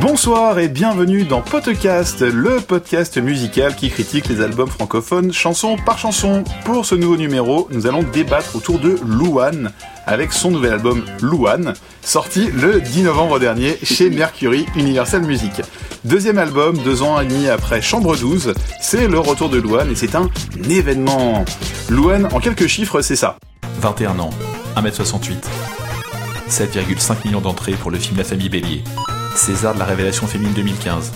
Bonsoir et bienvenue dans Podcast, le podcast musical qui critique les albums francophones chanson par chanson. Pour ce nouveau numéro, nous allons débattre autour de Louane avec son nouvel album Louane, sorti le 10 novembre dernier chez Mercury Universal Music. Deuxième album, deux ans et demi après Chambre 12, c'est le retour de Louane et c'est un événement. Louane, en quelques chiffres, c'est ça. 21 ans, 1m68. 7,5 millions d'entrées pour le film La famille Bélier. César de la révélation féminine 2015.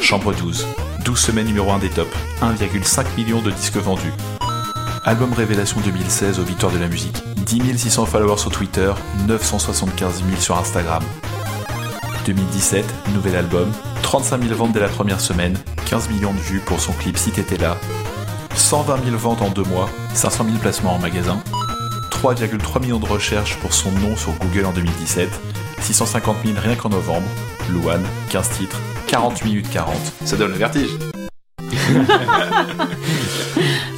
Chambre 12. 12 semaines numéro 1 des tops. 1,5 million de disques vendus. Album Révélation 2016 aux Victoires de la musique. 10 600 followers sur Twitter, 975 000 sur Instagram. 2017, nouvel album, 35 000 ventes dès la première semaine, 15 millions de vues pour son clip Si t'étais là, 120 000 ventes en deux mois, 500 000 placements en magasin, 3,3 millions de recherches pour son nom sur Google en 2017, 650 000 rien qu'en novembre, Louane, 15 titres, 48 minutes 40. Ça donne le vertige.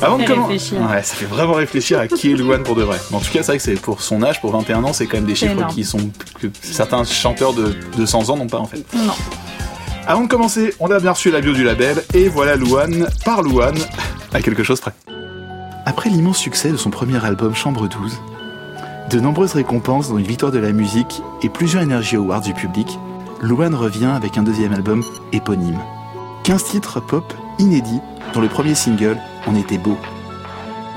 Avant de fait commencer, réfléchir. ouais, ça fait vraiment réfléchir à qui est Louane pour de vrai. Mais en tout cas, c'est vrai que c'est pour son âge, pour 21 ans, c'est quand même des chiffres énorme. qui sont que certains chanteurs de 200 ans n'ont pas en fait. Non. Avant de commencer, on a bien reçu la bio du label et voilà Louane par Louane à quelque chose près. Après l'immense succès de son premier album Chambre 12, de nombreuses récompenses dont une victoire de la musique et plusieurs Energy Awards du public, Louane revient avec un deuxième album éponyme. 15 titres pop inédits dont le premier single En était beau.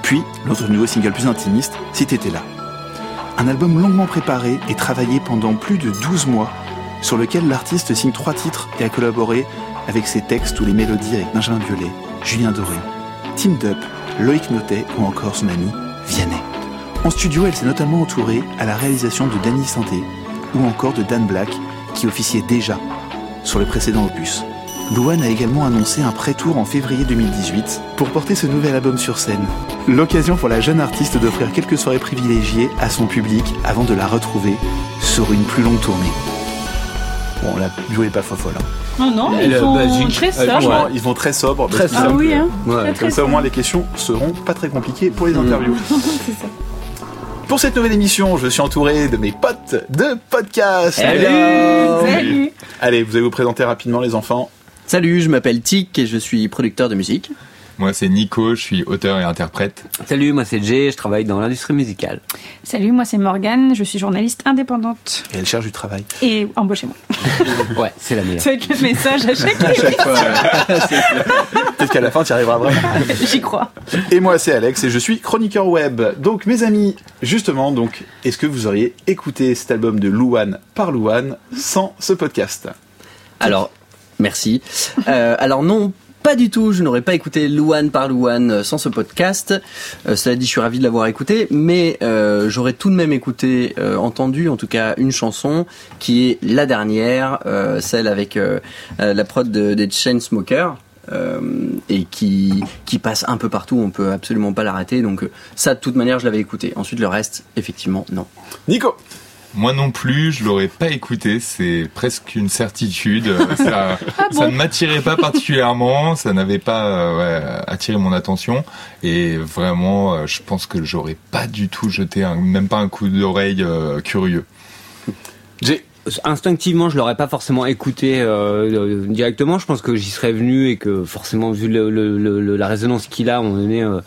Puis, l'autre nouveau single plus intimiste, Si t'étais là. Un album longuement préparé et travaillé pendant plus de 12 mois sur lequel l'artiste signe trois titres et a collaboré avec ses textes ou les mélodies avec Benjamin Biolay, Julien Doré, Tim Dup, Loïc Notet ou encore son ami Vianney. En studio, elle s'est notamment entourée à la réalisation de Danny Santé ou encore de Dan Black qui officiait déjà sur le précédent opus. Louane a également annoncé un pré-tour en février 2018 pour porter ce nouvel album sur scène. L'occasion pour la jeune artiste d'offrir quelques soirées privilégiées à son public avant de la retrouver sur une plus longue tournée. Bon, la bio est pas folle. Hein. Non, non, ils sont basique. très sobres. Ils vont très sobres. Très parce qu'ils Ah savent oui, que- hein. Ouais. Très, très Comme ça, au sobres. moins, les questions seront pas très compliquées pour les interviews. C'est ça. Pour cette nouvelle émission, je suis entouré de mes potes de podcast. Hello. Salut. Allez, vous allez vous présenter rapidement, les enfants. Salut, je m'appelle Tic et je suis producteur de musique. Moi, c'est Nico, je suis auteur et interprète. Salut, moi c'est Jay, je travaille dans l'industrie musicale. Salut, moi c'est Morgane, je suis journaliste indépendante Et elle cherche du travail. et embauchez-moi. Ouais, c'est la meilleure. Ça va être le message à chaque À chaque fois. Peut-être qu'à la fin, tu y arriveras vraiment. J'y crois. Et moi, c'est Alex et je suis chroniqueur web. Donc, mes amis, justement, donc, est-ce que vous auriez écouté cet album de Louane par Louane sans ce podcast? Alors, merci. Euh, alors non, pas du tout. Je n'aurais pas écouté Louane par Louane euh, sans ce podcast. Euh, cela dit, je suis ravi de l'avoir écouté, mais euh, j'aurais tout de même écouté, entendu en tout cas une chanson qui est la dernière, celle avec la prod de, des Chainsmokers. Et qui qui passe un peu partout, on peut absolument pas l'arrêter. Donc ça, de toute manière, je l'avais écouté. Ensuite, le reste, effectivement, non. Nico Moi non plus, je l'aurais pas écouté, c'est presque une certitude. Ça, Ah ça bon ne m'attirait pas particulièrement, ça n'avait pas euh, ouais, attiré mon attention. Et vraiment, euh, je pense que j'aurais pas du tout jeté un, même pas un coup d'oreille euh, curieux. J'ai. Instinctivement, je l'aurais pas forcément écouté euh, euh, directement. Je pense que j'y serais venu et que forcément, vu le, le- le- le- la résonance qu'il a, moment donné, euh,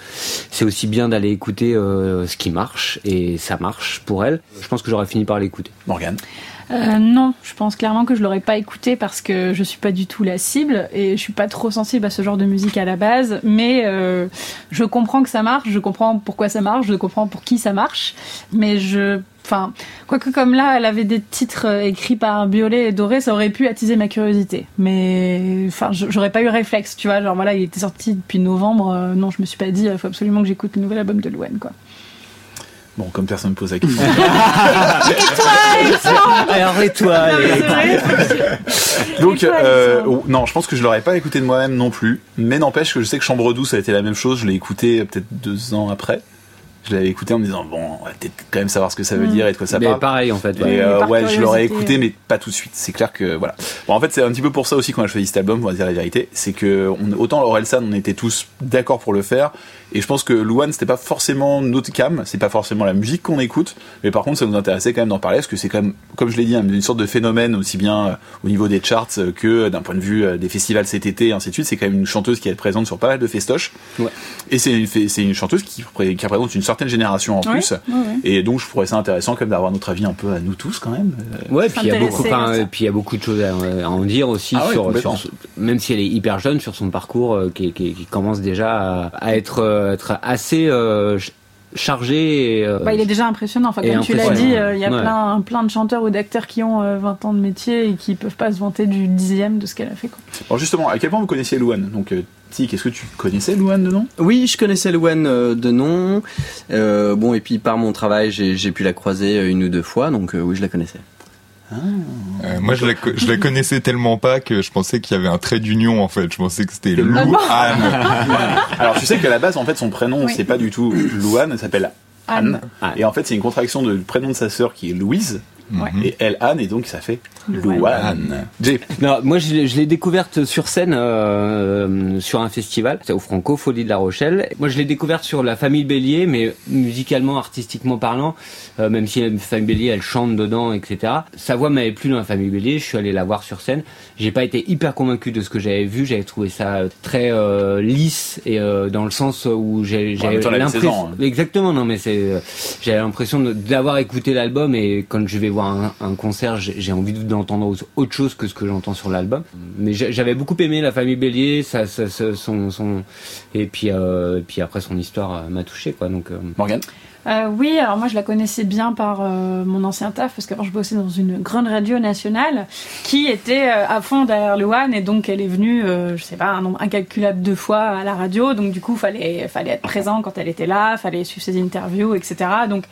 c'est aussi bien d'aller écouter euh, ce qui marche et ça marche pour elle. Je pense que j'aurais fini par l'écouter. Morgane? Euh, non, je pense clairement que je l'aurais pas écouté parce que je suis pas du tout la cible et je suis pas trop sensible à ce genre de musique à la base. Mais euh, je comprends que ça marche, je comprends pourquoi ça marche, je comprends pour qui ça marche. Mais je, enfin, quoique comme là, elle avait des titres euh, écrits par Biolay et Doré, ça aurait pu attiser ma curiosité. Mais enfin, je- j'aurais pas eu réflexe, tu vois. Genre voilà, il était sorti depuis novembre. euh, non, je me suis pas dit, il faut absolument que j'écoute le nouvel album de Louane, quoi. Bon, comme personne ne pose la question. Alors et toi Donc, Et toi, euh, Alexandre oh, non, je pense que je l'aurais pas écouté de moi-même non plus. Mais n'empêche que je sais que Chambre 12, ça a été la même chose. Je l'ai écouté euh, peut-être deux ans après. Je l'avais écouté en me disant bon, on va peut-être quand même savoir ce que ça veut Mm. dire et de quoi ça Mais parle. pareil en fait. Et ouais. euh, ouais, je l'aurais écouté, mais pas tout de suite. C'est clair que voilà. Bon, en fait, c'est un petit peu pour ça aussi qu'on a choisi cet album. On va dire la vérité, c'est que on, autant Orelsan, on était tous d'accord pour le faire, et je pense que Luan, c'était pas forcément notre cam, c'est pas forcément la musique qu'on écoute, mais par contre, ça nous intéressait quand même d'en parler, parce que c'est quand même, comme je l'ai dit, hein, une sorte de phénomène aussi bien euh, au niveau des charts euh, que d'un point de vue euh, des festivals cet été, et ainsi de suite. C'est quand même une chanteuse qui est présente sur pas mal de festoches, Ouais. et c'est une, fait- c'est une chanteuse qui, qui représente une certaine génération en Ouais, plus. ouais, ouais. Et donc, je trouvais ça intéressant quand même d'avoir notre avis un peu à nous tous quand même. Euh, Ouais, puis il y a beaucoup, enfin, puis il y a beaucoup de choses à, à en dire aussi Ah sur, même si elle est hyper jeune sur son parcours euh, qui, qui- qui commence déjà à, à être, euh, être assez euh, ch- chargé. Et, euh, Bah, il est déjà impressionnant. Enfin, comme tu l'as dit, euh, il y a ouais. plein, plein de chanteurs ou d'acteurs qui ont euh, 20 ans de métier et qui peuvent pas se vanter du dixième de ce qu'elle a fait. Quoi. Alors justement, à quel point vous connaissiez Luan Donc, euh, Tic, est-ce que tu connaissais Luan de nom? Oui, je connaissais Luan euh, de nom. Euh, bon, et puis par mon travail, j'ai pu la croiser euh, une ou deux fois, donc euh, oui, je la connaissais. Euh, moi, je la, co- je la connaissais tellement pas que je pensais qu'il y avait un trait d'union en fait. Je pensais que c'était Lou Ah. Alors tu sais qu'à la base, en fait, son prénom, Oui. c'est pas du tout Luan, elle s'appelle Anne. Anne. Et en fait, c'est une contraction du prénom de sa sœur qui est Louise, Ouais. Mhm. et elle Anne, et donc ça fait. Jay, Non, moi je, l'ai- je l'ai découverte sur scène euh, sur un festival, c'était au Franco Folie de La Rochelle. Moi je l'ai découverte sur la famille Bélier, mais musicalement, artistiquement parlant, euh, même si la famille Bélier elle chante dedans, etc. Sa voix m'avait plu dans la famille Bélier. Je suis allé la voir sur scène. J'ai pas été hyper convaincu de ce que j'avais vu. J'avais trouvé ça très euh, lisse et euh, dans le sens où j'avais même temps, elle avait 16 l'impression. hein. Exactement, non mais c'est. euh, J'avais l'impression d'avoir écouté l'album et quand je vais voir un, un concert, j'ai envie d'entendre autre chose que ce que j'entends sur l'album. Mais j'a- j'avais beaucoup aimé la famille Bélier, ça, ça- ça- son, son et puis euh, et puis après son histoire euh, m'a touché quoi. Donc euh, Morgan. Euh, oui, alors moi je la connaissais bien par euh, mon ancien taf parce qu'avant je bossais dans une grande radio nationale qui était euh, à fond derrière Luan et donc elle est venue, euh, je sais pas, un nombre incalculable de fois à la radio. Donc du coup fallait fallait être présent quand elle était là, fallait suivre ses interviews, etc. Donc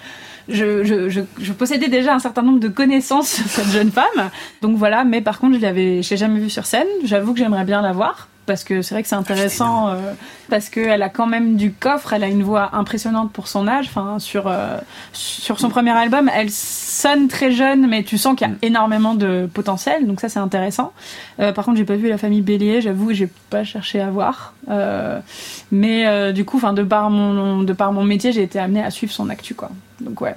je, je, je, je possédais déjà un certain nombre de connaissances sur cette jeune femme. Donc voilà, mais par contre je l'avais, je l'ai jamais vue sur scène. J'avoue que j'aimerais bien la voir parce que c'est vrai que c'est intéressant euh, parce qu'elle a quand même du coffre, elle a une voix impressionnante pour son âge. Enfin, sur euh, sur son premier album, elle sonne très jeune, mais tu sens qu'il y a énormément de potentiel, donc ça c'est intéressant. Euh, par contre, j'ai pas vu la famille Bélier, j'avoue, j'ai pas cherché à voir. Euh, mais euh, du coup, enfin, de par mon de par mon métier, j'ai été amenée à suivre son actu, quoi. Donc ouais.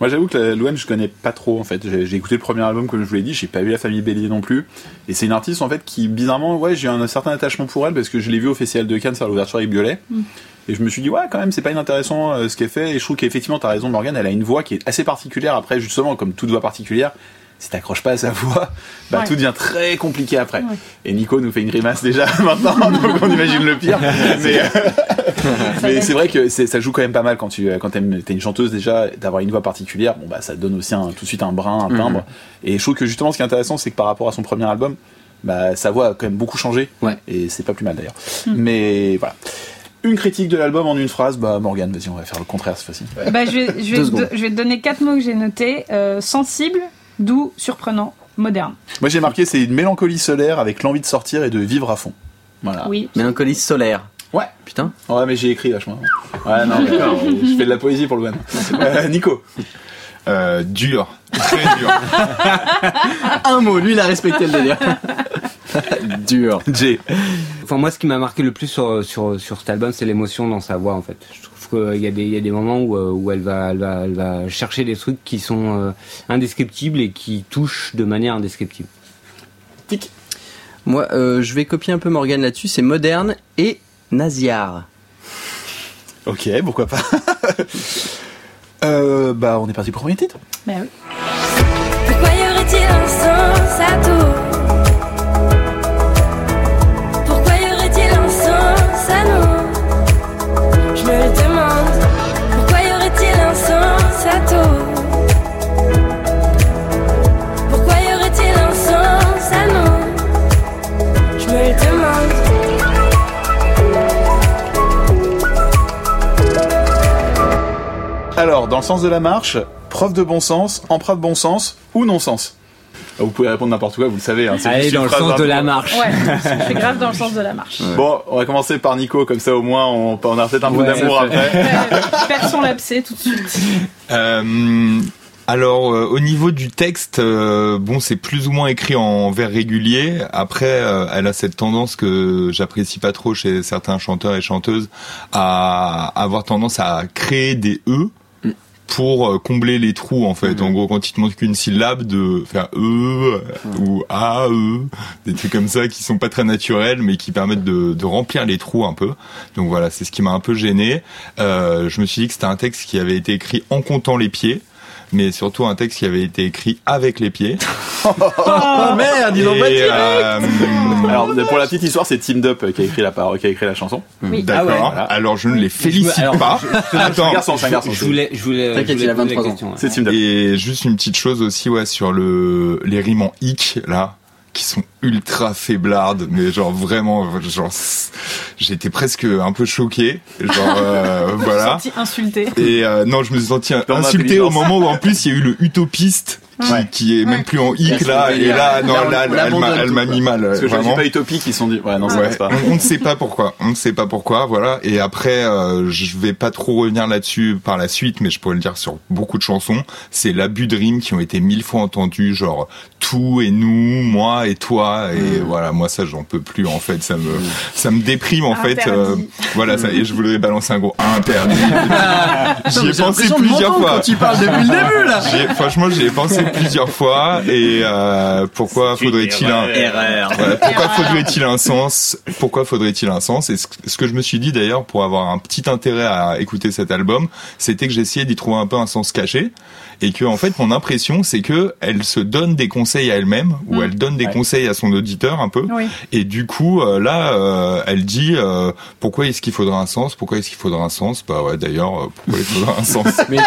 Moi, j'avoue que la Luan, je connais pas trop en fait. J'ai écouté le premier album, comme je vous l'ai dit, j'ai pas vu la famille Bélier non plus. Et c'est une artiste en fait qui, bizarrement, ouais, j'ai un certain attachement pour elle parce que je l'ai vu au Festival de Cannes faire l'ouverture avec Violet. Mm. Et je me suis dit, ouais, quand même, c'est pas inintéressant euh, ce qu'elle fait. Et je trouve qu'effectivement, t'as raison, Morgan, elle a une voix qui est assez particulière. Après, justement, comme toute voix particulière, si t'accroches pas à sa voix, bah Ouais. tout devient très compliqué après. Ouais. Et Nico nous fait une grimace déjà maintenant, donc on imagine le pire. Mais, euh, mais c'est vrai que ça joue quand même pas mal quand tu quand t'aimes- t'es une chanteuse déjà d'avoir une voix particulière. Bon bah ça donne aussi un, tout de suite un brin, un Mhm. timbre. Et je trouve que justement ce qui est intéressant, c'est que par rapport à son premier album, bah sa voix a quand même beaucoup changé. Ouais. Et c'est pas plus mal d'ailleurs. Mhm. Mais voilà. Une critique de l'album en une phrase, bah Morgane, vas-y, on va faire le contraire cette fois-ci. Bah, je, vais, je, vais je vais te donner quatre mots que j'ai notés Euh, sensible, doux, surprenant, moderne. Moi j'ai marqué c'est une mélancolie solaire avec l'envie de sortir et de vivre à fond. Voilà. Oui. Mélancolie solaire. Ouais. Putain. Ouais, mais j'ai écrit vachement. Ouais, non, d'accord. je fais de la poésie pour le one. Euh, Nico. Euh, dur, très dur. Un mot, lui il a respecté le délire. Dur. Jay. Enfin, moi, ce qui m'a marqué le plus sur, sur, sur cet album, c'est l'émotion dans sa voix, en fait. Je trouve qu'il y, a des- il y a des moments où, euh, où elle, va, elle, va, elle va chercher des trucs qui sont euh, indescriptibles et qui touchent de manière indescriptible. Tic. Moi, euh, je vais copier un peu Morgane là-dessus. C'est moderne et naziard. Ok, pourquoi pas. euh, bah, on est parti pour le premier titre. Bah oui. Pourquoi y aurait-il un sens à tout? Alors, dans le sens de la marche, preuve de bon sens, emprunt de bon sens ou non-sens Vous pouvez répondre n'importe quoi, vous le savez. Hein, c'est Allez dans le sens de la marche. Ouais, je suis grave dans le sens de la marche. Bon, on va commencer par Nico, comme ça au moins on, on a peut-être un peu Ouais, d'amour après. Perds son l'abcès tout de suite. Euh, alors euh, au niveau du texte, euh, bon c'est plus ou moins écrit en vers régulier. Après, euh, elle a cette tendance que j'apprécie pas trop chez certains chanteurs et chanteuses à avoir tendance à créer des e pour euh, combler les trous en fait. En gros, quand il te manque qu'une syllabe, de faire e ou a e, des trucs comme ça qui sont pas très naturels, mais qui permettent de, de remplir les trous un peu. Donc voilà, c'est ce qui m'a un peu gêné. Euh, je me suis dit que c'était un texte qui avait été écrit en comptant les pieds. Mais surtout un texte qui avait été écrit avec les pieds. Oh merde, ils l'ont pas euh, Alors pour la petite histoire, c'est Team Dup qui a écrit la parole, qui a écrit la chanson. Oui. D'accord. Ah ouais. Voilà. Alors je ne les félicite alors, pas. C'est un Attends. garçon, c'est un garçon. Je voulais, je voulais, T'inquiète, je il a poser la 23 ans. C'est Team Dup. Et juste une petite chose aussi, ouais, sur le les rimes en hic là, qui sont ultra faiblardes, mais genre vraiment, genre j'étais presque un peu choqué, genre euh, Je me suis voilà. sentie insultée. Et euh, non, je me suis senti insulté au moment où en plus il y a eu le utopiste Ouais. qui est même plus en hic là, et là, non, Là, on- là, elle m'a- mis mal, Parce que je pas utopique, ils sont dit. Ouais, non, ça passe pas. on, on ne sait pas pourquoi. On ne sait pas pourquoi, voilà. Et après, euh, je vais pas trop revenir là-dessus par la suite, mais je pourrais le dire sur beaucoup de chansons. C'est l'abus de rimes qui ont été mille fois entendus, genre tout et nous, moi et toi. Et voilà, moi ça, j'en peux plus en fait. Ça me, ça me déprime en fait. Euh, voilà, ça y est, je voudrais balancer un gros interdit. J'y ai pensé plusieurs fois. quand tu parles depuis le début là. Franchement, j'y ai pensé plusieurs fois. Et euh, pourquoi faudrait-il un voilà, pourquoi faudrait-il un sens Pourquoi faudrait-il un sens? Et ce que je me suis dit d'ailleurs pour avoir un petit intérêt à écouter cet album, c'était que j'essayais d'y trouver un peu un sens caché et que en fait mon impression c'est que elle se donne des conseils à elle-même ou Mm. elle donne des Ouais. conseils à son auditeur un peu Oui. et du coup euh, là euh, elle dit euh, pourquoi est-ce qu'il faudra un sens? Pourquoi est-ce qu'il faudra un sens? Bah ouais d'ailleurs euh, pourquoi il faudra un sens? Mais,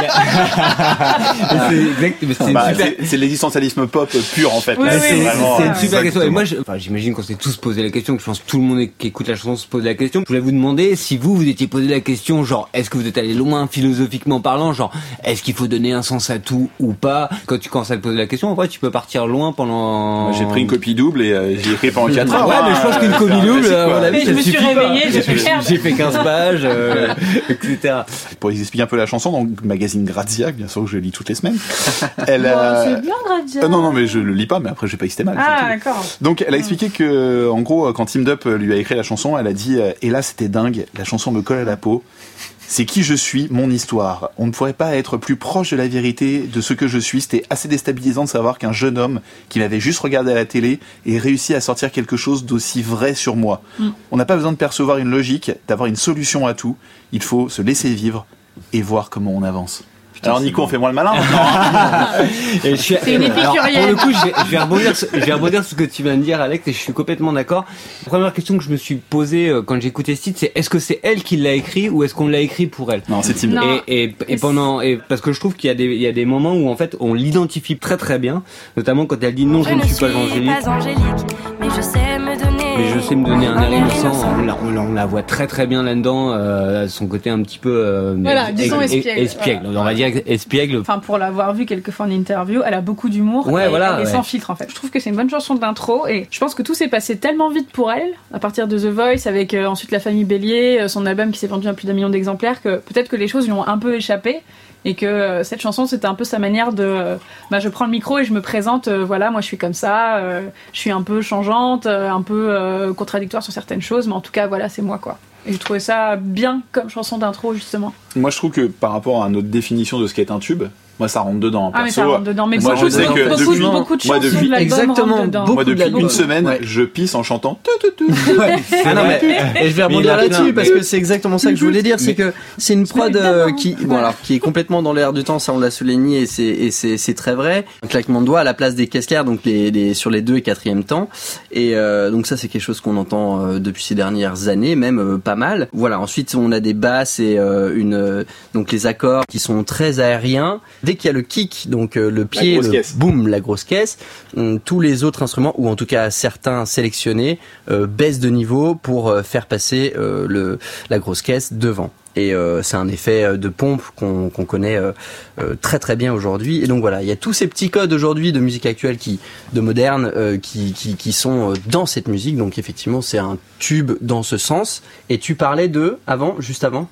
c'est Bah, super. l'existentialisme pop pur en fait. Oui, oui, c'est oui, vraiment, C'est une super question. Et moi, enfin, j'imagine qu'on s'est tous posé la question, que je pense que tout le monde qui écoute la chanson se pose la question. Je voulais vous demander si vous, vous étiez posé la question, genre, est-ce que vous êtes allé loin philosophiquement parlant, genre, est-ce qu'il faut donner un sens à tout ou pas Quand tu commences à te poser la question, en vrai, tu peux partir loin pendant. J'ai pris une copie double et euh, j'ai écrit pendant 4 heures. Ouais, mais je pense qu'une copie double, à mon avis, je me suis réveillée, j'ai fait merde. J'ai fait 15 pages, euh, etc. Pour vous expliquer un peu la chanson, dans le magazine Grazia, bien sûr que je lis toutes les semaines. Elle Oh, a... C'est bien, Gradia. Euh, non, non, mais je le lis pas, mais après, je vais pas c'était mal. Ah, d'accord. Donc, elle a expliqué que, en gros, quand Team Dup lui a écrit la chanson, elle a dit Et là, c'était dingue, la chanson me colle à la peau. C'est qui je suis, mon histoire. On ne pourrait pas être plus proche de la vérité de ce que je suis. C'était assez déstabilisant de savoir qu'un jeune homme qui m'avait juste regardé à la télé ait réussi à sortir quelque chose d'aussi vrai sur moi. Mm. On n'a pas besoin de percevoir une logique, d'avoir une solution à tout. Il faut se laisser vivre et voir comment on avance. Alors Nico, on fait moins le malin hein. Et je suis- C'est une alors, épicurienne. pour le coup, je vais, je vais rebondir, sur- je vais rebondir sur ce que tu viens de dire, Alex, et je suis complètement d'accord. La première question que je me suis posée euh, quand j'ai écouté ce titre, c'est est-ce que c'est elle qui l'a écrit ou est-ce qu'on l'a écrit pour elle? Non, c'est. Non. et, et, et pendant et parce que je trouve qu'il y a des il y a des moments où en fait on l'identifie très très bien, notamment quand elle dit non je ne suis pas angélique, pas angélique, mais je sais. Mais je sais me donner un air innocent. On la, on la- on la voit très très bien là-dedans, euh, son côté un petit peu euh, Voilà, disons espiègle, espiègle. On va dire espiègle. Enfin, pour l'avoir vu quelquefois en interview, elle a beaucoup d'humour. Ouais, et, voilà, ouais. sans filtre, en fait. Je trouve que c'est une bonne chanson d'intro et je pense que tout s'est passé tellement vite pour elle, à partir de The Voice, avec euh, ensuite La Famille Bélier, euh, son album qui s'est vendu à plus d'un million d'exemplaires, que peut-être que les choses lui ont un peu échappé. Et que euh, cette chanson, c'était un peu sa manière de. euh, bah, je prends le micro et je me présente, euh, voilà, moi je suis comme ça, je suis un peu changeante, un peu contradictoire sur certaines choses, mais en tout cas, voilà, c'est moi, quoi. Et j'ai trouvé ça bien comme chanson d'intro, justement. Moi, je trouve que par rapport à notre définition de ce qu'est un tube, moi, ça rentre dedans. Ah, mais ça rentre dedans. Mais moi, beaucoup, je sais que beaucoup, depuis- beaucoup de moi, chansons depuis- de l'album Exactement, dedans. beaucoup Moi, de depuis une semaine, Ouais. je pisse en chantant. tu. Ah non, mais, et je vais rebondir là-dessus parce que c'est exactement ça que je voulais dire, c'est que c'est une prod euh, qui, bon alors, qui est complètement dans l'air du temps, ça on l'a souligné et c'est et c'est c'est très vrai. Un claquement de doigts à la place des caisses claires, donc les, les sur les deux et quatrième temps. Et euh, donc ça c'est quelque chose qu'on entend euh, depuis ces dernières années, même euh, pas mal. Voilà. Ensuite on a des basses et euh, une euh, donc les accords qui sont très aériens. Dès qu'il y a le kick, donc euh, le pied, le caisse. boum, la grosse caisse, tous les autres instruments ou en tout cas certains sélectionnés euh, baissent de niveau pour euh, faire passer le la grosse caisse devant. et euh, c'est un effet de pompe qu'on connaît euh, euh, très très bien aujourd'hui. Et donc voilà, il y a tous ces petits codes aujourd'hui de musique actuelle qui, de moderne, qui, qui, qui sont dans cette musique. Donc effectivement, c'est un tube dans ce sens. Et tu parlais de avant, juste avant?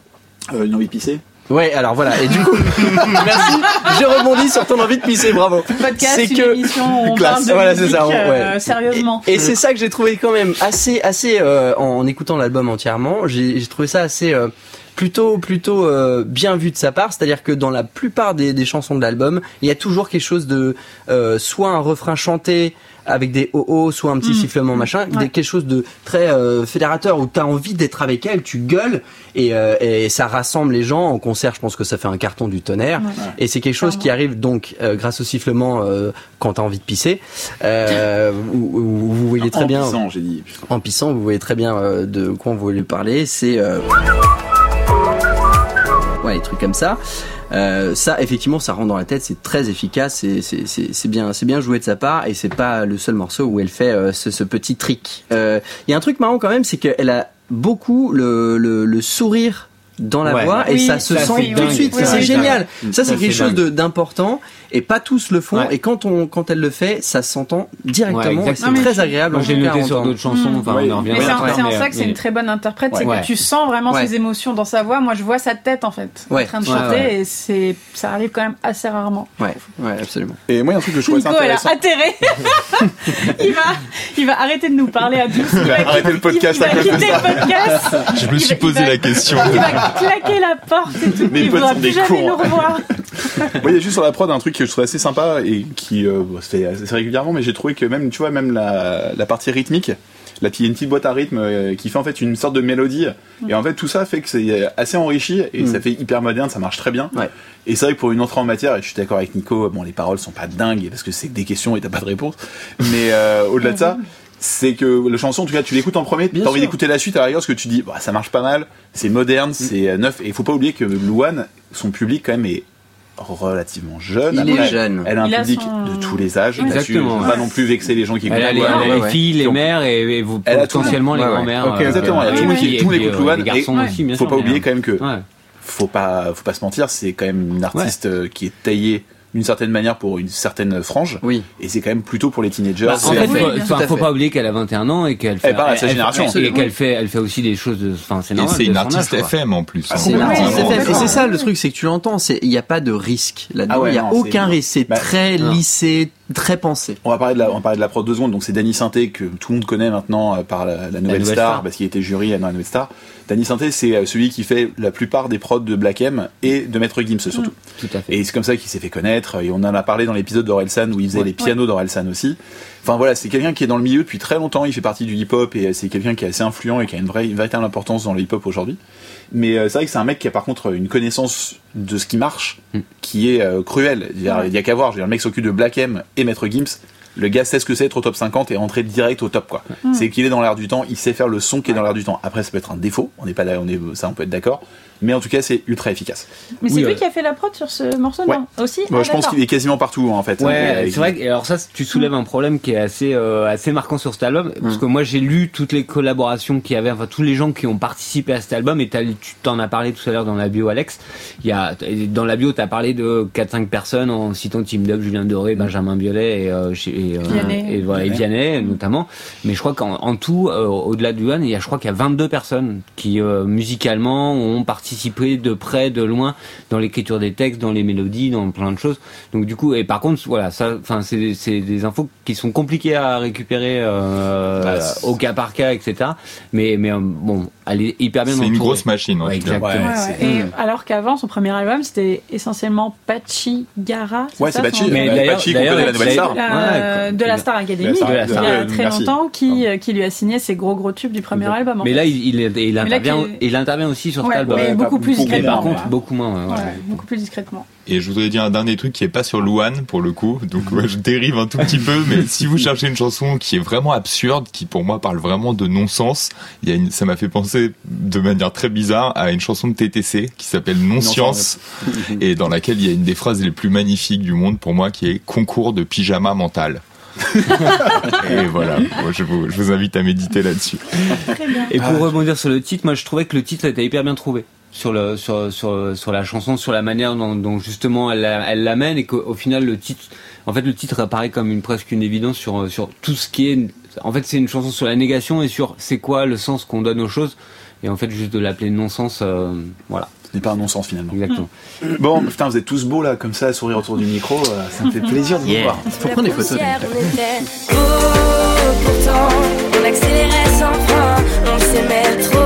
Une envie de pisser Ouais, alors voilà. Et du coup, merci. Je rebondis sur ton envie de pisser. Bravo. Podcast, C'est que émission on Classe. parle de Voilà, c'est musique ça, ouais. euh, sérieusement. Et, et c'est ça que j'ai trouvé quand même assez, assez euh, en écoutant l'album entièrement, j'ai j'ai trouvé ça assez euh, plutôt, plutôt euh, bien vu de sa part. C'est-à-dire que dans la plupart des, des chansons de l'album, il y a toujours quelque chose de euh, soit un refrain chanté avec des oh soit un petit sifflement machin, des- Ouais. quelque chose de très euh, fédérateur où t'as envie d'être avec elle, tu gueules et, euh, et ça rassemble les gens en concert. Je pense que ça fait un carton du tonnerre. Ouais. Et c'est quelque chose qui arrive donc euh, grâce au sifflement euh, quand t'as envie de pisser. Euh, où- où vous voyez très en bien pissant, j'ai dit. en pissant, vous voyez très bien euh, de quoi on voulait parler. C'est les trucs comme ça. Euh, ça, effectivement, ça rentre dans la tête. C'est très efficace. C'est bien c'est bien joué de sa part. Et c'est pas le seul morceau où elle fait euh, ce, petit trick. Euh, Il y a un truc marrant quand même, c'est qu'elle a beaucoup le sourire dans la Ouais. voix et Oui, ça se ça, sent tout de suite. Oui, c'est génial. Ça, c'est quelque chose d'important et pas tous le font. Ouais. Et quand on quand elle le fait, ça s'entend directement. et c'est très agréable. J'ai noté sur d'autres chansons. Mm. Enfin, Ouais. on en reviendra c'est en, ça que c'est une très bonne interprète, c'est Ouais. que tu sens vraiment Ouais. ses émotions dans sa voix. Moi, je vois sa tête en fait, Ouais. en train de Ouais, chanter, ouais. et c'est ça arrive quand même assez rarement. Ouais, ouais, absolument. Et moi, il y a un truc que je trouvais Nico, elle a intéressant. atterré. il va, il va arrêter de nous parler à tous. Il va arrêter le podcast il va à cause de quitter ça. le podcast. Je me suis posé la question. Il claquer la porte et tout. Mes il potes sont des cons. nous revoir. Moi, il y a juste sur la prod un truc que je trouve assez sympa et qui euh, se fait assez régulièrement, mais j'ai trouvé que même, tu vois, même la, la partie rythmique, la petite, une petite boîte à rythme euh, qui fait en fait une sorte de mélodie. Et en fait, tout ça fait que c'est assez enrichi et Mm. ça fait hyper moderne, ça marche très bien. Ouais. Et c'est vrai que pour une entrée en matière, et je suis d'accord avec Nico, bon, les paroles sont pas dingues parce que c'est des questions et t'as pas de réponse. Mais euh, au-delà de ça, c'est que la chanson, en tout cas, tu l'écoutes en premier, t'as envie d'écouter la suite à la rigueur parce que tu dis, bah, ça marche pas mal, c'est moderne, c'est euh, neuf. Et il faut pas oublier que Louane, son public quand même est relativement jeune. Il est jeune. Elle a un Il a public son- de tous les âges. Exactement, ouais. pas non plus vexer les gens qui écoutent Elle a les, elle a les ouais. filles, les mères et, et vous, Elle a tout le potentiellement les monde. Ouais, grand-mères. ouais. Ok, exactement, il y a euh, tout le monde qui- et tout le monde puis, écoute euh, Louane, Les garçons et aussi, bien Faut sûr. pas oublier euh, quand même que faut pas, faut pas se mentir, c'est quand même une artiste euh, qui est taillée d'une certaine manière pour une certaine frange. Oui. Et c'est quand même plutôt pour les teenagers. Bah, en C'est- fait, Oui, faut, bien faut- pas oublier qu'elle a 21 ans et qu'elle fait, parle à sa elle- génération. et qu'elle fait, elle fait aussi des choses de, enfin, c'est normal. une artiste âge. FM en plus. Ah, hein. c'est une artiste FM. Et c'est ça le truc, c'est que tu l'entends, c'est il n'y a pas de risque là-dedans, Ah ouais, il n'y a aucun risque, c'est Bah, très lissé, très pensé. On va parler de la, on va parler de la prod deux secondes. Donc c'est Danny Sainté que tout le monde connaît maintenant euh, par la, la nouvelle Nouvelle star, Star. parce qu'il était jury dans la nouvelle star. Danny Sainté, c'est euh, celui qui fait la plupart des prods de Black M et de Maître Gims surtout. Tout à fait. Et c'est comme ça qu'il s'est fait connaître. Et on en a parlé dans l'épisode d'Orelsan où il faisait Ouais. les pianos d'Orelsan aussi. Enfin voilà, c'est quelqu'un qui est dans le milieu depuis très longtemps. Il fait partie du hip-hop et c'est quelqu'un qui est assez influent et qui a une vraie, une véritable importance dans le hip-hop aujourd'hui. Mais euh, c'est vrai que c'est un mec qui a par contre une connaissance de ce qui marche Mm. qui est euh, cruelle. Il y a, il y a qu'à voir. Je veux dire, le mec s'occupe de Black M et Maître Gims. Le gars sait ce que c'est être au top 50 et rentrer direct au top quoi. C'est qu'il est dans l'air du temps, il sait faire le son qui est dans l'air du temps. Après ça peut être un défaut, on n'est pas là, on est ça on peut être d'accord. Mais en tout cas c'est ultra efficace. Mais c'est Oui, lui euh, qui a fait la prod sur ce morceau, Ouais. non Aussi Moi Ah, je pense qu'il est quasiment partout en fait. Ouais, Et- c'est vrai que alors ça tu soulèves un problème qui est assez euh, assez marquant sur cet album parce que moi j'ai lu toutes les collaborations qu'il y avait enfin tous les gens qui ont participé à cet album et t'as- tu t'en as parlé tout à l'heure dans la bio Alex. Il y a dans la bio tu as parlé de 4 5 personnes en citant Team Dub, Julien Doré, Benjamin Biolay et euh, et, euh, Vianney. et voilà et Vianney notamment. Mais je crois qu'en en tout euh, au-delà de Luan, il y a je crois qu'il y a 22 personnes qui euh, musicalement ont participé de près de loin dans l'écriture des textes, dans les mélodies, dans plein de choses. Donc du coup, et par contre, voilà, ça, enfin, c'est des- c'est des infos qui sont compliquées à récupérer euh, Bah, au cas par cas, etc. Mais mais euh, bon, elle est hyper bien. C'est une grosse machine. en Ouais, tout cas. exactement. Ouais, Ouais, Et alors qu'avant, son premier album, c'était essentiellement Pachi Gara. Ouais, c'est Pachi. Mais d'ailleurs- Pachi, d'ailleurs, connaît la nouvelle star. Euh, Ouais, de la Star Academy, De la Star- il y a de très merci. longtemps, qui, euh, qui lui a signé ses gros gros tubes du premier album. en Mais fait. là, il, il, il là, intervient, qui- il intervient aussi sur Ouais, cet album. mais beaucoup plus discrètement. par contre, beaucoup moins. beaucoup plus discrètement. Et je voudrais dire un dernier truc qui est pas sur Louane pour le coup. Donc ouais, je dérive un tout petit peu, mais si vous cherchez une chanson qui est vraiment absurde, qui pour moi parle vraiment de non-sens, il y a une, ça m'a fait penser de manière très bizarre à une chanson de TTC qui s'appelle Non-Science et dans laquelle il y a une des phrases les plus magnifiques du monde pour moi qui est concours de pyjama mental. et voilà, Moi, je, vous, je vous invite à méditer là-dessus. Et pour rebondir sur le titre, moi je trouvais que le titre était hyper bien trouvé. Sur le sur sur sur la chanson, sur la manière dont, dont justement elle la- elle l'amène et qu'au au final le titre, en fait le titre apparaît comme une presque une évidence sur sur tout ce qui est, en fait c'est une chanson sur la négation et sur c'est quoi le sens qu'on donne aux choses et en fait juste de l'appeler non-sens, euh, voilà Ce n'est pas un non-sens finalement. exactement. Bon, putain, vous êtes tous beaux là, comme ça, à sourire autour du micro. euh, ça me fait plaisir de vous Yeah. voir. Faut prendre des photos. on accélérait sans frein, on s'aimait trop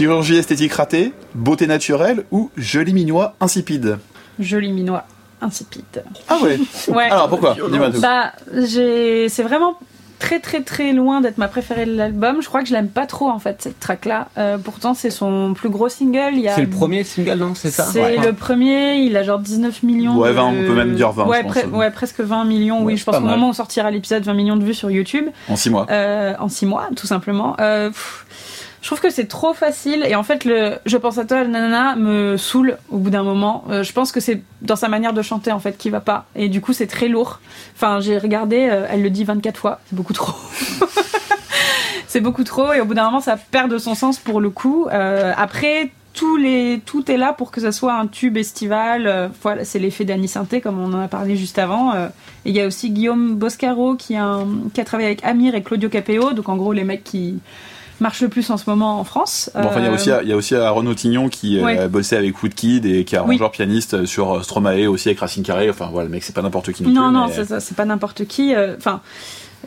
Chirurgie esthétique ratée, beauté naturelle ou joli minois insipide Joli minois, insipide. Ah ouais Ouais. Alors pourquoi Dis-moi tout. Bah, j'ai, c'est vraiment très très très loin d'être ma préférée de l'album. Je crois que je l'aime pas trop en fait cette track là. pourtant c'est son plus gros single. Il y a C'est le premier single non c'est ça C'est Ouais. le premier, il a genre 19 millions. Ouais, de- 20, on peut même dire 20, Ouais, je pense. pre- ouais, presque 20 millions, Ouais, oui. Je pense qu'au mal. moment où sortira l'épisode, 20 millions de vues sur YouTube, En 6 mois. euh, en 6 mois, tout simplement. Euh, pff, je trouve que c'est trop facile et en fait le je pense à toi nanana me saoule au bout d'un moment. Euh, je pense que c'est dans sa manière de chanter en fait qui va pas et du coup c'est très lourd. Enfin, j'ai regardé, euh, elle le dit 24 fois, c'est beaucoup trop. c'est beaucoup trop et au bout d'un moment ça perd de son sens pour le coup. Euh, après tout est là pour que ça soit un tube estival. Voilà, c'est l'effet d'Annie Synthé comme on en a parlé juste avant. Il y a aussi Guillaume Boscaro qui a, qui a travaillé avec Amir et Claudio Capeo, donc en gros les mecs qui marchent le plus en ce moment en France. Bon, enfin, il y a Euh, aussi, il y a aussi Aaron Otignon qui euh, Ouais. a bossé avec Woodkid et qui est Oui. arrangeur pianiste sur euh, Stromae aussi avec Racine Carré. Enfin, voilà, le mec, c'est pas n'importe qui. Non, plus, non, mais- c'est pas n'importe qui. euh, Enfin,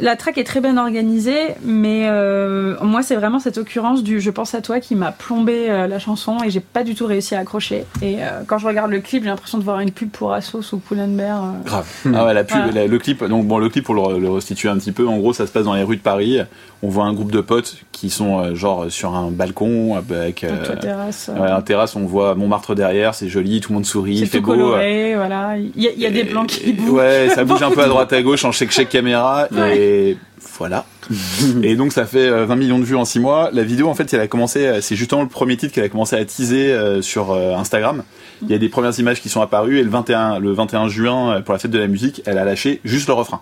la track est très bien organisée, mais euh, moi, c'est vraiment cette occurrence du Je pense à toi qui m'a plombé euh, la chanson et j'ai pas du tout réussi à accrocher. Et euh, quand je regarde le clip, j'ai l'impression de voir une pub pour Assos ou euh. Grave. Ah ouais, la pub, Voilà. la- le clip. Donc bon, le clip pour le, le restituer un petit peu. En gros, ça se passe dans les rues de Paris. On voit un groupe de potes qui sont euh, genre sur un balcon avec euh, toi, terrasse. euh, ouais, un terrasse. On voit Montmartre derrière. C'est joli. Tout le monde sourit. Il fait beau. coloré, voilà. Il y a, il y a des plans qui bougent. Ouais, ça bouge un peu à droite à gauche en chèque chèque caméra et voilà. et donc ça fait euh, 20 millions de vues en 6 mois. La vidéo en fait, elle a commencé euh, c'est justement le premier titre qu'elle a commencé à teaser euh, sur euh, Instagram. Il y a des premières images qui sont apparues et le 21 le 21 juin euh, pour la fête de la musique, elle a lâché juste le refrain.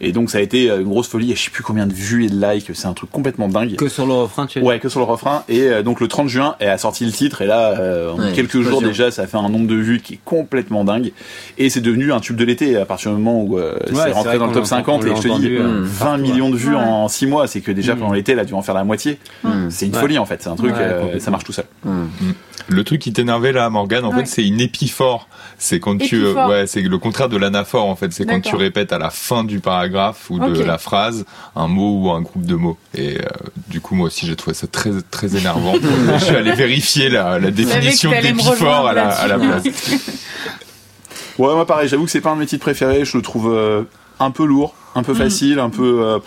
Et donc ça a été euh, une grosse folie, et je sais plus combien de vues et de likes, c'est un truc complètement dingue. Que sur le refrain tu Ouais, que sur le refrain. Et euh, donc le 30 juin, elle a sorti le titre. Et là, euh, en Ouais, quelques jours déjà, ça a fait un nombre de vues qui est complètement dingue. Et c'est devenu un tube de l'été à partir du moment où euh, c'est rentré dans le top l'a- 50. on Et je te dis, entendu, euh, 20 millions de vues Ouais. en 6 mois, c'est que déjà Mm. pendant l'été, elle a dû en faire la moitié. Mm. C'est une Ouais. folie en fait. C'est un truc, euh, ça marche tout seul. Le truc qui t'énervait là, Morgane, en Ouais. fait, c'est une épiphore. C'est quand tu, euh, ouais, c'est le contraire de l'anaphore en fait. C'est quand tu répètes à la fin du paragraphe ou de la phrase un mot ou un groupe de mots. Et euh, du coup, moi aussi, j'ai trouvé ça très très énervant. je suis allé vérifier la, la définition d'épiphore à la, à la place. Ouais, moi pareil. J'avoue que c'est pas un de mes titres préférés. Je le trouve euh, un peu lourd, un Mm. peu facile, un peu. euh,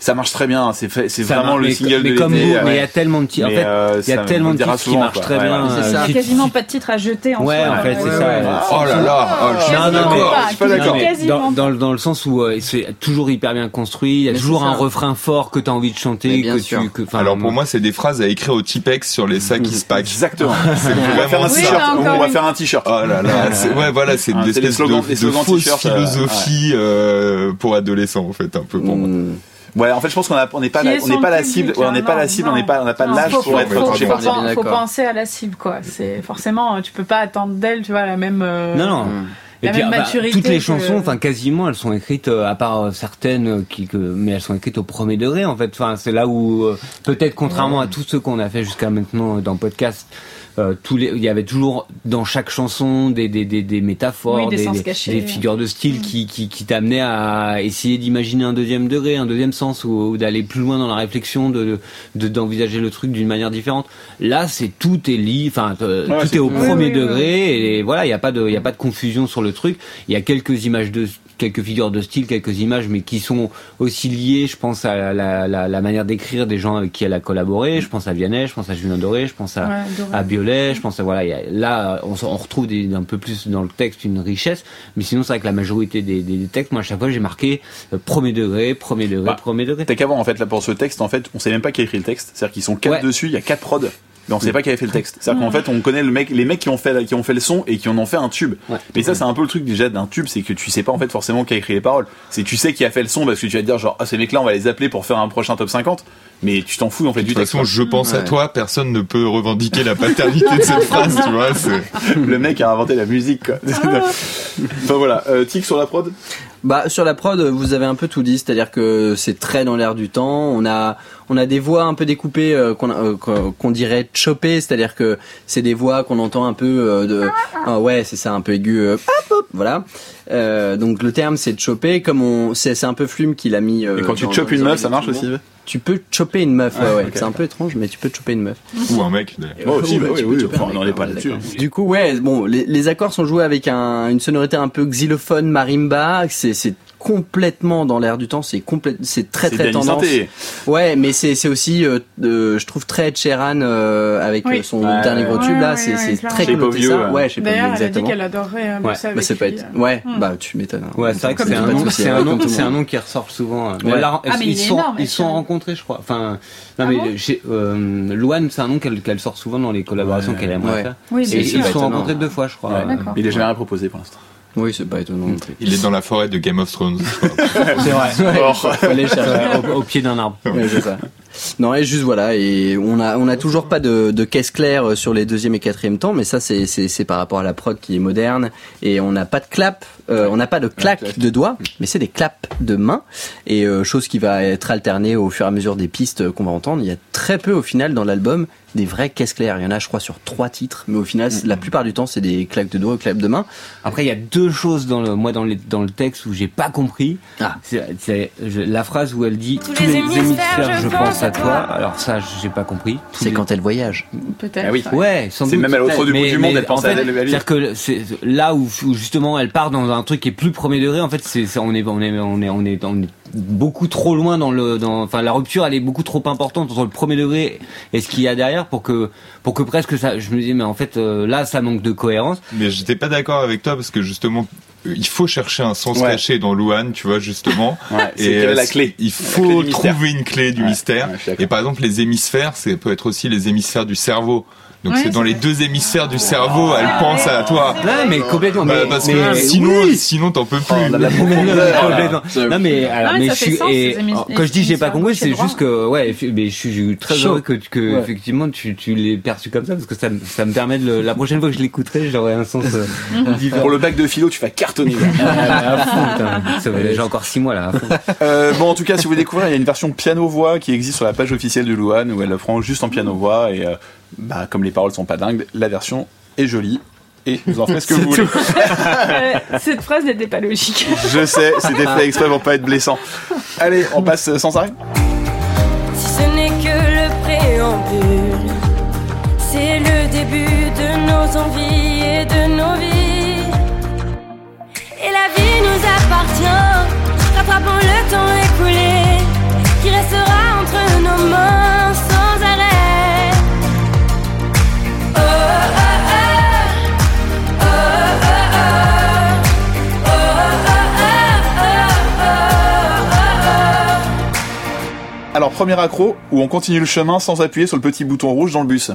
ça marche très bien. C'est fait- c'est Ça vraiment marche, le single mais de comme vous, ouais. mais il y a tellement de titres. En fait, euh, il y a tellement le de titres qui marchent quoi. très Ouais, bien. c'est euh, y a ça. quasiment pas de titre à jeter en Ouais, soi. en fait, c'est Ouais, ça. Oh là là, oh, je suis Non, non, je suis pas d'accord. dans, dans, le- dans le sens où euh, c'est toujours hyper bien construit, il y a toujours un refrain fort que tu as envie de chanter, que sûr. tu Alors pour moi, c'est des phrases à écrire au Tipex sur les sacs qui se packent. Exactement. On va faire un t-shirt. mais encore On va une- faire un t-shirt. Oh là là, c'est- ouais voilà, c'est Ah, une c'est les espèce slogans- de, fausse philosophie pour adolescents en fait, un peu pour moi. Ouais, en fait, je pense qu'on on n'est pas, la- on n'est pas la cible. on n'est pas la cible. On n'est pas, on n'a pas l'âge pour faut- être touché par pen- faut penser à la cible, quoi. C'est forcément, tu peux pas attendre d'elle, tu vois, la même. euh, Non non. Mm. Et La puis même ah bah, maturité toutes les que- chansons, enfin quasiment, elles sont écrites euh, à part euh, certaines qui, que, mais elles sont écrites au premier degré en fait. Enfin c'est là où euh, peut-être contrairement à tous ceux qu'on a fait jusqu'à maintenant dans le podcast, euh, tous les, il y avait toujours dans chaque chanson des des des, des métaphores, Oui, des des, sens des- cachés. des figures de style qui qui, qui t'amenaient à essayer d'imaginer un deuxième degré, un deuxième sens ou, ou d'aller plus loin dans la réflexion, de de- d'envisager le truc d'une manière différente. Là c'est tout est lié, enfin euh, Ouais, tout est au premier Oui, oui, oui. degré et voilà il y a pas de il y a pas de confusion sur le truc. Il y a quelques images de quelques figures de style, quelques images, mais qui sont aussi liées, je pense, à la, la, la manière d'écrire des gens avec qui elle a collaboré. Je pense à Vianney, je pense à Julien Doré, je pense à, Ouais, à Biolay, je pense à voilà. il y a- là, on, retrouve des, un peu plus dans le texte une richesse, mais sinon c'est vrai que la majorité des, des, des textes, moi à chaque fois j'ai marqué euh, premier degré, premier degré, Bah, premier degré. T'as qu'avant, en fait, là, pour ce texte, en fait, on sait même pas qui a écrit le texte. C'est-à-dire qu'ils sont quatre Ouais. dessus, il y a quatre prods. Mais on sait pas qui avait fait le texte. C'est-à-dire qu'en fait, on connaît le mec, les mecs qui ont fait, qui ont fait le son et qui en ont fait un tube. Ouais. Mais ça, c'est un peu le truc déjà d'un tube, c'est que tu sais pas en fait forcément qui a écrit les paroles. C'est tu sais qui a fait le son parce que tu vas te dire genre, ah, ces mecs-là, on va les appeler pour faire un prochain top 50. Mais tu t'en fous en fait De du toute texte. façon, je pense à toi, personne ne peut revendiquer la paternité de cette phrase, tu vois. le mec a inventé la musique, quoi. enfin voilà, euh, tic sur la prod? Bah sur la prod, vous avez un peu tout dit, c'est-à-dire que c'est très dans l'air du temps. On a on a des voix un peu découpées euh, qu'on euh, qu'on dirait chopées, c'est-à-dire que c'est des voix qu'on entend un peu euh, de ah ouais c'est ça un peu aigu, euh, voilà. Euh, donc le terme c'est de choper, comme on c'est c'est un peu Flume qui l'a mis. euh, Et quand tu chopes une meuf, ça marche aussi. Tu peux choper une meuf, ouais, Ouais, c'est un peu étrange, mais tu peux choper une meuf. Ou un mec, d'ailleurs. Moi aussi, Ouais, bah tu oui, peux oui, enfin, on n'en est pas là-dessus. d'accord. Du coup, ouais, bon, les, les accords sont joués avec un, une sonorité un peu xylophone, marimba. C'est c'est complètement dans l'air du temps. C'est complète, c'est très C'est très tendance. Santé. Ouais, mais c'est c'est aussi, euh, euh, je trouve très Ed Sheeran euh, avec Oui. euh, son Ouais, dernier gros ouais, tube là. ouais, c'est ouais, c'est très connoté ça. ouais. Ouais, je sais pas D'ailleurs, elle a dit exactement. qu'elle adorerait euh, Ouais. bosser avec Bah c'est pas être. euh. Ouais, Hmm. bah tu m'étonnes. hein. Ouais, c'est vrai que c'est un, nom, monde. c'est un nom, c'est un qui ressort souvent. Ah, ils sont, ils sont rencontrés, je crois. Enfin, non Ah mais bon chez, euh, Luan, c'est un nom qu'elle qu'elle sort souvent dans les collaborations Ouais. qu'elle aimerait Ouais. faire. Oui, Et ils se sont rencontrés deux fois, je crois. Euh. Il est jamais proposé pour l'instant. Oui, c'est pas étonnant. Il est dans la forêt de Game of Thrones. C'est vrai. Faut aller chercher. Ouais, au, au pied d'un arbre. Ouais, c'est ça. Non, et juste voilà, et on a on a toujours pas de, de caisse claire euh, sur les deuxième et quatrième temps, mais ça c'est c'est c'est par rapport à la prod qui est moderne et on n'a pas de clap, euh, on n'a pas de claque de doigts, mais c'est des claps de main et euh, chose qui va être alternée au fur et à mesure des pistes qu'on va entendre. Il y a très peu au final dans l'album des vraies caisses claires. Il y en a je crois sur trois titres, mais au final la plupart du temps c'est des claques de doigts ou claques de main. Après, il y a deux choses dans le, moi, dans, les, dans le texte où j'ai pas compris. Ah. C'est la phrase où elle dit Tous les hémisphères, je pense à toi. Alors ça, j'ai pas compris. C'est les- quand elle voyage. Peut-être. Ah oui. Ouais, sans C'est même à l'autre bout Mais- du monde, mais elle pense en à fait, elle, elle. C'est-à-dire que c'est là où, où justement elle part dans un truc qui est plus premier degré. En fait, c'est- on est on est on est on est on est beaucoup trop loin dans le dans enfin la rupture elle est beaucoup trop importante entre le premier degré et ce qu'il y a derrière pour que pour que presque ça je me dis mais en fait euh, là ça manque de cohérence Mais j'étais pas d'accord avec toi parce que justement, il faut chercher un sens Ouais. caché dans Luan, tu vois, justement. Ouais, c'est Et est euh, la clé Il La clé faut trouver une clé du Ouais, mystère. et par exemple, les hémisphères, c'est peut être aussi les hémisphères du cerveau. Donc Ouais, c'est dans les deux hémisphères du cerveau, elle pense à toi. ouais mais complètement Bah, mais, parce mais- que sinon, oui. sinon t'en peux plus. Oh, la Non, là. Mais alors mais je suis sens, et quand je dis j'ai pas compris c'est juste que ouais mais je suis très Chaud. heureux que que Ouais. effectivement tu tu l'aies perçu comme ça parce que ça me- ça me permet de le- la prochaine fois que je l'écouterai j'aurai un sens euh, différent. Pour le bac de philo, tu vas cartonner. Ah, à fond, putain. Ça va, J'ai encore 6 mois là. Euh, bon, en tout cas, si vous découvrir, il y a une version piano-voix qui existe sur la page officielle de Luan où elle le prend juste en piano-voix et, euh, bah, comme les paroles sont pas dingues, la version est jolie et vous en ferez ce que vous voulez. Cette phrase n'était pas logique. Je sais, c'était fait exprès pour pas être blessant. Allez, on passe sans arrêt. Si ce n'est que le préambule, c'est le début de nos envies et de nos vies. Et la vie nous appartient, rattrapons le temps écoulé, qui restera entre nos mains premier accro où on continue le chemin sans appuyer sur le petit bouton rouge dans le bus.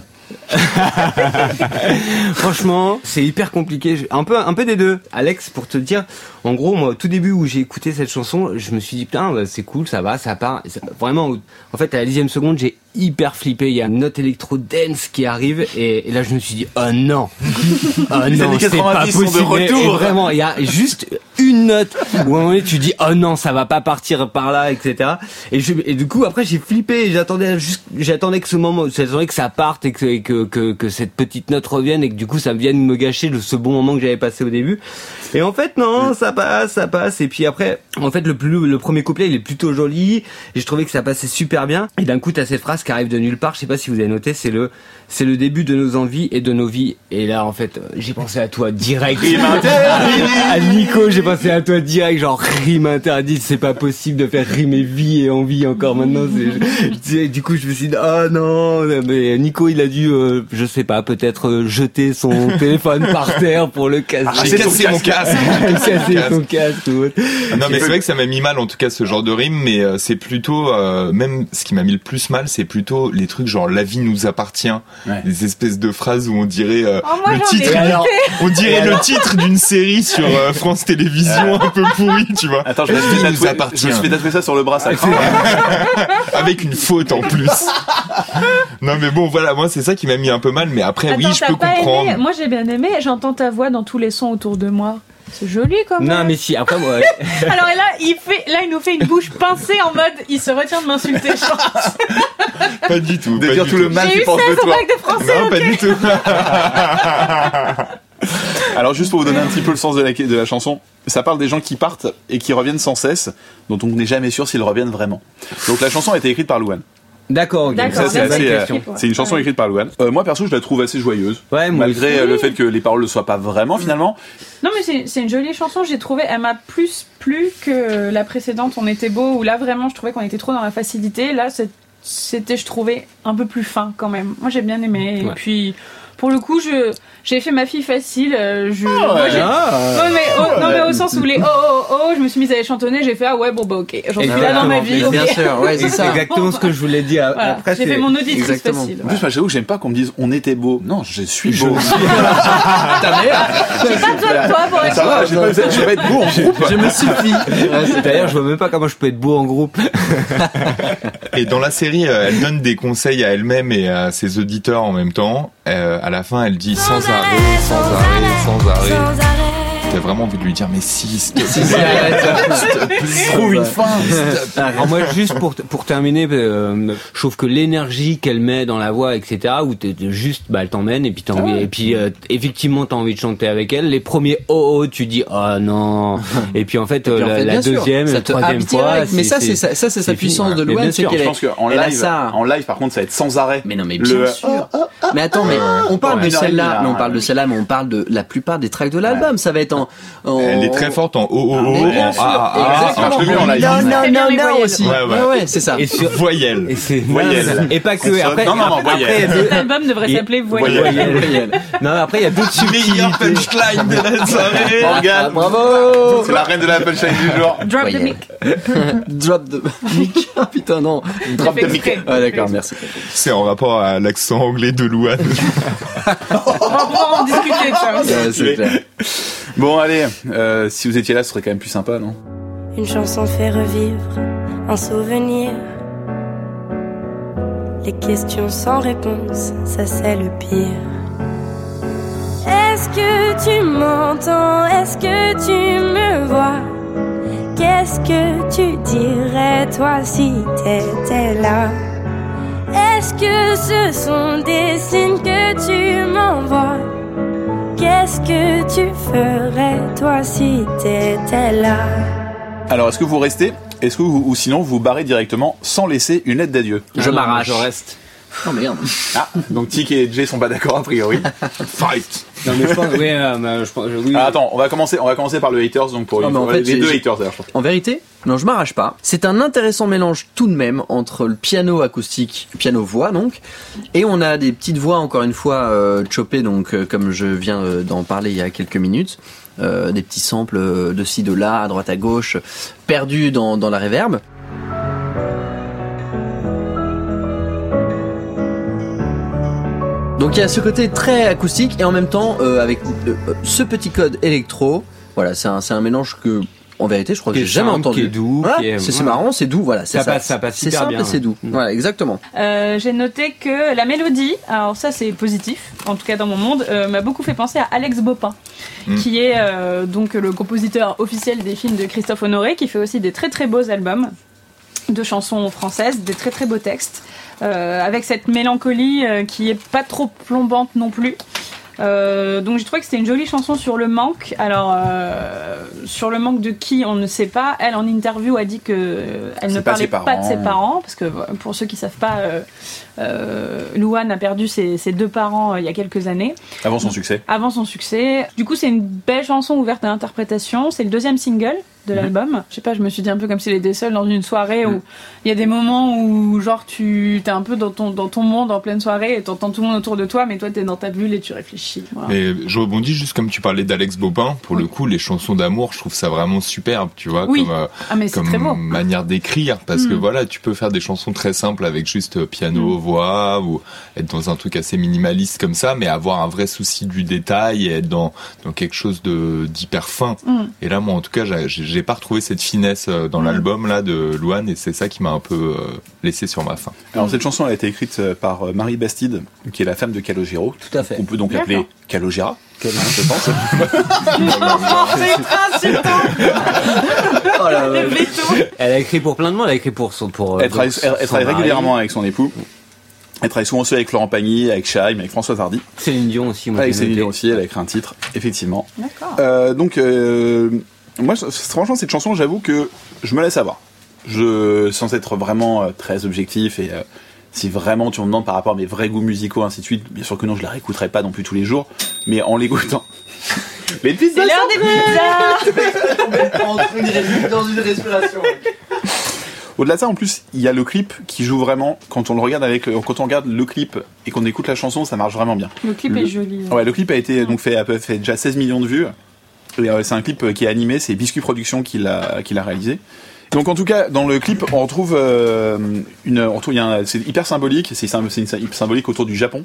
Franchement, c'est hyper compliqué. Un peu, un peu des deux. Alex, pour te dire, en gros, moi, au tout début où j'ai écouté cette chanson, je me suis dit putain, bah, c'est cool, ça va, ça part. Vraiment, en fait, à la dixième seconde, j'ai hyper flippé. Il y a une note électro dance qui arrive, et, et là, je me suis dit oh non, oh non, c'est pas 90 sont de possible. Et- vraiment, il y a juste une note où à un moment tu dis oh non, ça va pas partir par là, etc. Et, je, et du coup, après, j'ai flippé. J'attendais juste, j'attendais que ce moment, j'attendais que ça parte et que, et que, que, que cette petite note revienne et que du coup, ça vienne me gâcher le, ce bon moment que j'avais passé au début. Et en fait, non, ça passe, ça passe. Et puis après, en fait, le plus, le premier couplet, il est plutôt joli. Et je trouvais que ça passait super bien. Et d'un coup, t'as cette phrase qui arrive de nulle part. Je sais pas si vous avez noté, c'est le, c'est le début de nos envies et de nos vies. Et là, en fait, euh, j'ai pensé à toi direct. Rime à Nico, j'ai pensé à toi direct, genre rime interdite, c'est pas possible de faire rimer vie et envie encore maintenant. Du coup, je me suis dit, ah non, mais Nico, il a dû euh, je sais pas, peut-être euh, jeter son téléphone par terre pour le casser. Ah, J'ai cassé mon casque. casser son casque. ou autre. Ah Non mais c'est vrai que ça m'a mis mal en tout cas ce genre de rime mais euh, c'est plutôt euh, même ce qui m'a mis le plus mal c'est plutôt les trucs genre la vie nous appartient. Ouais. des espèces de phrases où on dirait euh, Oh, moi, le titre. alors, on dirait le titre d'une série sur euh, France Télévisions un peu pourrie tu vois. Attends, je me La suis vie fait nous tatouer, appartient je me suis fait tatouer ça sur le bras, ça. avec une faute en plus. Non mais bon voilà moi c'est ça qui m'a mis un peu mal mais après oui je peux comprendre aimé Moi j'ai bien aimé, j'entends ta voix dans tous les sons autour de moi. C'est joli quand même. Non mais si, après moi, Alors et là, il fait, là, il nous fait une bouche pincée en mode, il se retient de m'insulter. je pense. pas du tout De dire du tout le mal qu'il pense 16 de toi. de français. non pas du tout Alors juste pour vous donner un petit peu le sens de la, de la chanson, ça parle des gens qui partent et qui reviennent sans cesse, dont on n'est jamais sûr s'ils reviennent vraiment. Donc la chanson a été écrite par Louane. D'accord. D'accord, c'est assez, euh, c'est une chanson écrite par Louane. Euh, moi perso, je la trouve assez joyeuse. Ouais, moi malgré euh, le fait que les paroles ne soient pas vraiment finalement. Non mais c'est c'est une jolie chanson, j'ai trouvé, elle m'a plus plu que la précédente, On était beau, où là vraiment je trouvais qu'on était trop dans la facilité. Là c'est- c'était, je trouvais, un peu plus fin quand même. Moi j'ai bien aimé. Et Ouais. puis pour le coup, je j'ai fait ma fille facile. euh, Je, ouais. moi, j'ai- Ah. Non mais, au, non mais au sens où les oh oh oh, je me suis mise à les chantonner, j'ai fait ah ouais bon bah ok, j'en suis là dans ma vie. Ok. Bien sûr, ouais, c'est ça. exactement ce que je voulais dire. Voilà, Après, j'ai c'est- fait mon auditrice Exactement. facile. En plus, moi j'avoue que j'aime pas qu'on me dise on était beau. Non, je suis beau. Ta mère, J'ai pas besoin de toi pour être Ça va, pas je vais être beau en groupe. je me suffis. D'ailleurs, je vois même pas comment je peux être beau en groupe. Et dans la série, euh, elle donne des conseils à elle-même et à ses auditeurs en même temps. Euh, à la fin, elle dit sans arrêt, sans arrêt, sans arrêt. T'as vraiment envie de lui dire mais si. Trouve une fin. Alors moi, juste pour pour terminer, euh, je trouve que l'énergie qu'elle met dans la voix, etc., où t'es juste, bah, elle t'emmène et puis t'as envie, et puis euh, effectivement t'as envie de chanter avec elle. Les premiers oh oh, tu dis ah non, et puis en fait, euh, Puis en la, fait, deuxième, la troisième fois, direct. Mais ça, c'est ça, ça, c'est sa puissance de Louane, c'est qu'elle Je pense qu'en live, ça. en live par contre, ça va être sans arrêt. Mais non, mais bien sûr. Mais attends, mais on parle de celle-là, on ouais. parle de celle-là, mais on parle de la plupart des tracks de l'album. Ça va être en. En- Elle est très forte en oh oh oh, sûr, ah en mets en. Non, non, non, non aussi. Ouais, ouais. Ouais, c'est ça. Et sur voyelle. et c'est Voyelle. et pas que après Non, non, non, voyelle. Cet album devrait s'appeler Voyelle. Voyelle. Voyelle. non après il y a d'autres Meilleur subtilités. punchline de la soirée. Morgane, Ah, Bravo c'est la reine de la punchline du jour. Drop the mic. Drop de mic. Ah, Putain, non. Drop the mic. Ah, d'accord, merci. C'est en rapport à l'accent anglais de Louane. On va en discuter de ça. Ouais, c'est clair. Bon, allez, euh, si vous étiez là, ce serait quand même plus sympa, non? Une chanson fait revivre un souvenir. Les questions sans réponse, ça c'est le pire. Est-ce que tu m'entends? Est-ce que tu me vois? Qu'est-ce que tu dirais toi si t'étais là? Est-ce que ce sont des signes que tu m'envoies? Qu'est-ce que tu ferais toi si t'étais là? Alors, est-ce que vous restez? Est-ce que vous, ou sinon vous vous barrez directement sans laisser une lettre d'adieu? Je m'arrache. Je reste. Oh merde. Ah, donc Tic et Jay sont pas d'accord a priori. Fight Non mais je pense, oui, euh, mais je pense, oui. Ah, Attends, on va commencer, on va commencer par le haters, donc pour Non, une mais en fois, fait, les j'ai- deux haters d'ailleurs. En vérité, non, je m'arrache pas. C'est un intéressant mélange tout de même entre le piano acoustique, piano voix donc, et on a des petites voix encore une fois euh, chopées donc euh, comme je viens euh, d'en parler il y a quelques minutes, euh, des petits samples de ci de là, à droite à gauche, perdus dans la réverb. Donc il y a ce côté très acoustique et en même temps avec ce petit code électro. Voilà, c'est un mélange que, en vérité, je crois que j'ai jamais entendu. qui est doux, Voilà, qui est- c'est marrant, c'est doux, voilà. c'est Ça passe- ça passe C'est super simple bien, et c'est doux. Mm. Voilà, exactement. Euh, J'ai noté que la mélodie, alors ça c'est positif, en tout cas dans mon monde, euh, m'a beaucoup fait penser à Alex Bopin, Mm. qui est euh, donc le compositeur officiel des films de Christophe Honoré, qui fait aussi des très très beaux albums de chansons françaises, des très très beaux textes, euh, avec cette mélancolie euh, qui est pas trop plombante non plus. Euh, donc j'ai trouvé que c'était une jolie chanson sur le manque. Alors euh, sur le manque de qui on ne sait pas. Elle en interview a dit que elle ne pas parlait pas, de ses parents parce que euh, pour ceux qui savent pas, euh, Louane a perdu ses, ses deux parents il y a quelques années Avant son succès. avant son succès. Du coup c'est une belle chanson ouverte à l'interprétation. C'est le deuxième single de l'album. Je sais pas, je me suis dit un peu comme s'il était seul dans une soirée où il y a des moments où genre tu t'es un peu dans ton dans ton monde en pleine soirée et t'entends tout le monde autour de toi, mais toi t'es dans ta bulle et tu réfléchis. Voilà. Mais je rebondis juste comme tu parlais d'Alex Bopin. Pour le coup, les chansons d'amour, je trouve ça vraiment superbe, tu vois, Oui. comme, euh, Ah mais c'est comme très beau. manière d'écrire. Parce que Mm. voilà, tu peux faire des chansons très simples avec juste euh, piano, Mm. voix, ou être dans un truc assez minimaliste comme ça, mais avoir un vrai souci du détail et être dans, dans quelque chose de d'hyper fin. Mm. Et là, moi, en tout cas, j'ai- j'ai pas retrouvé cette finesse euh, dans l'album là de Luan, et c'est ça qui m'a un peu euh, laissé sur ma faim. Alors cette chanson a été écrite euh, par Marie Bastide, qui est la femme de Calogero. Tout à fait. On peut donc D'accord. appeler Calogera, je pense. c'est Oh là. Elle a écrit pour plein de monde, elle a écrit pour son pour. Elle travaille, elle- travaille régulièrement avec son époux. Elle travaille souvent aussi avec Laurent Pagny, avec Chaim, avec Françoise Hardy. Céline Dion aussi. moi, Avec Céline. Dion aussi, elle a écrit un titre, effectivement. D'accord. Euh, donc, euh, moi, franchement, cette chanson, j'avoue que je me laisse avoir. Je, sans être vraiment euh, très objectif et euh, si vraiment tu me demandes par rapport à mes vrais goûts musicaux, ainsi de suite, bien sûr que non, je la réécouterai pas non plus tous les jours, mais en l'écoutant. Mais une pizza, C'est l'heure des pizzas. Dans une respiration. Au-delà de ça, en plus, il y a le clip qui joue vraiment. Quand on le regarde avec, euh, quand on regarde le clip et qu'on écoute la chanson, ça marche vraiment bien. Le clip Le- est joli. Ouais, le clip a été donc fait, a fait déjà 16 millions de vues. Euh, c'est un clip euh, qui est animé, c'est Biscuit Productions qui l'a réalisé. Donc en tout cas, dans le clip, on retrouve euh, une, on c'est hyper symbolique, c'est une sy- symbolique autour du Japon.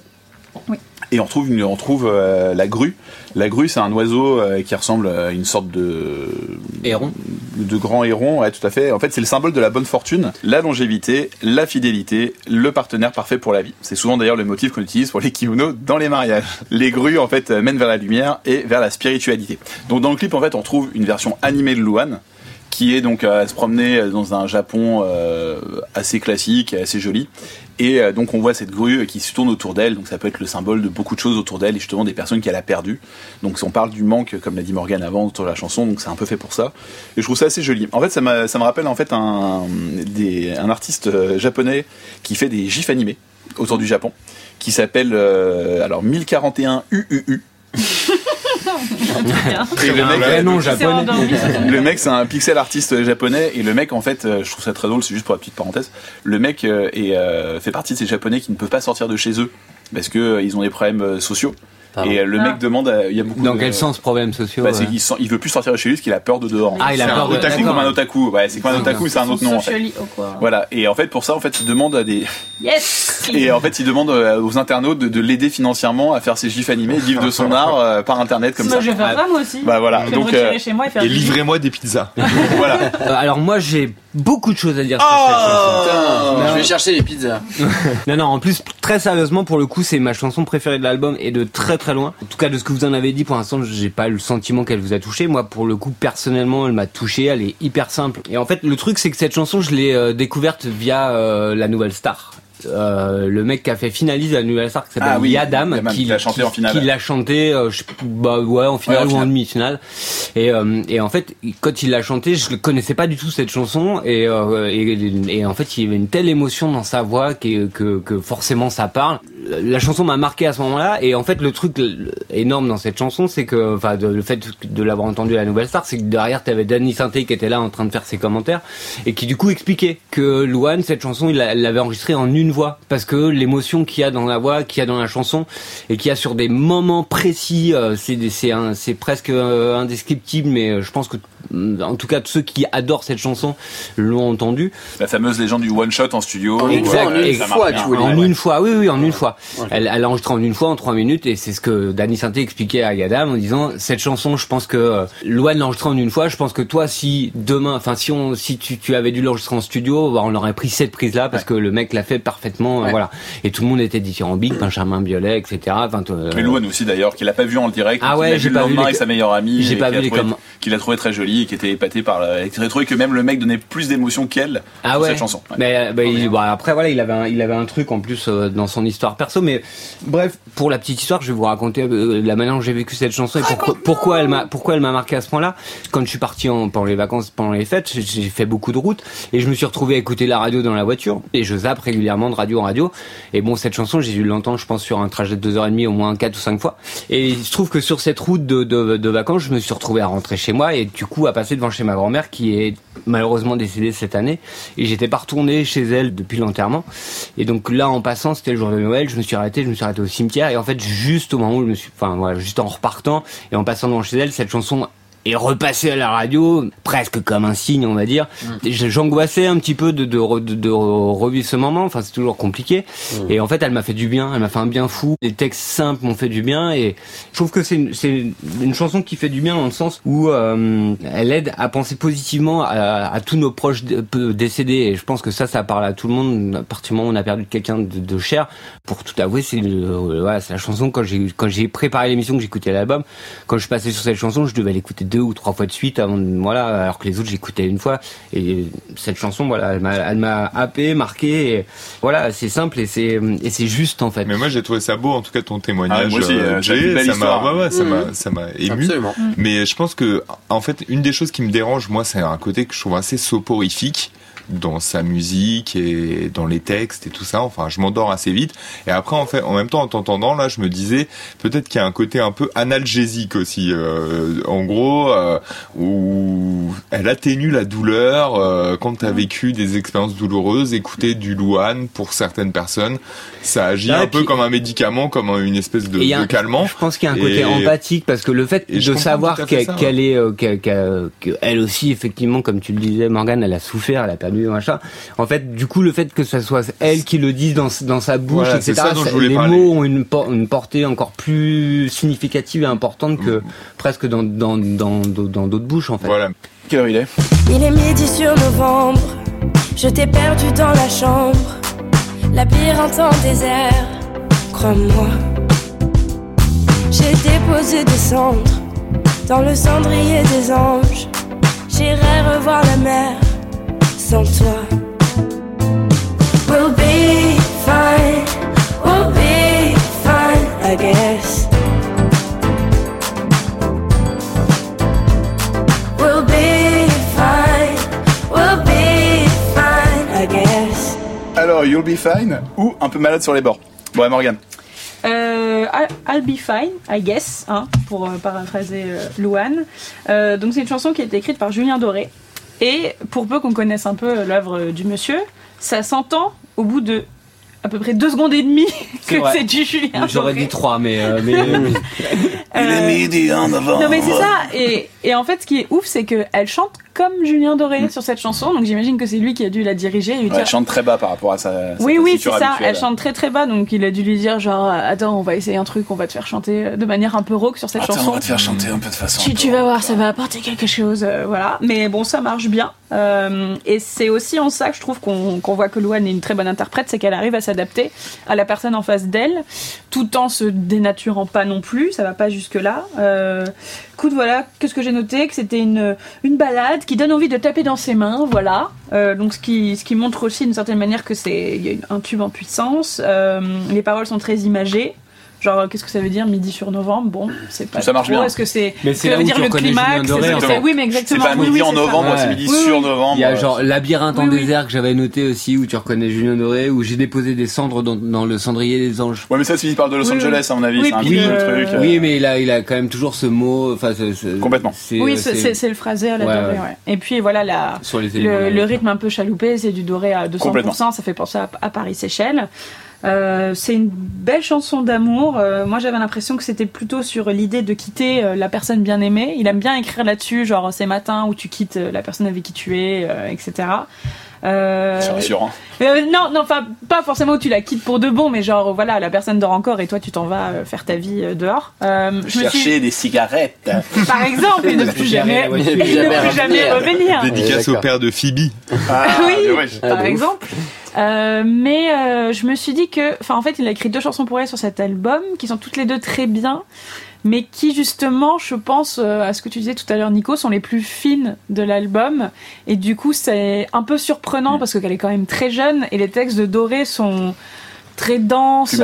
Oui. Et on trouve, une, on trouve euh, la grue. La grue, c'est un oiseau euh, qui ressemble à une sorte de Héron. de grand héron, ouais, tout à fait. En fait, c'est le symbole de la bonne fortune, la longévité, la fidélité, le partenaire parfait pour la vie. C'est souvent d'ailleurs le motif qu'on utilise pour les kimonos dans les mariages. Les grues, en fait, euh, mènent vers la lumière et vers la spiritualité. Donc, dans le clip, en fait, on trouve une version animée de Luan, qui est donc à se promener dans un Japon euh, assez classique, assez joli. Et euh, donc on voit cette grue qui se tourne autour d'elle, donc ça peut être le symbole de beaucoup de choses autour d'elle, et justement des personnes qu'elle a perdues. Donc on parle du manque, comme l'a dit Morgan avant, autour de la chanson, donc c'est un peu fait pour ça. Et je trouve ça assez joli. En fait, ça, m'a- ça me rappelle en fait un, des, un artiste euh, japonais qui fait des gifs animés autour du Japon, qui s'appelle alors 1041 UUU. Et le mec, C'est japonais. endormi. le mec, c'est un pixel artiste japonais et le mec, en fait, euh, je trouve ça très drôle. C'est juste pour la petite parenthèse. Le mec euh, est, euh, fait partie de ces japonais qui ne peuvent pas sortir de chez eux parce que ils ont des problèmes sociaux. Pardon. Et euh, le Ah. mec demande, à- il y a beaucoup Dans de, quel sens problèmes sociaux bah, euh qu'il sent- il veut plus sortir de chez lui parce qu'il a peur de dehors. Ah, il a peur un de- otaku, comme un otaku. Ouais, c'est comme un otaku, c'est un autre nom. En fait. Voilà. Et en fait, pour ça, en fait, il demande à des Yes. et en fait, il demande euh, aux internautes de, de l'aider financièrement à faire ses gifs animés, vivre de son art euh, par internet comme Moi, ça. je vais faire ça moi aussi. Bah voilà. Donc retirer euh, chez moi et faire Et livrez-moi des pizzas. voilà. Alors moi j'ai beaucoup de choses à dire sur Oh cette chanson. Putain, je vais chercher les pizzas. Non non en plus très sérieusement pour le coup c'est ma chanson préférée de l'album et de très très loin. En tout cas de ce que vous en avez dit pour l'instant j'ai pas le sentiment qu'elle vous a touché. Moi pour le coup personnellement elle m'a touché. Elle est hyper simple. Et en fait le truc c'est que cette chanson je l'ai euh, découverte via euh, la Nouvelle Star. Euh, le mec qui a fait finalise la Nouvelle Star qui s'appelle Ah oui, Yadam, qui qui l'a chanté en finale. qui l'a chanté euh, je- bah ouais en finale Ouais, ou en finale. demi-finale et euh, et en fait quand il l'a chanté je ne connaissais pas du tout cette chanson et, et et en fait il y avait une telle émotion dans sa voix que que, que forcément ça parle la chanson m'a marqué à ce moment-là et en fait le truc énorme dans cette chanson c'est que enfin de- le fait de l'avoir entendu à la Nouvelle Star c'est que derrière tu avais Danny Sainté qui était là en train de faire ses commentaires et qui du coup expliquait que Luan cette chanson il l'avait enregistrée en une voix parce que l'émotion qu'il y a dans la voix qu'il y a dans la chanson et qu'il y a sur des moments précis euh, c'est presque euh, indescriptible mais euh, je pense que mm, en tout cas ceux qui adorent cette chanson l'ont entendu La fameuse légende du one shot en studio. En une où, fois, en une fois, tu en ouais. une fois, oui, oui, en une fois. Ok. Elle, elle a enregistré en une fois, en trois minutes, et c'est ce que Danny Sainté expliquait à Yadam en disant cette chanson, je pense que euh, Loane l'a enregistrée en une fois. Je pense que toi, si demain, enfin si on, si tu, tu avais dû l'enregistrer en studio, bah, on aurait pris cette prise-là parce que le mec l'a fait parfaitement, euh, Ouais. voilà. Et tout le monde était dithyrambique, Benjamin Biolay, etc. Enfin, euh, Mais Luan aussi d'ailleurs, qui l'a pas vu en direct, Ah ouais, j'ai pas vu avec sa meilleure amie, J'ai pas a vu les comment- Qu'il a trouvé très jolie, et qui était épaté par, la... qui a trouvé que même le mec donnait plus d'émotion qu'elle Ah ouais. cette chanson. Ouais. Mais euh, bah, il- bah, après voilà, il avait un, il avait un truc en plus euh, dans son histoire perso. Mais bref, pour la petite histoire, je vais vous raconter euh, la manière dont j'ai vécu cette chanson et pourquoi, pourquoi elle m'a, pourquoi elle m'a marqué à ce point-là. Quand je suis parti en, pendant les vacances, pendant les fêtes, j'ai- j'ai fait beaucoup de routes et je me suis retrouvé à écouter la radio dans la voiture et je zappe régulièrement de radio en radio. Et bon, cette chanson, j'ai dû l'entendre, je pense, sur un trajet de deux heures et demie au moins quatre ou cinq fois. Et il se trouve que sur cette route de, de, de vacances, je me suis retrouvé à rentrer chez moi et du coup à passer devant chez ma grand-mère qui est malheureusement décédée cette année et j'étais pas retourné chez elle depuis l'enterrement et donc là en passant c'était le jour de Noël je me suis arrêté je me suis arrêté au cimetière et en fait juste au moment où je me suis enfin voilà juste en repartant et en passant devant chez elle cette chanson est repassée à la radio presque comme un signe on va dire. Et j'angoissais un petit peu de, de, re- de, de revivre ce moment. Enfin c'est toujours compliqué. Et en fait elle m'a fait du bien. Elle m'a fait un bien fou. Les textes simples m'ont fait du bien. Et je trouve que c'est une, chanson qui fait du bien dans le sens où euh, elle aide à penser positivement à, à tous nos proches décédés. Et je pense que ça ça parle à tout le monde. À partir du moment où on a perdu quelqu'un de, cher pour tout avouer c'est euh, voilà, la chanson. Quand j'ai quand j'ai préparé l'émission que j'écoutais l'album quand je passais sur cette chanson je devais l'écouter deux ou trois fois de suite avant de- voilà alors que les autres j'écoutais une fois et cette chanson voilà elle m'a elle m'a happé marqué et voilà c'est simple et c'est et c'est juste en fait Mais moi j'ai trouvé ça beau en tout cas ton témoignage. Ah, moi aussi, euh, Jay, ça m'a histoire. ouais, ouais, ça Mhm. m'a ça m'a ému. Absolument. Mais je pense que en fait une des choses qui me dérange moi c'est un côté que je trouve assez soporifique dans sa musique et dans les textes et tout ça. Enfin, je m'endors assez vite. Et après, en fait, en même temps, en t'entendant là, je me disais peut-être qu'il y a un côté un peu analgésique aussi. euh, en gros, euh, où elle atténue la douleur euh, quand tu as vécu des expériences douloureuses. Écouter du Louane pour certaines personnes, ça agit Ouais, un peu comme un médicament, comme une espèce de, un- calmant. Je pense qu'il y a un côté Et- empathique parce que le fait de savoir qu'elle est, euh, qu'elle- qu'elle- qu'elle aussi effectivement, comme tu le disais, Morgane, elle a souffert, elle a perdu machin. En fait, du coup, le fait que ça soit elle qui le dise dans, dans sa bouche, Voilà, etc. ça dont je ça- voulais les parler. mots ont une, por- une portée encore plus significative et importante que presque dans dans dans dans d'autres bouches en fait. Voilà. Quelle heure il est Il est midi sur novembre, je t'ai perdu dans la chambre, labyrinthe en désert, crois-moi. J'ai déposé des cendres dans le cendrier des anges, j'irai revoir la mer sans toi. We'll be fine, we'll be fine, I guess. We'll be fine, we'll be fine, I guess. Alors, You'll Be Fine ou Un peu malade sur les bords Ouais, Morgan. Euh, I'll- I'll be fine, I guess, hein, pour euh, paraphraser euh, Louane. Euh, donc c'est une chanson qui a été écrite par Julien Doré. Et pour peu qu'on connaisse un peu l'œuvre du monsieur, ça s'entend au bout de à peu près deux secondes et demie que c'est du Julien J'aurais dit trois, mais euh, mais Euh, midi en novembre. Non mais c'est ça et, et en fait ce qui est ouf c'est qu'elle chante comme Julien Doré sur cette chanson donc j'imagine que c'est lui qui a dû la diriger et lui Ouais, dire elle chante très bas par rapport à sa. sa oui, oui, c'est ça. Elle chante très très bas, donc il a dû lui dire genre attends, on va essayer un truc, on va te faire chanter de manière un peu rauque sur cette Attends, chanson. on va te faire chanter un peu de façon. Tu, tu vas voir, ça va apporter quelque chose, euh, voilà. Mais bon, ça marche bien. Euh, et c'est aussi en ça que je trouve qu'on voit que Louane est une très bonne interprète, c'est qu'elle arrive à s'adapter à la personne en face d'elle, tout en se dénaturant pas non plus. Ça va pas jusque là. Euh, écoute, voilà, qu'est-ce que j'ai noté? Que c'était une une balade qui donne envie de taper dans ses mains, voilà. Euh, donc ce qui ce qui montre aussi d'une certaine manière que c'est un tube en puissance. Euh, les paroles sont très imagées. Genre, qu'est-ce que ça veut dire midi sur novembre? Bon, c'est pas. Ça marche bien. Est-ce que c'est Mais ce c'est veut dire le c'est- fait. Oui, mais C'est exactement. pas Oui, midi oui, en c'est novembre, c'est midi Oui, sur oui. novembre. Il y a genre Labyrinthe en Oui, oui. désert que j'avais noté aussi où tu reconnais Julien Doré où j'ai déposé des cendres dans, dans le cendrier des anges. Ouais, mais ça, c'est il parle de Los Oui, Angeles, à mon avis. Oui, c'est un truc. euh, Oui, mais il a, il a quand même toujours ce mot. Enfin, ce- ce- Complètement. c'est- Oui, euh, c'est- c'est c'est le phrasé à la dorée. Et puis voilà, la, le, rythme un peu chaloupé, c'est du doré à 200%, Complètement. ça fait penser à, à Paris-Séchelles. Euh, c'est une belle chanson d'amour. Euh, moi, j'avais l'impression que c'était plutôt sur l'idée de quitter euh, la personne bien aimée. Il aime bien écrire là-dessus, genre ces matins où tu quittes la personne avec qui tu es, etc. Euh, C'est rassurant. euh, non, non, enfin, pas forcément où tu la quittes pour de bon, mais genre, voilà, la personne dort encore et toi, tu t'en vas euh, faire ta vie euh, dehors. Euh, je me suis, Chercher des cigarettes. par exemple, et ne plus jamais, Ouais, et tu- ne jamais plus jamais revenir. Dédicace au père de Phoebe. Ah, oui, ouais. Ah, par exemple. Euh, mais euh, je me suis dit que, enfin, en fait, il a écrit deux chansons pour elle sur cet album, qui sont toutes les deux très bien, mais qui justement, je pense euh, à ce que tu disais tout à l'heure, Nico, sont les plus fines de l'album. Et du coup, c'est un peu surprenant parce qu'elle est quand même très jeune et les textes de Doré sont très denses, Plus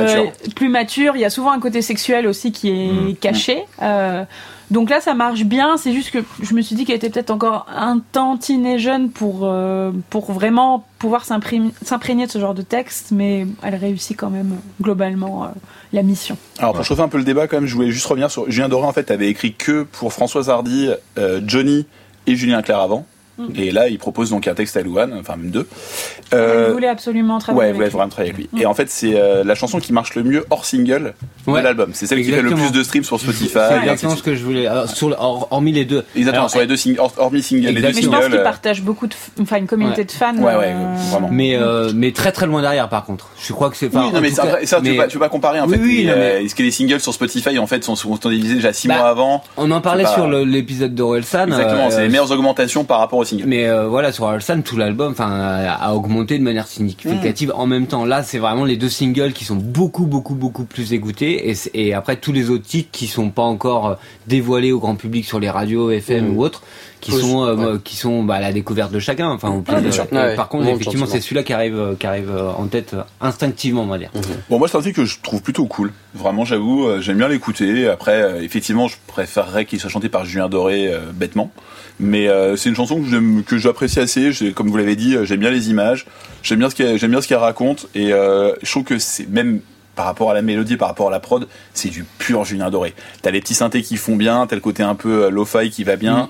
matures. euh, plus. Il y a souvent un côté sexuel aussi qui est Mmh. caché. Euh, donc là, ça marche bien. C'est juste que je me suis dit qu'elle était peut-être encore un tantinet jeune pour, euh, pour vraiment pouvoir s'imprégner s'imprégner de ce genre de texte, mais elle réussit quand même globalement euh, la mission. Alors pour chauffer un peu le débat quand même, je voulais juste revenir sur Julien Doré en fait avait écrit que pour Françoise Hardy, euh, Johnny et Julien Clerc avant. Mm. Et là, il propose donc un texte à Louane, enfin même deux. Il Euh, voulait absolument travailler ouais, il avec voulait lui. vraiment travailler avec lui. Mm. Et en fait, c'est euh, la chanson qui marche le mieux hors single Ouais. de l'album. C'est celle qui fait le plus de streams sur Spotify. C'est de exactement ce que je voulais. alors, sur le- hor- hormis les deux. Exactement, Alors, sur les deux singles, hors- hormis single, les deux Mais je pense qu'il euh, partage beaucoup de, enfin une communauté Ouais. de fans. Ouais, ouais, euh, vraiment. Mais euh, mais très très loin derrière par contre. Je crois que c'est pas. Oui, non, mais ça, ça, tu, peux pas, tu peux pas comparer en Oui, fait. oui, les, non, mais- Est-ce que les singles sur Spotify en fait sont divisés déjà 6 Bah, mois avant? On en parlait sur l'épisode d'Orelsan. Exactement, c'est les meilleures augmentations par rapport Mais euh, voilà, sur Orelsan, tout l'album, enfin, a, a augmenté de manière significative. Mm. En même temps, là, c'est vraiment les deux singles qui sont beaucoup, beaucoup, beaucoup plus écoutés, et, après tous les autres titres qui sont pas encore euh, dévoilés au grand public sur les radios FM Mm. ou autres, qui sont, euh, ouais. qui sont bah, à la découverte de chacun. Enfin, au. Et Ouais, par contre, bon, effectivement, c'est celui-là qui arrive, qui arrive en tête instinctivement, on va dire. Bon, moi, c'est un titre que je trouve plutôt cool. Vraiment, j'avoue, j'aime bien l'écouter. Après, effectivement, je préférerais qu'il soit chanté par Julien Doré euh, bêtement. Mais euh, c'est une chanson que j'aime- que j'apprécie assez. J'ai- Comme vous l'avez dit, euh, j'aime bien les images, j'aime bien ce qu'elle j'aime bien ce qu'elle raconte, et euh, je trouve que c'est même par rapport à la mélodie, par rapport à la prod, c'est du pur Julien Doré. T'as les petits synthés qui font bien, t'as le côté un peu lo-fi qui va bien.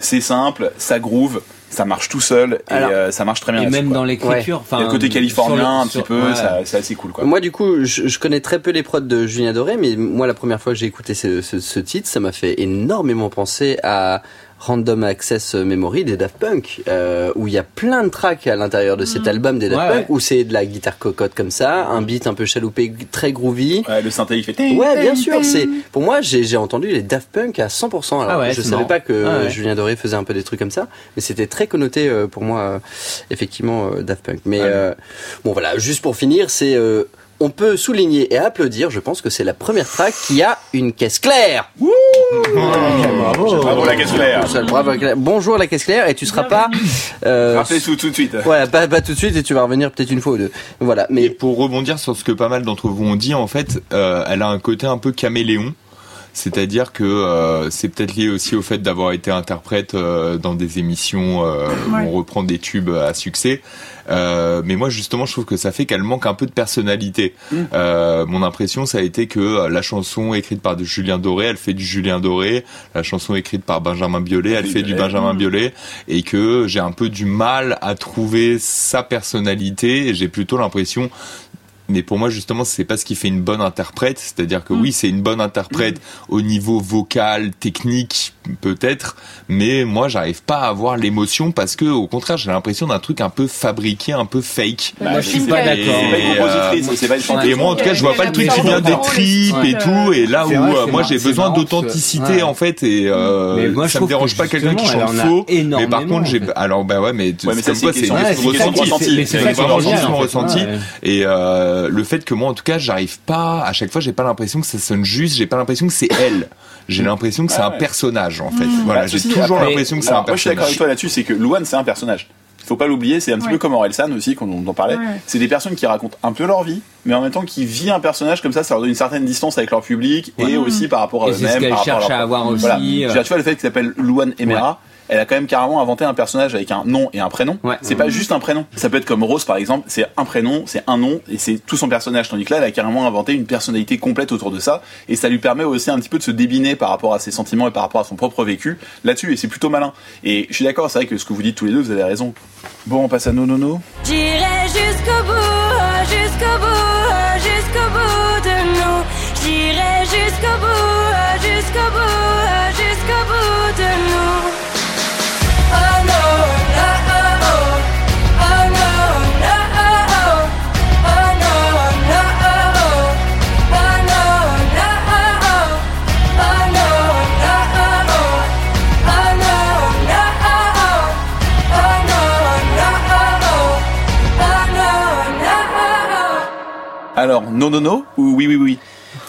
C'est simple, ça groove, ça marche tout seul, et Alors, euh, ça marche très bien. Et même quoi. dans l'écriture, Il y enfin, a le côté californien le- un sur- petit peu, ouais. ça- c'est assez cool quoi. Moi, du coup, je, je connais très peu les prods de Julien Doré, mais moi, la première fois que j'ai écouté ce, ce- ce titre, ça m'a fait énormément penser à Random Access Memory des Daft Punk, euh, où il y a plein de tracks à l'intérieur de cet album des Daft Ouais, Punk, ouais. où c'est de la guitare cocotte comme ça, un beat un peu chaloupé, très groovy. Ouais, le synthé il fait. Ouais, bien sûr. C'est pour moi, j'ai j'ai entendu les Daft Punk à 100%. Alors, Ah ouais, je savais marrant. pas que Ah. Julien Doré faisait un peu des trucs comme ça, mais c'était très connoté euh, pour moi, euh, effectivement, euh, Daft Punk. Mais Ouais. euh, bon, voilà, juste pour finir, c'est euh, on peut souligner et applaudir. Je pense que c'est la première track qui a une caisse claire. Bravo la caisse claire. Bravo. Bonjour la caisse claire et tu seras pas. Euh, tout tout de suite. voilà, pas, pas tout de suite et tu vas revenir peut-être une fois ou deux. Voilà, Et mais pour rebondir sur ce que pas mal d'entre vous ont dit, en fait, euh, elle a un côté un peu caméléon. C'est-à-dire que euh, c'est peut-être lié aussi au fait d'avoir été interprète euh, dans des émissions euh, Ouais. où on reprend des tubes à succès. Euh, mais moi justement, je trouve que ça fait qu'elle manque un peu de personnalité. Mm. Euh, mon impression, ça a été que la chanson écrite par Julien Doré, elle fait du Julien Doré. La chanson écrite par Benjamin Biolay, elle fait du. Benjamin Mm. Biolay. Et que j'ai un peu du mal à trouver sa personnalité. J'ai plutôt l'impression mais pour moi justement c'est pas ce qui fait une bonne interprète. C'est-à-dire que Mm. oui c'est une bonne interprète au niveau vocal technique peut-être. Mais moi j'arrive pas à avoir l'émotion parce que au contraire j'ai l'impression d'un truc un peu fabriqué un peu fake. Bah, Moi, je suis pas d'accord. Et, compositrice, euh, et moi en tout cas je vois pas le truc. qui vient des tripes et tout et là où vrai, euh, moi j'ai besoin d'authenticité ouais. en fait et euh, moi, ça me dérange pas quelqu'un qui chante faux. Mais par contre j'ai alors bah ouais mais c'est quoi c'est une ressenti. c'est- vraiment juste mon ressenti et euh, le fait que moi en tout cas j'arrive pas à chaque fois j'ai pas l'impression que ça sonne juste j'ai pas l'impression que c'est elle j'ai l'impression que c'est Ah un personnage en fait Mmh. voilà Bah, j'ai toujours l'impression que c'est un moi je suis d'accord avec personnage toi là-dessus, c'est que Luan c'est un personnage. Faut pas l'oublier, c'est un petit Ouais. peu comme Orelsan aussi, qu'on on parlait. Ouais. C'est des personnes qui racontent un peu leur vie, mais en même temps qui vivent un personnage comme ça, ça leur donne une certaine distance avec leur public et aussi par rapport à Et c'est ce eux-mêmes. qu'elle leur- à avoir aussi. Voilà. euh, dire, tu vois le fait qu'il s'appelle Luan Emera. Elle a quand même carrément inventé un personnage avec un nom et un prénom. Ouais. C'est pas juste un prénom. Ça peut être comme Rose par exemple, c'est un prénom, c'est un nom et c'est tout son personnage. Tandis que là, elle a carrément inventé une personnalité complète autour de ça et ça lui permet aussi un petit peu de se débiner par rapport à ses sentiments et par rapport à son propre vécu là-dessus et c'est plutôt malin. Et je suis d'accord, c'est vrai que ce que vous dites tous les deux, vous avez raison. Bon, on passe à No No No. J'irai jusqu'au bout, jusqu'au bout, jusqu'au bout de nous. J'irai jusqu'au bout, jusqu'au bout, jusqu'au bout Alors, No No No ou Oui Oui Oui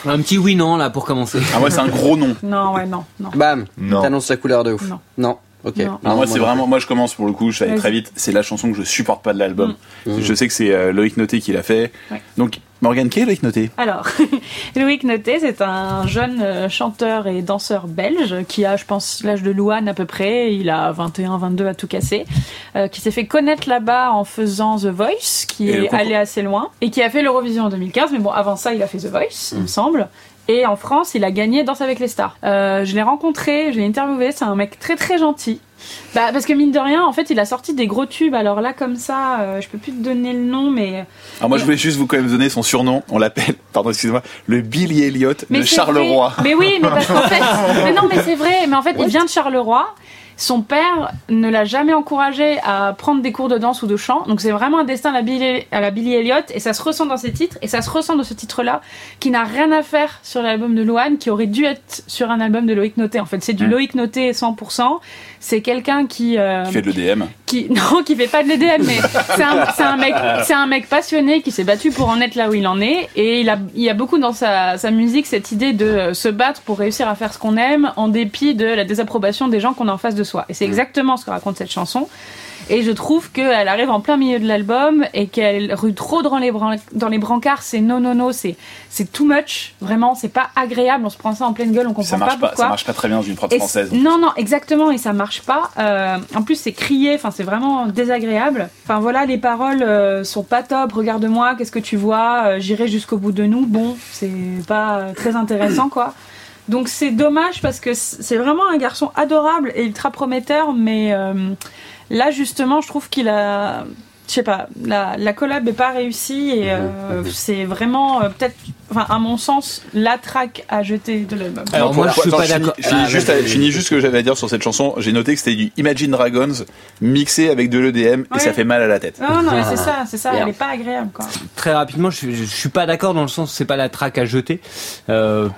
Un petit oui non là pour commencer. Ah, moi, c'est un gros nom. Non, ouais, non, non. bam, Non. t'annonces la couleur de ouf. Non. Non. Ok. Non. Alors moi c'est vraiment moi je commence pour le coup je vais aller très vite c'est la chanson que je supporte pas de l'album Mm. je sais que c'est euh, Loïc Noté qui l'a fait Ouais. donc Morgan qui est Loïc Noté? Alors, Loïc Noté, c'est un jeune euh, chanteur et danseur belge qui a, je pense, l'âge de Louane à peu près. Il a 21, 22 à tout casser. euh, qui s'est fait connaître là-bas en faisant The Voice, qui Et est allé assez loin. Et qui a fait l'Eurovision en 2015. Mais bon, avant ça, il a fait The Voice, il me semble. Et en France, il a gagné Danse avec les stars. Euh, je l'ai rencontré, je l'ai interviewé. C'est un mec très très gentil. Bah parce que mine de rien, en fait, il a sorti des gros tubes. Alors là, comme ça, euh, je peux plus te donner le nom, mais Alors moi je voulais juste vous quand même donner son surnom, on l'appelle, pardon excusez-moi, le Billy Elliot de Charleroi. vrai. Mais oui, mais parce qu'en fait, mais non, mais c'est vrai. Mais en fait, il vient de Charleroi. Son père ne l'a jamais encouragé à prendre des cours de danse ou de chant. Donc c'est vraiment un destin à la Billy, à la Billy Elliot et ça se ressent dans ses titres et ça se ressent dans ce titre-là qui n'a rien à faire sur l'album de Loane qui aurait dû être sur un album de Loïc Noté. En fait, c'est du. Loïc Noté 100%. C'est quelqu'un qui euh, Qui fait de l'EDM. Qui non qui fait pas de l'EDM mais c'est un, un mec c'est un mec passionné qui s'est battu pour en être là où il en est. Et il a il y a beaucoup dans sa, sa musique cette idée de euh, se battre pour réussir à faire ce qu'on aime en dépit de la désapprobation des gens qu'on a en face de soi. Et c'est exactement ce que raconte cette chanson et je trouve qu'elle arrive en plein milieu de l'album et qu'elle rue trop dans les, dans les brancards. C'est non, non, non, c'est, c'est too much. Vraiment, c'est pas agréable. On se prend ça en pleine gueule, on comprend pas pas, pourquoi. ça marche pas très bien dans une prod française. Non, non, exactement, et ça marche pas. Euh, en plus, c'est crié, enfin, c'est vraiment désagréable. Enfin, voilà, les paroles euh, sont pas top. Regarde-moi, qu'est-ce que tu vois? Euh, J'irai jusqu'au bout de nous. Bon, c'est pas très intéressant, quoi. Donc, c'est dommage parce que c'est vraiment un garçon adorable et ultra prometteur, mais euh, là, justement, je trouve qu'il a. Je sais pas, la, la collab est pas réussie et euh, c'est vraiment euh, peut-être, enfin à mon sens, la track à jeter de l'album. Alors moi, je suis Attends, pas finis- Ah, juste, vas-y, à- vas-y. finis juste ce que j'avais à dire sur cette chanson. J'ai noté que c'était du Imagine Dragons mixé avec de l'EDM et ça fait mal à la tête. Non, non, mais c'est ça, c'est ça, Bien. elle est pas agréable, quoi. Très rapidement, je, je, je suis pas d'accord dans le sens c'est pas la track à jeter. Euh,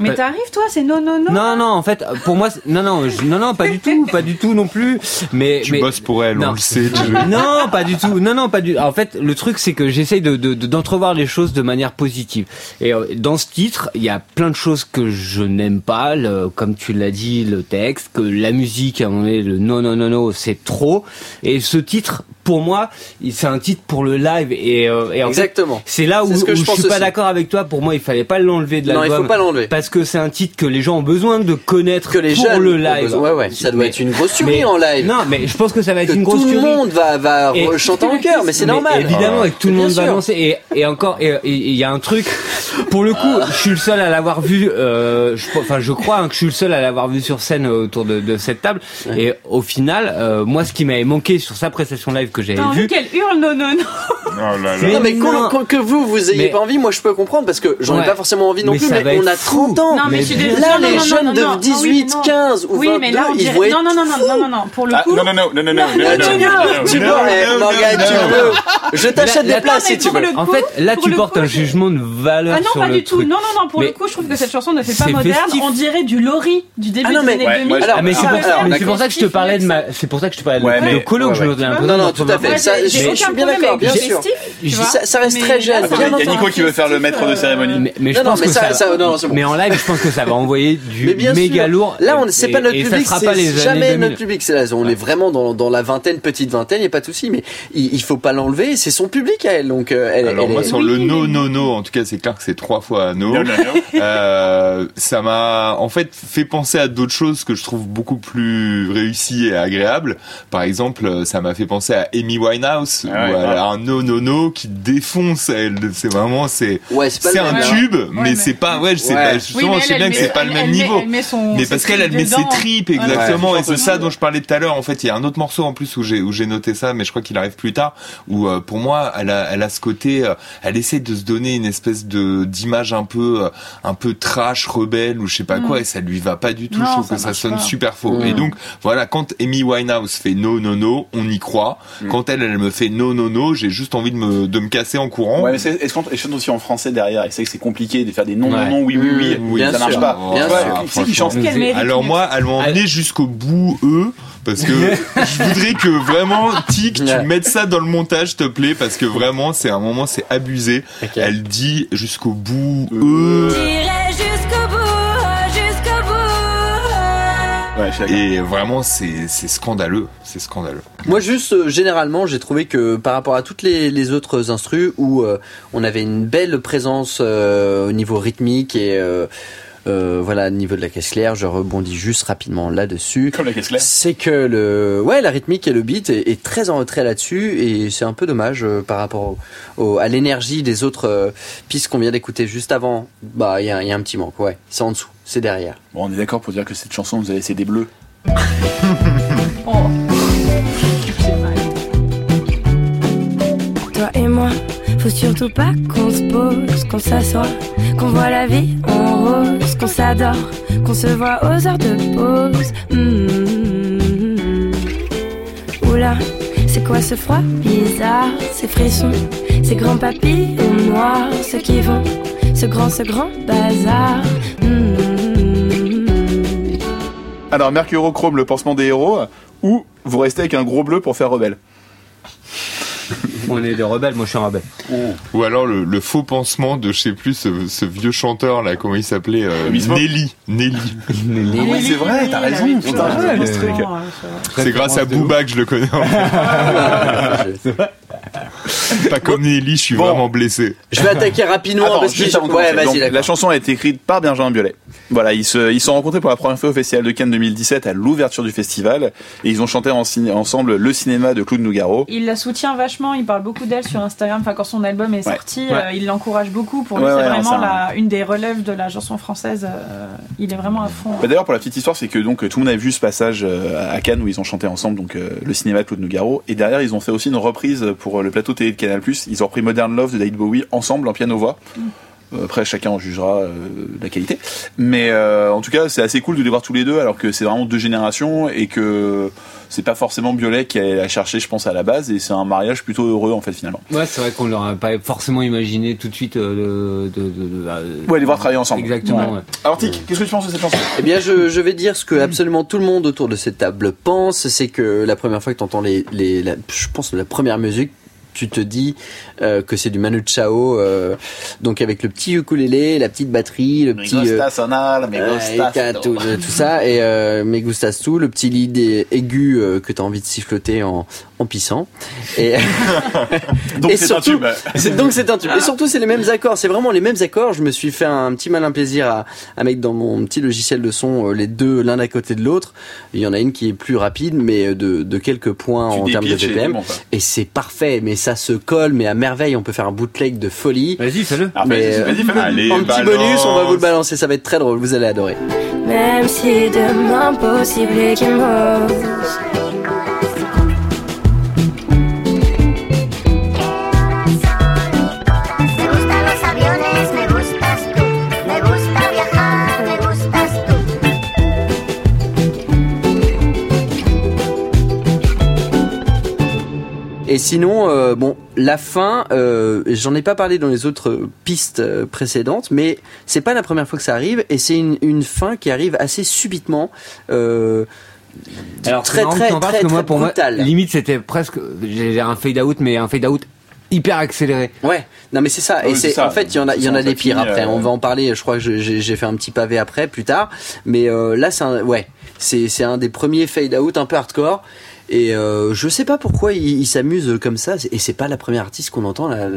Mais t'arrives, toi, c'est non, non, non. non, non, en fait, pour moi, non, non, je- non, non, pas du tout, pas du tout non plus. Mais, Tu mais bosses pour elle, Non. on le sait. non, pas du tout. Non, non, pas du. En fait, le truc, c'est que j'essaye de de- de- d'entrevoir les choses de manière positive. Et euh, dans ce titre, il y a plein de choses que je n'aime pas, comme tu l'as dit, le texte, que la musique, à un moment donné, le non, non, non, non, c'est trop. Et ce titre, pour moi, c'est un titre pour le live. Et, euh, et en Exactement. c'est là où, ce que où je je, suis pas d'accord avec toi. Pour moi, il fallait pas l'enlever de Non, l'album. il faut pas l'enlever. Parce que c'est un titre que les gens ont besoin de connaître Que les pour jeunes le live. besoin- Ouais, ouais. Ça doit Mais- être une grosse tuerie en live. Non, mais je pense que ça va être que une grosse tout le tuerie. monde va, va Et- chanter en chœur, mais c'est normal. Évidemment, et que tout le monde va danser. Et, et encore, il y a un truc. Pour le coup, je suis le seul à l'avoir vu. Euh, je, enfin, je crois hein, que je suis le seul à l'avoir vu sur scène euh, autour de, de cette table. Et au final, euh, moi, ce qui m'avait manqué sur sa prestation live que j'avais envie vu. qu'elle hurle non, non, non. Oh là là. Mais non, mais non. qu'on- que vous, vous ayez Mais- pas envie, moi je peux comprendre parce que j'en ai Ouais. pas forcément envie non Mais plus, mais on a fou. 30 ans. Non, mais Mais je suis désolée. Là, non, les non, jeunes non, de non, non, 18, oui, mais non. 15 ou Oui, mais là, 22, on ils vont être Non, non, non, non, non, non, non, pour le Ah, coup... non, non, non, non, non, non, non, Là, non, tu non, peux, non, tu non, peux, non, eh, non, Morgane, non, tu non, peux. Je t'achète des places non, si tu veux. le En fait, là, tu le portes un jugement de valeur Ah non, sur pas le du tout. truc. Non, non, non, pour le coup, je trouve que cette chanson ne fait pas moderne. On dirait du Lori du début Ah non, des années Ouais, 2000. moi, je- Ah, mais c'est Ah, pour, alors, mais c'est pour ça que je te parlais de ma, c'est pour ça que je te parlais de, Colo, ouais, je me Non, non, d'orthographe. Tout à fait. Ça, j'ai- je suis bien d'accord, bien sûr. Ça- reste Mais très jeune, Il y a Nico qui veut faire le maître de cérémonie. Mais, mais je Non, non, pense mais que ça- ça, ça- non, c'est bon. mais en live, je pense que ça va envoyer du méga sûr. lourd. Là, on c'est pas notre public, sera pas c'est les jamais notre 2000. public. C'est là, on est vraiment dans, dans la vingtaine, petite vingtaine, y a pas de souci. Mais il, il faut pas l'enlever. C'est son public à elle, donc euh, elle, Alors elle moi sur le no no no, en tout cas c'est clair que c'est trois fois no. Euh, ça m'a en fait fait penser à d'autres choses que je trouve beaucoup plus réussies et agréables. Par exemple, ça m'a fait penser à Amy Winehouse Ah où ouais, elle grave. a un no no no qui défonce. Elle, c'est vraiment c'est Ouais, c'est pas c'est le un même, hein. tube, mais, mais- c'est pas ouais. Je sais pas. Oui, Justement, je sais elle, bien que c'est pas le même elle niveau. elle met son- Mais parce qu'elle, elle met ses tripes exactement, Ouais, et c'est ça dont je parlais tout à l'heure. En fait, il y a un autre morceau en plus où j'ai où j'ai noté ça, mais je crois qu'il arrive plus tard. Où euh, pour moi, elle a elle a ce côté, euh, elle essaie de se donner une espèce de d'image un peu euh, un peu trash, rebelle ou je sais pas quoi, et ça lui va pas du tout. Mm. Je trouve ça que ça sonne super faux. Mm. Et donc voilà, quand Amy Winehouse fait no no no, on y croit. Mm. Quand elle elle me fait no no no, j'ai juste envie de me de me casser en courant. Ouais, mais c'est- est-ce qu'on est chante aussi en français derrière Et c'est que c'est compliqué de faire des non, non, Ouais. non, oui, oui, oui, Mmh, oui, bien ça marche pas. bien sûr, qui c'est qui franchement. chante Qu'elle mérite Alors moi, elles m'ont Elle- emmené jusqu'au bout eux parce que je voudrais que vraiment Tic, tu mettes ça dans le montage, s'il te plaît, parce que vraiment c'est un moment c'est abusé. Elle dit jusqu'au bout eux Ouais, et vraiment c'est c'est scandaleux, c'est scandaleux. Moi, juste euh, généralement, j'ai trouvé que par rapport à toutes les, les autres instrus où euh, on avait une belle présence euh, au niveau rythmique et euh, voilà, au niveau de la caisse claire, je rebondis juste rapidement là-dessus. Comme la caisse claire. C'est que le, ouais, la rythmique et le beat est, est très en retrait là-dessus et c'est un peu dommage euh, par rapport au, au- à l'énergie des autres euh, pistes qu'on vient d'écouter juste avant. Bah, il y y a un petit manque, ouais. C'est en dessous, c'est derrière. Bon, on est d'accord pour dire que cette chanson nous a laissé des bleus. Oh. surtout pas qu'on se pose, qu'on s'assoit, qu'on voit la vie en rose, qu'on s'adore, qu'on se voit aux heures de pause. Mmh. Oula, c'est quoi ce froid bizarre, ces frissons, ces grands papillons noirs, ceux qui vont, ce grand, ce grand bazar. Mmh. Alors, Mercurochrome, le pansement des héros, ou vous restez avec un gros bleu pour faire rebelle? On est des rebelles, moi je suis un rebelle. Ou alors le, le faux pansement de je sais plus ce, ce vieux chanteur là, comment il s'appelait euh, Wismo Nelly. Nelly. oui, c'est vrai, t'as raison. C'est grâce à Booba que je le connais. en fait. Pas comme Nelly, je suis Bon. vraiment blessé. Je vais attaquer rapidement Attends, parce que ouais, Donc, la chanson a été écrite par Benjamin Biolay. Voilà, ils se, ils se sont rencontrés pour la première fois au Festival de Cannes 2017 à l'ouverture du festival et ils ont chanté en ciné- ensemble le cinéma de Claude Nougaro. Il la soutient vachement, il parle beaucoup d'elle sur Instagram. Enfin, quand son album est Ouais. sorti, Ouais. euh, il l'encourage beaucoup. Pour lui, c'est ouais, vraiment la, une des relèves de la chanson française. euh, il est vraiment à fond. Bah, D'ailleurs, pour la petite histoire, c'est que donc tout le monde a vu ce passage euh, à Cannes où ils ont chanté ensemble donc euh, le cinéma de Claude Nougaro et derrière ils ont fait aussi une reprise pour le plateau télé de Canal+. Ils ont repris Modern Love de David Bowie ensemble en piano voix. Euh, Après, chacun en jugera euh, la qualité. Mais euh, en tout cas, c'est assez cool de les voir tous les deux, alors que c'est vraiment deux générations et que c'est pas forcément Biolay qui a cherché, je pense, à la base. Et c'est un mariage plutôt heureux, en fait, finalement. Ouais, c'est vrai qu'on l'aurait pas forcément imaginé tout de suite euh, de, de, de- de- euh, Ouais, les voir travailler ensemble. Exactement. Ouais. ouais. Alors, Tic, qu'est-ce que tu penses de cette chanson? Eh bien, je, je vais dire ce que absolument tout le monde autour de cette table pense, c'est que la première fois que tu entends les, les la- je pense la première musique, tu te dis euh, que c'est du Manu Chao, euh, donc avec le petit ukulélé, la petite batterie, le petit euh, tout, tout ça et euh, me gustas tout, le petit lead aigu que t'as envie de siffloter en, en pissant. Et Donc c'est un tube. c'est donc c'est un tube. Et surtout c'est les mêmes accords. C'est vraiment les mêmes accords. Je me suis fait un petit malin plaisir à, à mettre dans mon petit logiciel de son les deux l'un à côté de l'autre. Il y en a une qui est plus rapide, mais de, de quelques points Tu en termes de BPM. Et c'est parfait. Mais ça se colle, mais à merveille. On peut faire un bootleg de folie. Vas-y, fais-le. Alors, Mais, vas-y, vas-y, fais-le. Allez, en petit balance. bonus, on va vous le balancer. Ça va être très drôle. Vous allez adorer. Même si demain possible et qu'il m'ose Et sinon, euh, bon, la fin, euh, j'en ai pas parlé dans les autres pistes euh, précédentes, mais c'est pas la première fois que ça arrive, et c'est une, une fin qui arrive assez subitement. Euh, Alors très très très, parce que moi, très pour moi, brutal. limite c'était presque j'ai un fade out, mais un fade out hyper accéléré. Ouais, non mais c'est ça. Et c'est en fait il y en a il y en a des pires après. euh, On va en parler. Je crois que j'ai fait un petit pavé après plus tard. Mais euh, là c'est un, ouais c'est c'est un des premiers fade out un peu hardcore. Et euh, je sais pas pourquoi il, il s'amuse comme ça. Et c'est pas la première artiste qu'on entend. Là.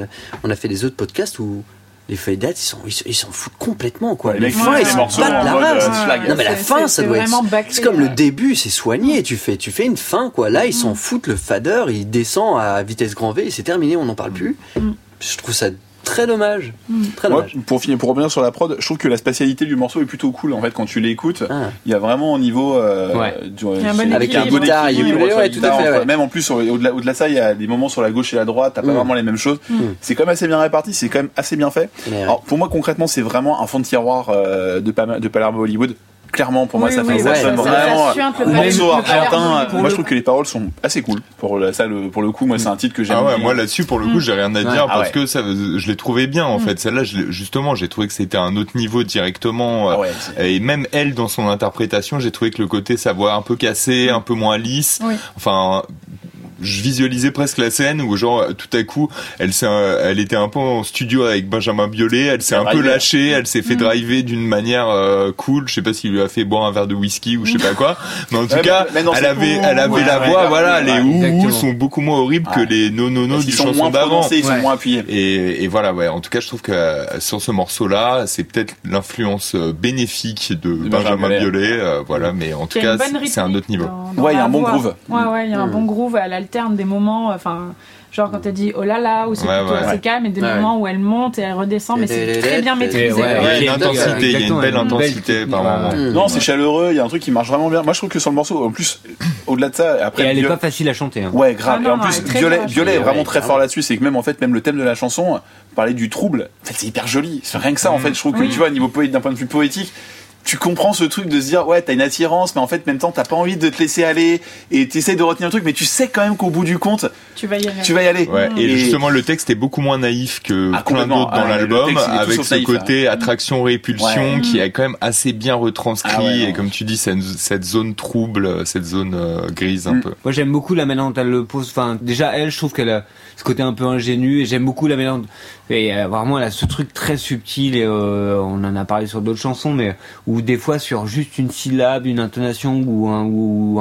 On a fait des autres podcasts où les fade out ils sont ils, ils s'en foutent complètement quoi. Ouais, les les fins ils s'en battent en la race. euh. Non mais la C'est- fin c'est- ça doit être. C'est comme le début c'est soigné. Tu fais tu fais une fin quoi. Là ils s'en foutent le fader il descend à vitesse grand V et c'est terminé on n'en parle plus. Mm. Je trouve ça très dommage. Très Moi, dommage. pour finir, pour revenir sur la prod, je trouve que la spatialité du morceau est plutôt cool en fait quand tu l'écoutes. Ah. Il y a vraiment au niveau euh, Ouais. du- Il y a un bon Avec un bon guitare. Même en plus au-delà de ça, il y a des moments sur la gauche et la droite, t'as pas Mm. vraiment les mêmes choses. C'est quand même assez bien réparti, c'est quand même assez bien fait. Mais, ouais. Alors pour moi concrètement, c'est vraiment un fond de tiroir euh, de Palermo Hollywood. Clairement, pour moi, Oui, ça oui, fait ouais, ça sonne vraiment morceau argentin. Moi, je trouve que les paroles sont assez cool. Pour le, ça, le, pour le coup, moi, c'est un titre que j'aime. Ah ouais, moi là-dessus pour le coup, j'ai rien à dire Ouais. parce Ah ouais. que ça, je l'ai trouvé bien en fait. Celle-là, justement, j'ai trouvé que c'était un autre niveau directement. euh, Ah ouais, c'est- Et même elle, dans son interprétation, j'ai trouvé que le côté sa voix un peu cassée, un peu moins lisse. Oui. Enfin, je visualisais presque la scène où genre tout à coup, elle s'est, elle était un peu en studio avec Benjamin Biolay. Elle s'est un a peu lâchée. Elle s'est fait Mm. driver d'une manière euh, cool. Je sais pas s'il lui a fait boire un verre de whisky ou je sais pas quoi. Mais en tout Ouais, cas, mais- mais non, elle avait, elle avait ouais, la ouais, voix. ouais, voilà, ouais, les ouh sont beaucoup moins horribles que les non non non du chanson moins d'avant. ils sont moins appuyés. Et, et voilà, ouais. En tout cas, je trouve que euh, sur ce morceau-là, c'est peut-être l'influence euh, bénéfique de, Benjamin Benjamin Biolay. Euh, voilà, mais en tout cas, c'est un autre niveau. dans- dans Ouais, il y a un bon groove. Ouais, ouais, il y a un Mm. bon groove. Elle alterne des moments. Enfin, Genre quand elle dit oh là là, ou c'est Ouais, plutôt ouais, assez ouais. calme, et des Ouais. moments où elle monte et elle redescend, mais c'est très bien maîtrisé. il y a une intensité, il y a une belle intensité par moment. Non, c'est chaleureux, il y a un truc qui marche vraiment bien. Moi, je trouve que sur le morceau, en plus, au-delà de ça, après. Et elle est pas facile à chanter. Ouais, grave. Et en plus, Violet, est vraiment très fort là-dessus. C'est que même en fait, même le thème de la chanson, parler du trouble, en fait, c'est hyper joli. C'est rien que ça, en fait. Je trouve que tu vois, au niveau poé- d'un point de vue poétique, tu comprends ce truc de se dire, ouais, t'as une attirance, mais en fait, en même temps, t'as pas envie de te laisser aller et t'essayes de retenir le truc, mais tu sais quand même qu'au bout du compte, Tu vas y arriver. tu vas y aller. Ouais, et, justement le texte est beaucoup moins naïf que Ah, plein d'autres dans Ah, l'album, avec ce naïf, côté attraction-répulsion Ouais. qui est quand même assez bien retranscrit, Ah ouais, et comme tu dis, cette, cette zone trouble, cette zone euh, grise un Mm. peu. Moi j'aime beaucoup la manière dont elle le pose. Enfin, déjà elle, je trouve qu'elle a ce côté un peu ingénu et j'aime beaucoup la manière et euh, vraiment elle a ce truc très subtil et euh, on en a parlé sur d'autres chansons, mais où des fois sur juste une syllabe, une intonation ou un ou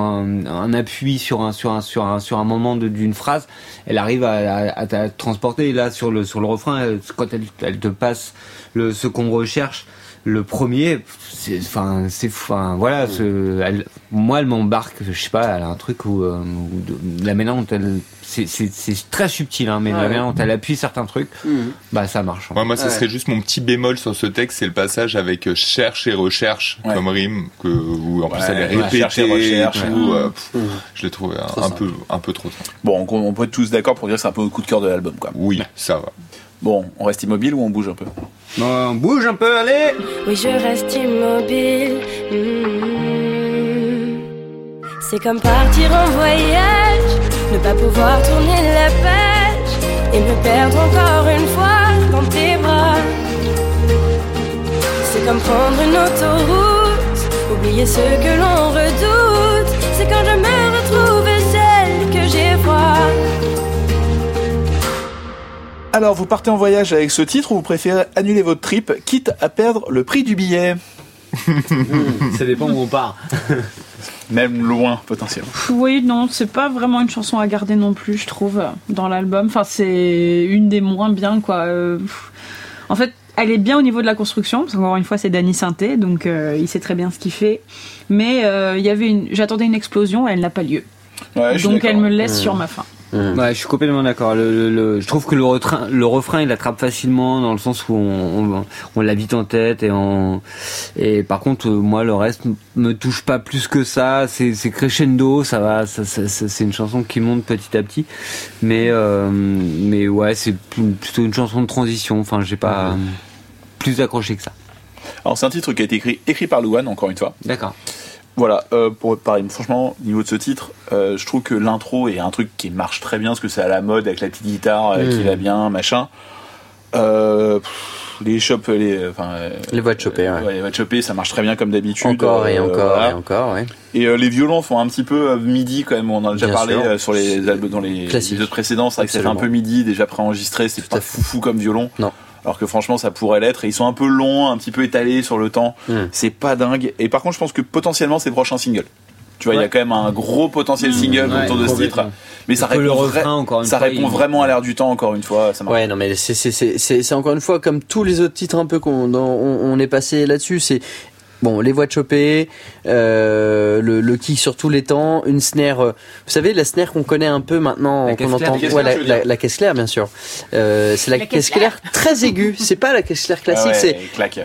appui sur un sur un sur un sur un moment d'une phrase, elle arrive à, te transporter. Et là sur le sur le refrain, quand elle elle te passe le ce qu'on recherche le premier, c'est, enfin, c'est, enfin, voilà, ce- elle- moi, elle m'embarque, je sais pas, elle a un truc où, euh, où de- la manière dont elle, c'est, c'est, c'est très subtil, hein, mais la manière dont elle appuie certains trucs, Mhm. bah, ça marche. hein. Ouais, moi, ça Ouais. serait juste mon petit bémol sur ce texte, c'est le passage avec euh, cherche et recherche Ouais. comme rime, que, où en plus Ouais, elle est répétée, euh, pff, Mhm. je l'ai trouvé un, peu, un peu trop simple. Bon, on, on peut être tous d'accord pour dire que c'est un peu au coup de cœur de l'album, quoi. Oui, ça va. Bon, on reste immobile ou on bouge un peu Bon, bouge un peu, allez! Oui, je reste immobile. Mm. C'est comme partir en voyage, ne pas pouvoir tourner la page et me perdre encore une fois dans tes bras. C'est comme prendre une autoroute, oublier ce que l'on redoute. C'est quand je me retrouve celle que j'ai froid. Alors, vous partez en voyage avec ce titre ou vous préférez annuler votre trip, quitte à perdre le prix du billet Ça dépend où on part. Même loin, potentiellement. Oui, non, c'est pas vraiment une chanson à garder non plus, je trouve, dans l'album. Enfin, c'est une des moins bien, quoi. Euh, en fait, elle est bien au niveau de la construction, parce qu'encore une fois, c'est Danny Synthé, donc euh, il sait très bien ce qu'il fait. Mais euh, il y avait une, j'attendais une explosion, elle n'a pas lieu. Ouais, donc elle me laisse sur ma faim. Mhm. Ouais, je suis complètement d'accord. Le, le- le- je trouve que le, refrain, il attrape facilement dans le sens où on, on, on l'habite en tête et on, et par contre, euh, moi, le reste me touche pas plus que ça. C'est, c'est crescendo, ça va, ça, ça- ça- c'est une chanson qui monte petit à petit. Mais, euh, mais ouais, c'est pl- plutôt une chanson de transition. Enfin, j'ai pas euh, plus accroché que ça. Alors, c'est un titre qui a été écrit, écrit par Louane, encore une fois. D'accord. Voilà, euh, pour pareil, franchement, au niveau de ce titre, euh, je trouve que l'intro est un truc qui marche très bien, parce que c'est à la mode avec la petite guitare euh, qui Mm. va bien, machin. Euh, pff, les chops, les, enfin, Les voix de choper, ouais. les voix de choper, ça marche très bien comme d'habitude. Encore et encore voilà. et encore, ouais. Et les violons font un petit peu midi quand même. On en a déjà Bien parlé sur les albums, dans les Classique. épisodes précédents. C'est vrai que fait un peu midi, déjà préenregistré. C'est pas foufou comme violon. Non. Alors que franchement, ça pourrait l'être. Et ils sont un peu longs, un petit peu étalés sur le temps. Mm. C'est pas dingue. Et par contre, je pense que potentiellement, c'est le prochain single. Tu vois, il y a quand même un gros potentiel single Ouais, autour de ce titre. Mais ça répond, le vra- refrain, encore une ça fois, répond il- vraiment à l'air du temps, encore une fois. Ça. Ouais, non, mais c'est c'est c'est c'est c'est encore une fois comme tous les autres titres un peu qu'on on, on est passé là-dessus. C'est bon, les voix de choper, euh, le le kick sur tous les temps, une snare. euh, vous savez, la snare qu'on connaît un peu maintenant, qu'on entend. La caisse ouais, claire, la, caisse claire, bien sûr. Euh, c'est la, La caisse claire très aiguë. C'est pas la caisse claire Ah classique. ouais, c'est claque.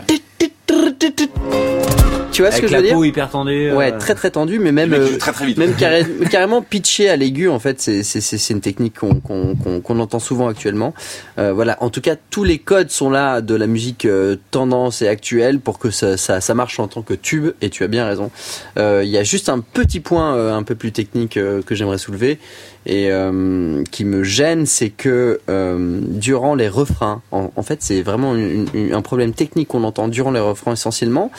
Tu vois ce que je veux dire peau hyper tendue. Ouais, euh, très très tendu, mais même euh, très très vite. même carré- carrément pitché à l'aigu en fait. C'est c'est c'est c'est une technique qu'on qu'on qu'on qu'on entend souvent actuellement. Euh, voilà. En tout cas tous les codes sont là de la musique euh, tendance et actuelle pour que ça, ça ça marche en tant que tube et tu as bien raison. Euh, il y a juste un petit point euh, un peu plus technique euh, que j'aimerais soulever et euh, qui me gêne c'est que euh, durant les refrains en, en fait c'est vraiment une- une- un problème technique qu'on entend durant les refrains essentiellement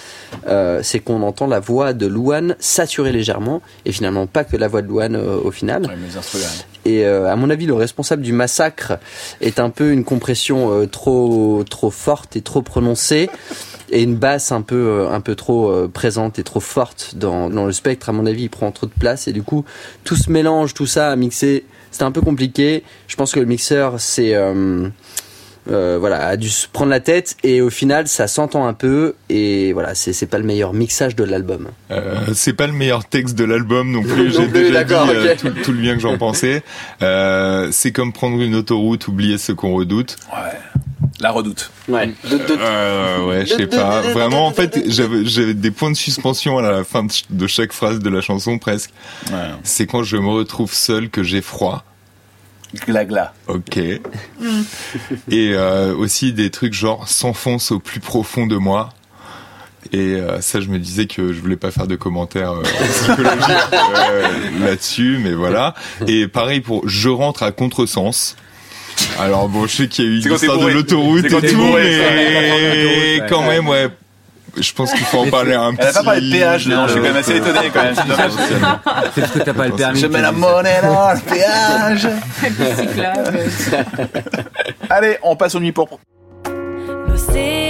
euh, c'est qu'on entend la voix de Louane saturée légèrement et finalement pas que la voix de Louane au final. Instruments, Et euh, à mon avis, le responsable du massacre est un peu une compression euh, trop trop forte et trop prononcée et une basse un peu euh, un peu trop euh, présente et trop forte dans dans le spectre. À mon avis, il prend trop de place et du coup, tout ce mélange, tout ça à mixer, c'était un peu compliqué. Je pense que le mixeur c'est euh, euh, voilà, a dû se prendre la tête et au final ça s'entend un peu et voilà, c'est c'est pas le meilleur mixage de l'album. Euh, c'est pas le meilleur texte de l'album non plus. J'ai déjà dit euh, tout, tout le bien que j'en pensais. Euh, c'est comme prendre une autoroute, oublier ce qu'on redoute. La redoute. Ouais. Euh, ouais, je sais pas. Vraiment, en fait, j'avais des points de suspension à la fin de, ch- de chaque phrase de la chanson presque. Ouais. C'est quand je me retrouve seul que j'ai froid. Gla gla. Ok. Et euh, aussi des trucs genre s'enfonce au plus profond de moi. Et euh, ça, je me disais que je voulais pas faire de commentaires euh, psychologiques euh, là-dessus, mais voilà. Et pareil pour je rentre à contresens. Alors bon, je sais qu'il y a eu l'histoire t'es de l'autoroute et tout, bourré, mais quand même, ouais. Je pense qu'il faut en parler un petit. Elle a pas parlé de péage, non, je suis quand même assez étonné quand même. C'est parce que t'as pas le permis. Je mets la monnaie dans le péage. Allez, on passe aux nuits pourpres. L'océan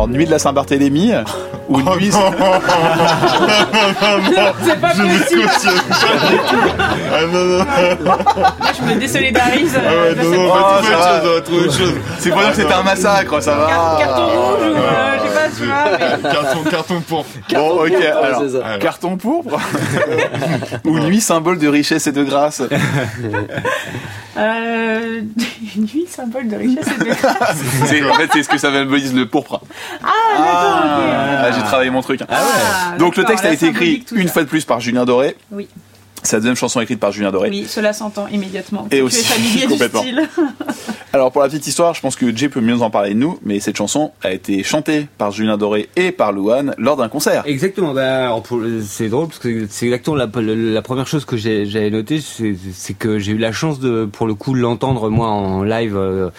Alors, nuit de la Saint-Barthélemy ou nuit. C'est pas possible. Ah non, non, Je me désolidarise. ah ouais, non, non, on Oh, va trouver ça autre va. chose, on va trouver autre chose. C'est pour dire que c'était un massacre, ça va. Carton rouge ou tu vois. mais- Carton, carton pour. Bon, ok, alors. c'est ça. Alors. Carton pourpre Ou nuit symbole de richesse et de grâce Euh, nuit symbole de richesse et de grâce. En fait, c'est ce que ça symbolise le pourpre. Ah, d'accord, ok. Ah, J'ai travaillé mon truc. Ah, Donc le texte a été écrit une ça. fois de plus par Julien Doré. Oui. C'est la deuxième chanson écrite par Julien Doré. Oui, cela s'entend immédiatement. Et tu aussi, es familier du complètement. style. Alors pour la petite histoire, je pense que Jay peut mieux nous en parler de nous, mais cette chanson a été chantée par Julien Doré et par Louane lors d'un concert. Exactement. Bah, c'est drôle parce que c'est exactement la, la, la première chose que j'avais notée, c'est que j'ai eu la chance de, pour le coup, de l'entendre moi en live. euh,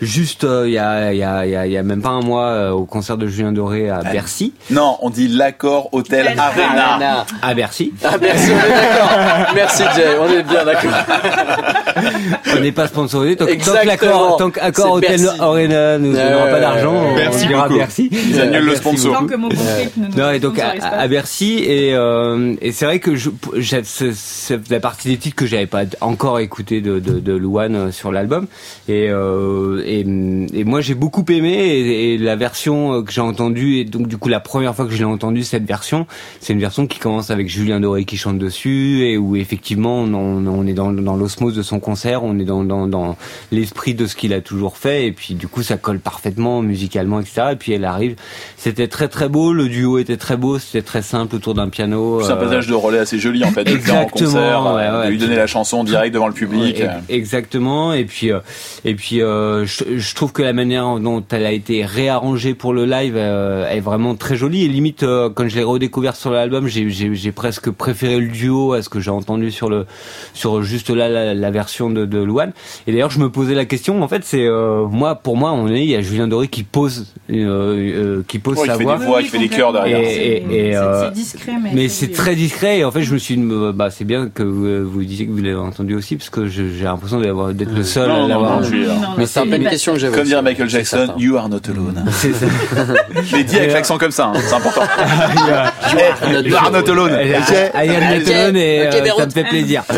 Juste euh, il y, a, il y, a, il y a- il y a même pas un mois euh, au concert de Julien Doré à Bercy. Non, on dit l'accord Hôtel Arena. Arena. À Bercy. Ah merci, on est d'accord. Merci Jay, on est bien d'accord. On n'est pas sponsorisé. Donc, tant que Exactement. l'accord, tant qu'accord Hôtel Bercy. Arena nous donnera pas d'argent, on Merci dira beaucoup. Bercy. Ils annulent le sponsor. Tant que mon ne nous Non et donc à, à Bercy et euh, et c'est vrai que je j'ai- c'est c'est la partie des titres que j'avais pas encore écouté de de, de Louane euh, sur l'album et, euh, et et moi j'ai beaucoup aimé et, et la version que j'ai entendue et donc du coup la première fois que je l'ai entendue cette version c'est une version qui commence avec Julien Doré qui chante dessus et où effectivement on, on, est dans dans l'osmose de son concert on est dans dans, dans l'esprit de ce qu'il a toujours fait et puis du coup ça colle parfaitement musicalement etc et puis elle arrive c'était très très beau le duo était très beau c'était très simple autour d'un piano C'est un euh, passage de relais assez joli en fait, de le faire en Exactement, concert, ouais, euh, de lui donner la chanson direct devant le public. Ouais, exactement. Et puis, euh, et puis, euh, je, je trouve que la manière dont elle a été réarrangée pour le live euh, est vraiment très jolie. Et limite, euh, quand je l'ai redécouvert sur l'album, j'ai, j'ai, j'ai presque préféré le duo à ce que j'ai entendu sur le, sur juste là la, la version de, de Louane. Et d'ailleurs, je me posais la question. En fait, c'est euh, moi, pour moi, on est, il y a Julien Doré qui pose, euh, euh, qui pose Ouais, sa fait voix. des voix, qui fait des chœurs derrière. Et- C'est- et- et, c'est- euh, c'est discret, mais, Mais c'est très discret et en fait je me suis dit, bah c'est bien que vous, vous disiez que vous l'avez entendu aussi parce que je- j'ai l'impression d'avoir- d'être le seul Non, à l'avoir. je Mais c'est une pas- question que j'avais. Comme dirait Michael Jackson, you are not alone. L'ai dit avec Et, l'accent comme ça, hein, c'est important. not you are not alone. I am not alone et euh, ça me fait plaisir.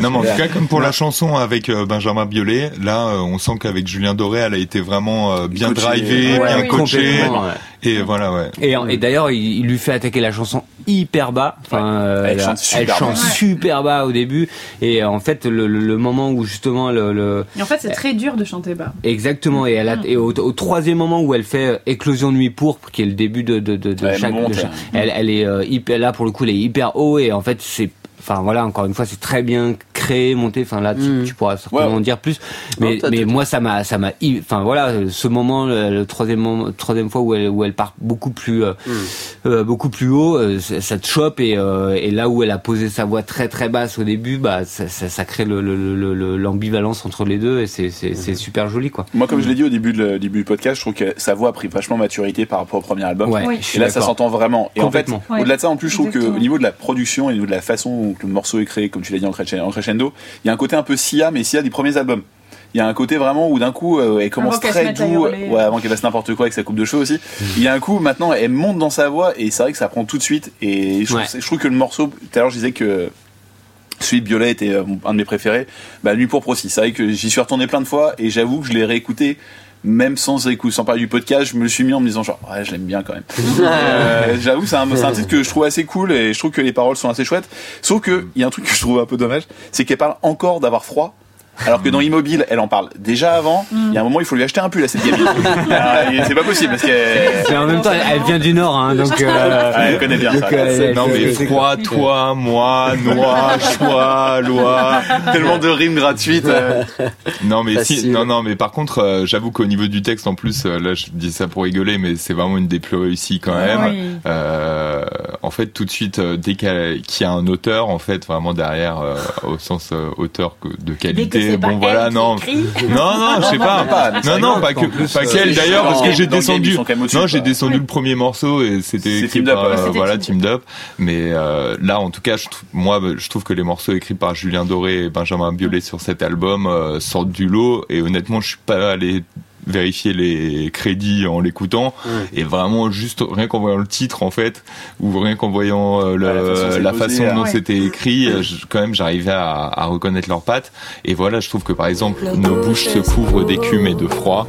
Non, mais en tout cas, comme pour la chanson avec euh, Benjamin Biolay, là, euh, on sent qu'avec Julien Doré, elle a été vraiment euh, bien drivée, bien coachée. Et voilà, ouais. Et, d'ailleurs, il, il lui fait attaquer la chanson hyper bas. Enfin, euh, Elle chante super elle bas. chante Ouais. super bas au début. Et en fait, le, le- le moment où justement le, le- Et en fait, c'est très dur de chanter bas. exactement et elle a, et au, au troisième moment où elle fait euh, éclosion de nuit pourpre, qui est le début de de de, de Elle chaque, monte, de chaque- elle. elle, elle est euh, hyper là pour le coup, elle est hyper haut et en fait c'est Enfin voilà, encore une fois, c'est très bien créé, monté. Enfin là, tu, Mm. tu pourras certainement Ouais. en dire plus. Mais, Non, mais moi, ça m'a, ça m'a, enfin voilà, ce moment, le, le troisième moment, troisième fois où elle, où elle part beaucoup plus, euh, Mm. euh, beaucoup plus haut, euh, ça, te chope et, euh, et là où elle a posé sa voix très très basse au début, bah ça, ça, ça crée le, le, le- le- l'ambivalence entre les deux et c'est, c'est, c'est super joli quoi. Moi, comme je l'ai dit au début, de- début du podcast, je trouve que sa voix a pris vachement maturité par rapport au premier album. Ouais, Oui. Et là, ça s'entend vraiment. Et en fait. Ouais. au-delà de ça, en plus, je trouve Exactement. qu'au niveau de la production et au niveau de la façon où le morceau est créé, comme tu l'as dit en crescendo, il y a un côté un peu Sia, mais Sia des premiers albums. Il y a un côté vraiment où d'un coup, euh, elle commence Avant très doux, ouais, avant qu'elle fasse n'importe quoi avec sa coupe de cheveux aussi. Il y a un coup, maintenant, elle monte dans sa voix et c'est vrai que ça prend tout de suite. Et je trouve, Ouais. je trouve que le morceau, tout à l'heure, je disais que celui de Violet était euh, un de mes préférés. Bah, Nuit pour aussi. C'est vrai que j'y suis retourné plein de fois et j'avoue que je l'ai réécouté. Même sans écouter, sans parler du podcast, je me le suis mis en me disant genre ouais je l'aime bien quand même. Euh, J'avoue c'est un, c'est un titre que je trouve assez cool et je trouve que les paroles sont assez chouettes. Sauf que il y a un truc que je trouve un peu dommage, c'est qu'elle parle encore d'avoir froid. Alors que dans Immobile, elle en parle déjà avant. Il y a un moment, il faut lui acheter un pull à cette gamine. Ah, c'est pas possible parce qu'elle Mais en même temps, elle, vient du Nord, hein, donc. euh, Ah, elle connaît bien donc, ça. euh, Non mais froid, toi, moi, noix, choix, loi. tellement de rimes gratuites. Non mais si, non non mais par contre, euh, j'avoue qu'au niveau du texte en plus, euh, là je dis ça pour rigoler, mais c'est vraiment une des plus réussies quand même. Oui. Euh, en fait, tout de suite, euh, dès qu'il y, a- qu'il y a un auteur, en fait, vraiment derrière, euh, au sens euh, auteur que- de que qualité, c'est pas bon voilà, non, non non, je sais pas, non, non pas que, en plus, pas euh, qu'elle c'est d'ailleurs, parce que j'ai descendu, non, j'ai descendu le premier morceau et c'était Team Up, euh, voilà, Team Up, mais euh, là, en tout cas, moi, je trouve que les morceaux écrits par Julien Doré et Benjamin Biolay sur cet album euh, sortent du lot. Et honnêtement, je suis pas allé vérifier les crédits en l'écoutant. Et vraiment juste rien qu'en voyant le titre en fait ou rien qu'en voyant euh, le- Ouais, la façon dont c'est la posé, façon dont ouais. c'était écrit euh, je- quand même j'arrivais à, à reconnaître leurs pattes. Et voilà je trouve que par exemple nos bouches se couvrent d'écume et de froid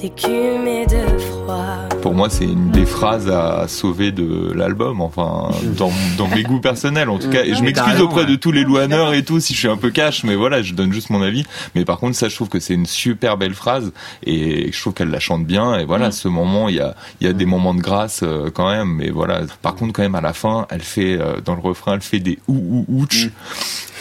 d'écume et de froid. pour moi c'est une des phrases à sauver de l'album enfin dans, dans mes goûts personnels en tout cas. Et je m'excuse auprès de tous les louaneurs et tout si je suis un peu cash mais voilà je donne juste mon avis. Mais par contre ça je trouve que c'est une super belle phrase et je trouve qu'elle la chante bien. Et voilà ce moment il y a il y a des moments de grâce euh, quand même. Mais voilà par contre quand même à la fin elle fait euh, dans le refrain elle fait des ou ou ouch.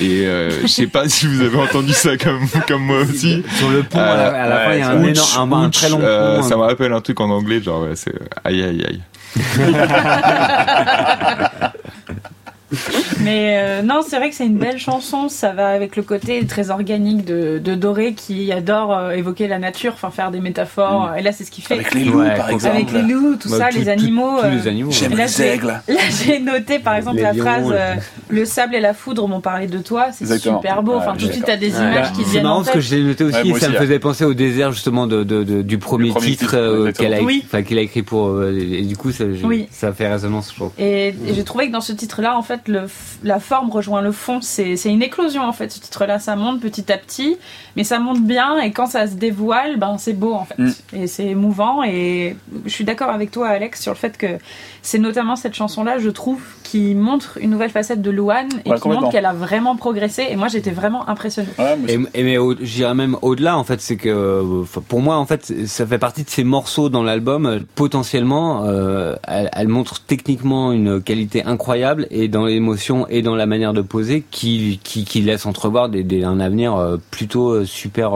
Et euh, je sais pas si vous avez entendu ça comme comme moi aussi. Sur le pont, à la, à la Euh, fin, il y a un, Ouch, énorme, un, un ouch, très long euh, hein. ça me rappelle un truc en anglais, genre ouais, c'est euh, aïe aïe aïe. Mais euh, non, c'est vrai que c'est une belle chanson. Ça va avec le côté très organique de, de Doré qui adore euh, évoquer la nature, enfin faire des métaphores. Et là, c'est ce qu'il fait. Avec les loups, Ouais, par exemple. Avec les loups, tout Bah, ça, tout- les tout- animaux. tous euh, les animaux. J'aime là, les j'ai- aigles. Là, j'ai noté par exemple Les la lions, phrase euh, Le sable et la foudre m'ont parlé de toi. C'est Exactement. super beau. Enfin, Ouais, tout de suite, suis t'as des images Ouais. qui te C'est viennent marrant parce que je l'ai noté aussi Ouais, moi et ça aussi, me ouais. faisait penser au désert justement de, de, de- du premier premier titre qu'elle a, qu'il a écrit pour et du coup ça, j'ai- fait résonance je trouve. Et, et j'ai trouvé que dans ce titre-là, en fait, le, la forme rejoint le fond. C'est c'est une éclosion, en fait, ce titre-là. Ça monte petit à petit, mais ça monte bien. Et quand ça se dévoile, ben, c'est beau, en fait. Mm. Et c'est émouvant. Et je suis d'accord avec toi, Alex, sur le fait que c'est notamment cette chanson-là, je trouve, qui montre une nouvelle facette de Louane et Ouais, qui montre qu'elle a vraiment progressé. Et moi, j'étais vraiment impressionnée. Ouais, mais Et, et mais au- j'irais même au-delà en fait, c'est que euh, pour moi en fait, ça fait partie de ces morceaux dans l'album. euh, Potentiellement, euh, elle, elle montre techniquement une qualité incroyable et dans l'émotion et dans la manière de poser, qui qui, qui laisse entrevoir des, des- un avenir plutôt super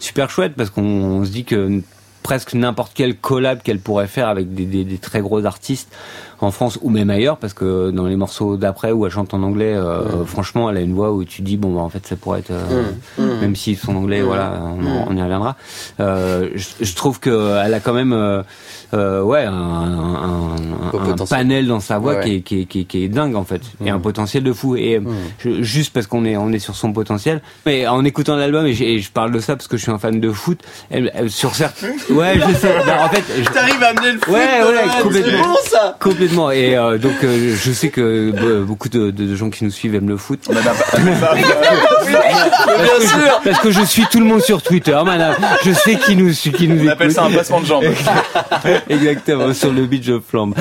super chouette parce qu'on on se dit que presque n'importe quel collab qu'elle pourrait faire avec des, des, des très gros artistes en France ou même ailleurs parce que dans les morceaux d'après où elle chante en anglais euh, franchement elle a une voix où tu dis bon bah en fait ça pourrait être euh, Mmh, mmh. même si son anglais voilà on, Mm. on y reviendra. Euh, je, je trouve que elle a quand même euh, euh, ouais un, un, un- panel dans sa voix Ouais, qui, est, qui, est, qui, est, qui est dingue en fait et Mm. un potentiel de fou. Et je- juste parce qu'on est on est sur son potentiel. Mais en écoutant l'album et, et je parle de ça parce que je suis un fan de foot elle, elle- sur certains ouais je sais. En fait je- T'arrives à amener le foot Ouais, ouais, complètement. C'est bon ça. Complètement. Et euh, donc, euh, je sais que euh, beaucoup de, gens qui nous suivent aiment le foot. a pas- Bien sûr Parce que je suis tout le monde sur Twitter, madame. Je sais qui nous, qui nous on appelle ça un passement de jambes. Exactement, sur le beach of flambe.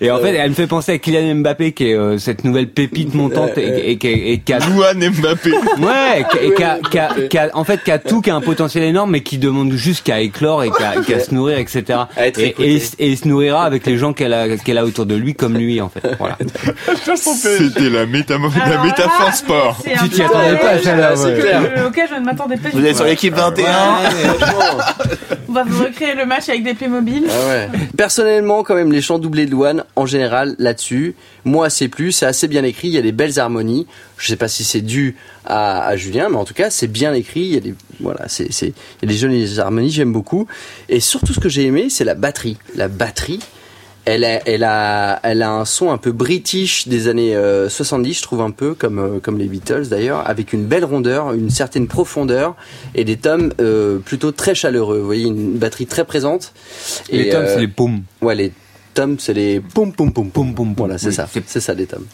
Et en fait, elle me fait penser à Kylian Mbappé, qui est euh, cette nouvelle pépite montante et, et, qui- et qui a Louane Mbappé. Ouais, qui- et qui a, qui a- qui a- en fait, qui a tout, qui a un potentiel énorme, mais qui demande juste qu'à éclore et qu'à se nourrir, etc. Et, et il se nourrira avec les gens qu'elle a, qu'elle a autour de lui, comme lui, en fait. Voilà. C'était la, la métaphore là, sport. Tu t'y attendais pas, celle-là, c'est ouais. clair. euh, auquel je ne m'attendais pas. Vous êtes sur l'équipe 21 On va vous recréer le match avec des Playmobil. Ah ouais. Personnellement, quand même, les chants doublés de Louane, en général, là-dessus, moi, c'est plus, c'est assez bien écrit, il y a des belles harmonies. Je sais pas si c'est dû à, à Julien, mais en tout cas, c'est bien écrit, il y a des, voilà, c'est, c'est, il y a des jolies harmonies, j'aime beaucoup. Et surtout, ce que j'ai aimé, c'est la batterie. La batterie, elle a, elle a, elle a un son un peu british des années euh, 70, je trouve un peu comme euh, comme les Beatles d'ailleurs, avec une belle rondeur, une certaine profondeur et des tomes euh, plutôt très chaleureux. Vous voyez, une batterie très présente. les Et, tomes, euh, c'est les paumes. Ouais, les tomes, c'est les poum poum poum Poum, poum, poum. Voilà, c'est Oui, ça. c'est- ça, les tomes.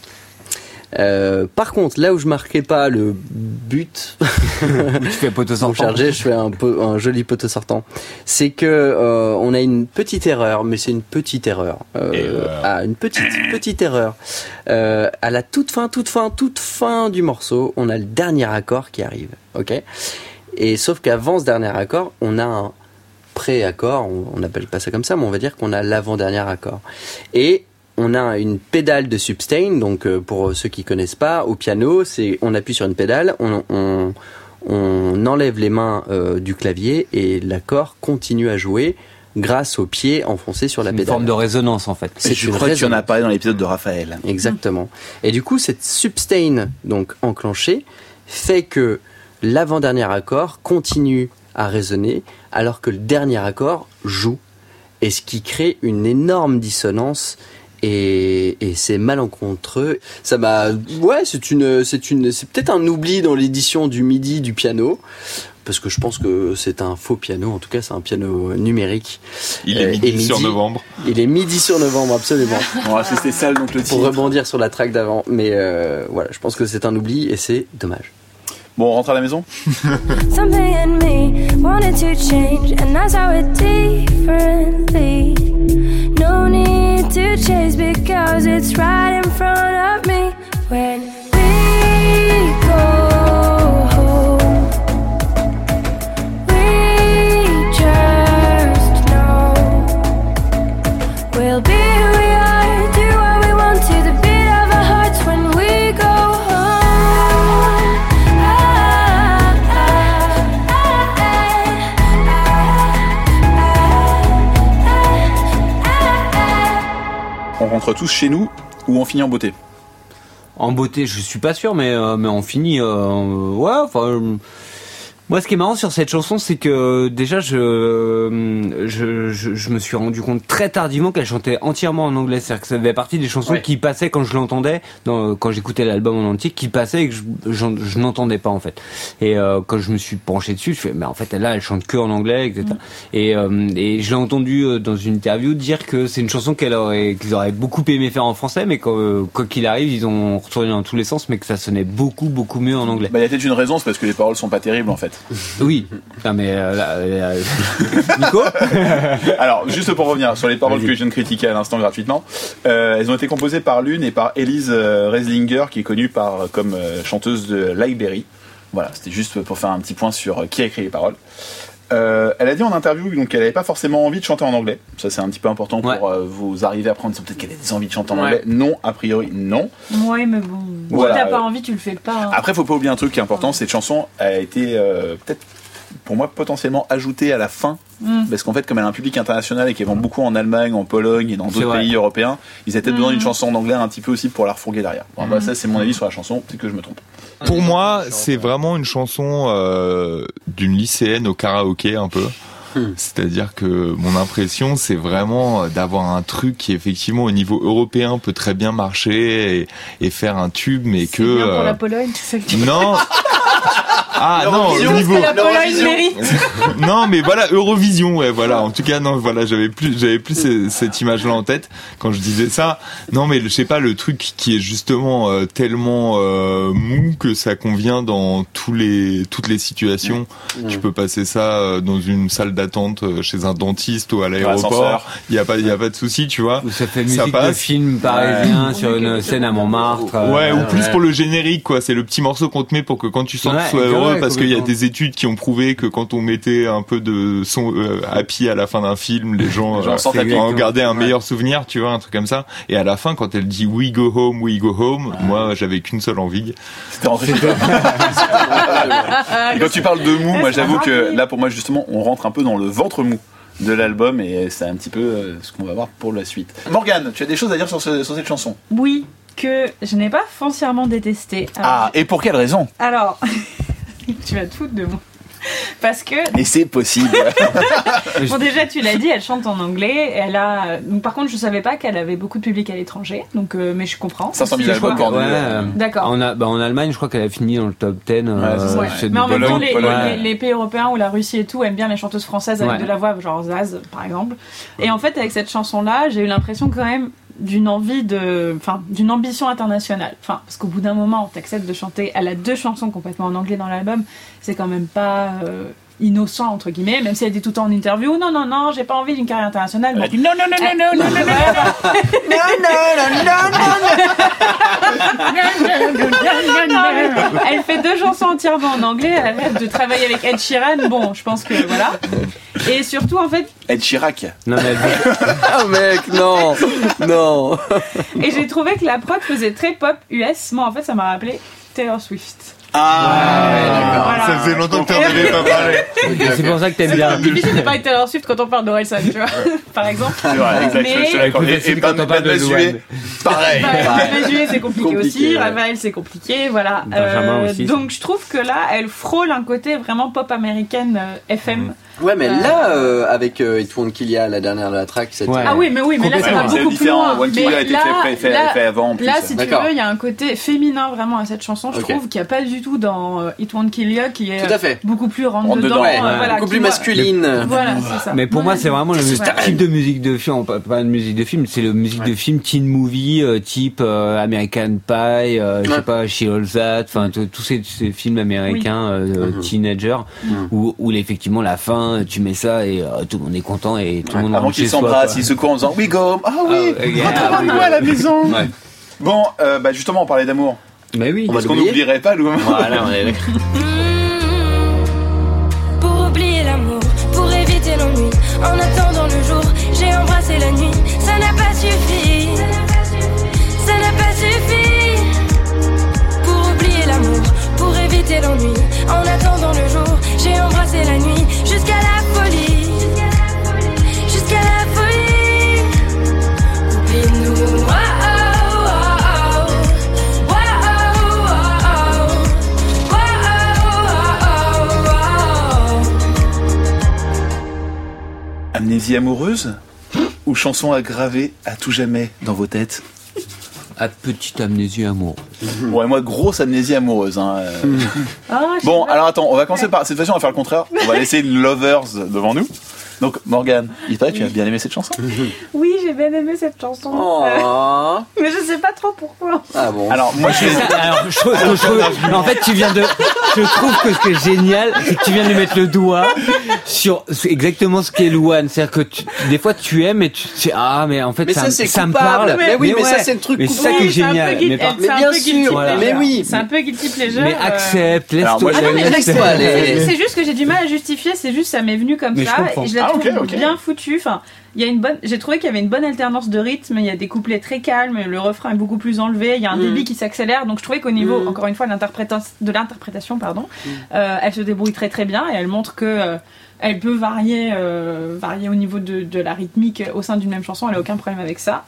Euh, par contre, là où je marquais pas le but, Tu fais poteau sortant. charger, je fais un, joli poteau sortant. C'est que euh, on a une petite erreur, mais c'est une petite erreur. Euh, ah, une petite petite erreur. À la toute fin, toute fin, toute fin du morceau, on a le dernier accord qui arrive. Ok? Et sauf qu'avant ce dernier accord, on a un pré-accord. On n'appelle pas ça comme ça, mais on va dire qu'on a l'avant-dernier accord. Et on a une pédale de sustain, donc euh, pour ceux qui connaissent pas, au piano, c'est on appuie sur une pédale, on, on, on enlève les mains euh, du clavier et l'accord continue à jouer grâce au pied enfoncé sur la Une pédale. forme de résonance, en fait. C'est Je une crois que tu en as parlé dans l'épisode de Raphaël. Exactement. Et du coup, cette sustain donc enclenchée fait que l'avant-dernier accord continue à résonner alors que le dernier accord joue. Et ce qui crée une énorme dissonance et, et c'est malencontreux. Ça m'a, ouais, c'est une, c'est une, c'est peut-être un oubli dans l'édition du midi du piano. Parce que je pense que c'est un faux piano, en tout cas c'est un piano numérique. Il Euh, est et midi sur midi. novembre. Il est midi sur novembre, absolument. Bon, c'était ça donc le pour titre. rebondir sur la track d'avant. Mais euh, voilà, je pense que c'est un oubli et c'est dommage. Bon, on rentre à la maison Something in me wanted to change, and that's how it differently. No need to chase because it's right in front of me. When tous chez nous ou on finit en beauté? En beauté, je suis pas sûr, mais euh, mais on finit. euh, ouais, enfin. Euh, moi, ce qui est marrant sur cette chanson, c'est que déjà, je, euh, je, je, je me suis rendu compte très tardivement qu'elle chantait entièrement en anglais. C'est-à-dire que ça faisait partie des chansons Ouais. qui passaient quand je l'entendais, dans- quand j'écoutais l'album en entier, qui passaient et que je, je n'entendais pas en fait. Et euh, quand je me suis penché dessus, je fais, mais en fait, là, elle chante que en anglais, etc. Et, euh, et je l'ai entendu euh, dans une interview dire que c'est une chanson qu'elle aurait, qu'ils auraient beaucoup aimé faire en français, mais euh, quoi qu'il arrive, ils ont retourné dans tous les sens, mais que ça sonnait beaucoup, beaucoup mieux en anglais. Bah, il y a peut-être une raison, c'est parce que les paroles sont pas terribles en fait. Oui. Non mais euh, euh, Nico Alors, juste pour revenir sur les paroles que je viens de critiquer à l'instant gratuitement, euh, elles ont été composées par l'une et par Elise Reslinger, qui est connue par, comme chanteuse de Library. Voilà, c'était juste pour faire un petit point sur qui a écrit les paroles. Euh, elle a dit en interview donc qu'elle n'avait pas forcément envie de chanter en anglais. Ça c'est un petit peu important pour Ouais. euh, vous arriver à prendre. Peut-être qu'elle a des envies de chanter en Ouais. anglais. Non, a priori non. Ouais, mais bon. Voilà. Si t'as pas envie, tu le fais pas. hein. Après, faut pas oublier un truc qui est important. Cette chanson a été euh, peut-être pour moi potentiellement ajoutée à la fin Mm. parce qu'en fait comme elle a un public international et qu'elle vend beaucoup en Allemagne, en Pologne et dans d'autres pays européens, ils avaient peut-être besoin Mm. d'une chanson en anglais un petit peu aussi pour la refourguer derrière. Bon, bah, ça c'est mon avis sur la chanson, peut-être que je me trompe. Pour moi, c'est vraiment une chanson euh, d'une lycéenne au karaoké un peu. C'est-à-dire que mon impression, c'est vraiment d'avoir un truc qui effectivement au niveau européen peut très bien marcher et, et faire un tube, mais que bien pour euh, la Pologne, c'est ça que tu non, Ah non, niveau. que la Pologne l'Eurovision. mérite. non, mais voilà, Eurovision, ouais, voilà. En tout cas, non, voilà, j'avais plus, j'avais plus ce- cette image-là en tête quand je disais ça. Non, mais je sais pas, le truc qui est justement euh, tellement euh, mou que ça convient dans tous les, toutes les situations. Tu peux passer ça euh, dans une salle d'attente euh, chez un dentiste ou à l'aéroport. Il y a pas, il y a pas de souci, tu vois. Ou ça fait Ça musique de passe. film parisien sur une scène à Montmartre. euh, Ouais, ou plus ouais. pour le générique, quoi. C'est le petit morceau qu'on te met pour que quand tu sens que tu sois ouais, parce qu'il y a des études qui ont prouvé que quand on mettait un peu de son euh, happy à la fin d'un film, les gens, Les gens euh, en exactement. gardaient un meilleur souvenir, tu vois, un truc comme ça. Et à la fin, quand elle dit we go home, we go home, moi, j'avais qu'une seule envie. C'était toi. Et quand tu parles de mou, moi j'avoue que là pour moi justement on rentre un peu dans le ventre mou de l'album et c'est un petit peu euh, ce qu'on va voir pour la suite. Morgane, tu as des choses à dire sur, ce- sur cette chanson? Oui, que je n'ai pas foncièrement détesté. Alors, Ah, et pour quelle raison? Alors tu vas te foutre de moi. Parce que Et c'est possible. Bon, déjà, tu l'as dit, elle chante en anglais. Elle a. Donc, par contre, je savais pas qu'elle avait beaucoup de public à l'étranger. Donc, euh, mais je comprends. 500 000 Je crois albums vendus. D'accord. En, a- bah, en Allemagne, je crois qu'elle a fini dans le top 10. euh. Ouais. Mais en de- même temps, les, Pologne. les- les pays européens ou la Russie et tout aiment bien les chanteuses françaises avec Ouais. de la voix, genre Zaz par exemple. Et en fait, avec cette chanson-là, j'ai eu l'impression quand même d'une envie de. Enfin, d'une ambition internationale. Enfin, parce qu'au bout d'un moment, t'acceptes de chanter. Elle a deux chansons complètement en anglais dans l'album. C'est quand même pas. euh, innocent entre guillemets même si elle dit tout le temps en interview non non non j'ai pas envie d'une carrière internationale Elle Bon. a dit non, non, non, non, non, non, non, non. Elle fait deux chansons entièrement en anglais, elle rêve de travailler avec Ed Sheeran. Bon, je pense que voilà. Et surtout, en fait, Ed Chirac. Non, mais elle- Ah mec, non, non. et j'ai trouvé que la prod faisait très pop US. Moi, en fait, ça m'a rappelé Taylor Swift. Ah, Voilà. Ça faisait longtemps que t'en avais pas parlé. c'est pour ça que t'aimes bien. C'est difficile de parler de Taylor Swift quand on parle d'Orelsan, tu vois, par exemple. C'est vrai, exact, Mais- je d'accord. Et, pas quand on parle de Louane. pareil. Juillet, c'est compliqué, Compliqué, aussi. ouais. Ravel, c'est compliqué. Voilà. Benjamin Euh, aussi, donc, je trouve que là, elle frôle un côté vraiment pop américaine euh, FM. Ouais, mais là, euh, avec euh, It Won't Kill Ya, la dernière de la track, c'était. Ouais. Ah oui, mais oui, mais là, ça va c'est beaucoup plus différent. loin. One Kill a été là- fait, fait, là- fait avant en plus. Là, si tu veux, il y a un côté féminin vraiment à cette chanson, je trouve, qu'il n'y a pas du tout dans euh, It Won't Kill Ya, qui est Tout à fait. beaucoup plus rentre dedans. euh, Ouais, voilà, beaucoup plus masculine. Voilà, c'est ça. Mais pour moi, c'est vraiment le type de musique de film, pas, pas de musique de film, c'est le musique de film teen movie, euh, type American Pie, je sais pas, She All That, enfin tous tous ces, films américains Mhm. teenager, où, où effectivement la fin, tu mets ça et euh, tout le monde est content et tout le monde Avant qu'ils s'embrassent, ils se courent en disant We go. Ah oui, Ah, yeah, retrouvons-nous à la maison. Ouais. Bon, euh, bah justement, on parlait d'amour. Mais oui. Est-ce qu'on n'oublierait pas, Lou Voilà, on est. Mmh. Pour oublier l'amour, pour éviter l'ennui. En attendant le jour, j'ai embrassé la nuit. Ça n'a pas suffi. Ça n'a pas suffi. Pour oublier l'amour, pour éviter l'ennui. En attendant le jour, j'ai embrassé la nuit. Jusqu'à la folie. Jusqu'à la folie. Oublie-nous. Amnésie amoureuse ou chanson à graver à tout jamais dans vos têtes? À petite amnésie amour. Ouais, moi, grosse amnésie amoureuse. hein, euh. Ah, Bon, alors attends, on va commencer par. Cette fois-ci, on va faire le contraire. On va laisser Lovers devant nous. Donc, Morgane, il paraît que tu as bien aimé cette chanson. Oui, j'ai bien aimé cette chanson. Oh. Mais je sais pas trop pourquoi. Ah bon. Alors, moi, je. Alors, je trouve, je trouve- en fait, tu viens de, je trouve que ce qui est génial, c'est que tu viens de mettre le doigt sur exactement ce qu'est Louane. C'est-à-dire que tu- des fois tu aimes et tu sais, ah, mais en fait, Mais ça, ça, me- ça parle. Mais oui, mais ça, ouais. c'est le truc Mais c'est ça qui est génial. Mais bien sûr, mais oui. C'est un peu guilty pleasure. mais accepte, laisse-toi. Ah non, mais laisse- laisse-toi aller. C'est juste que j'ai du mal à justifier, c'est juste ça m'est venu comme ça et je Ah, trouve ok, ok. bien foutue. Enfin, il y a une bonne, j'ai trouvé qu'il y avait une bonne alternance de rythme, il y a des couplets très calmes, le refrain est beaucoup plus enlevé, il y a un Mm. débit qui s'accélère, donc je trouvais qu'au niveau, Mm. encore une fois, de l'interpréta- de l'interprétation, pardon, euh, elle se débrouille très très bien et elle montre que euh, elle peut varier, euh, varier au niveau de, de la rythmique au sein d'une même chanson, elle a aucun problème avec ça.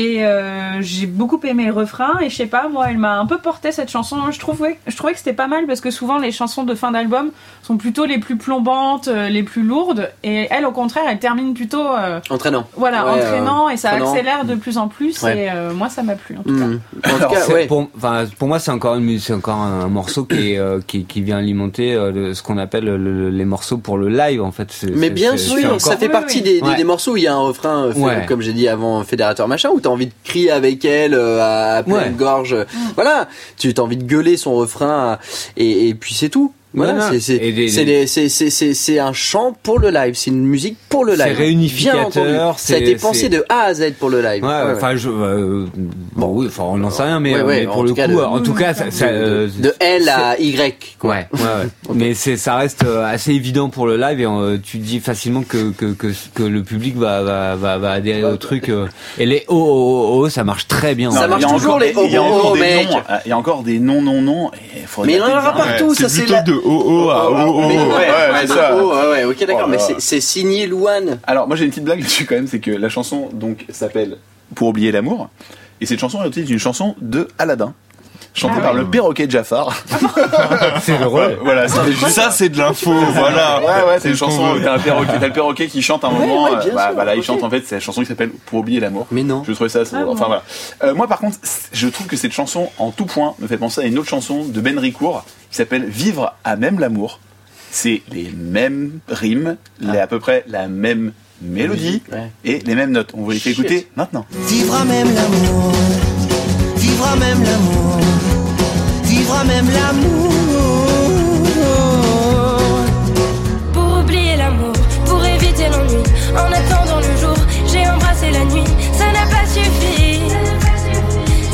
Et euh, j'ai beaucoup aimé le refrain et je sais pas, moi, elle m'a un peu porté cette chanson. Je trouvais, je trouvais que c'était pas mal parce que souvent les chansons de fin d'album sont plutôt les plus plombantes, euh, les plus lourdes. Et elle, au contraire, elle termine plutôt, euh, Entraînant. voilà, Ouais, entraînant euh, et ça accélère de plus en plus. Ouais. Et euh, moi, ça m'a plu en tout cas. Mhm. En tout Alors, cas, ouais. pour, moi, c'est encore, une, c'est encore un morceau qui, est, euh, qui, qui vient alimenter euh, le- ce qu'on appelle le- le- les morceaux pour le live, en fait. Mais bien sûr, ça fait Oui, partie oui. Des, des- Ouais. des morceaux où il y a un refrain, fait- Ouais. comme j'ai dit avant, fédérateur machin, où t'as envie de crier avec elle euh, à pleine Ouais. gorge. Voilà, tu as envie de gueuler son refrain et puis c'est tout. Voilà, c'est c'est c'est c'est- c'est- c'est- c'est un chant pour le live, c'est une musique pour le C'est live. réunificateur, Bien entendu. Ça a c'est- été pensé c'est- de A à Z pour le live. Ouais, Ouais, ouais. enfin, je, euh, bon, oui, enfin, on n'en sait rien, mais, Ouais, ouais, mais en pour le coup, de- en tout cas, ça, ça, euh, de L à Y. Quoi. Ouais, ouais, ouais. mais c'est ça reste euh, assez évident pour le live et euh, tu dis facilement que que, que que le public va va va, va adhérer au truc euh, et les oh oh oh, oh ça marche très bien. Ça marche il y a toujours, encore les oh, oh, mec. Il y a encore des non, non, non. Mais il y en aura partout, ça c'est c'est la... de OO à OO. Mais- ouais, ouais, ça. oh, ouais, ouais, ok, d'accord, Oh mais c'est signé Louane. Alors, moi j'ai une petite blague là-dessus quand même, c'est que la chanson donc s'appelle Pour oublier l'amour, et cette chanson est aussi une chanson de Aladdin, chantée Ah par le perroquet Jafar. C'est drôle. voilà, juste Ça, c'est de l'info, voilà. Ouais, ouais, c'est une chanson. T'as le perroquet, t'as le perroquet qui chante un Ouais, moment. ouais, euh, bien bah, sûr, voilà, il chante en fait, c'est la chanson qui s'appelle Pour oublier l'amour. Mais non. Je trouvais ça. Ah bon. enfin voilà. Euh, moi par contre, je trouve que cette chanson en tout point me fait penser à une autre chanson de Ben Ricourt qui s'appelle Vivre à même l'amour. C'est les mêmes rimes, les, à peu près la même mélodie Ouais. et les mêmes notes. On vous les fait écouter maintenant. Vivre à même l'amour, vivre à même l'amour, vivre à même l'amour. Pour oublier l'amour, pour éviter l'ennui. En attendant le jour, j'ai embrassé la nuit. Ça n'a pas suffi.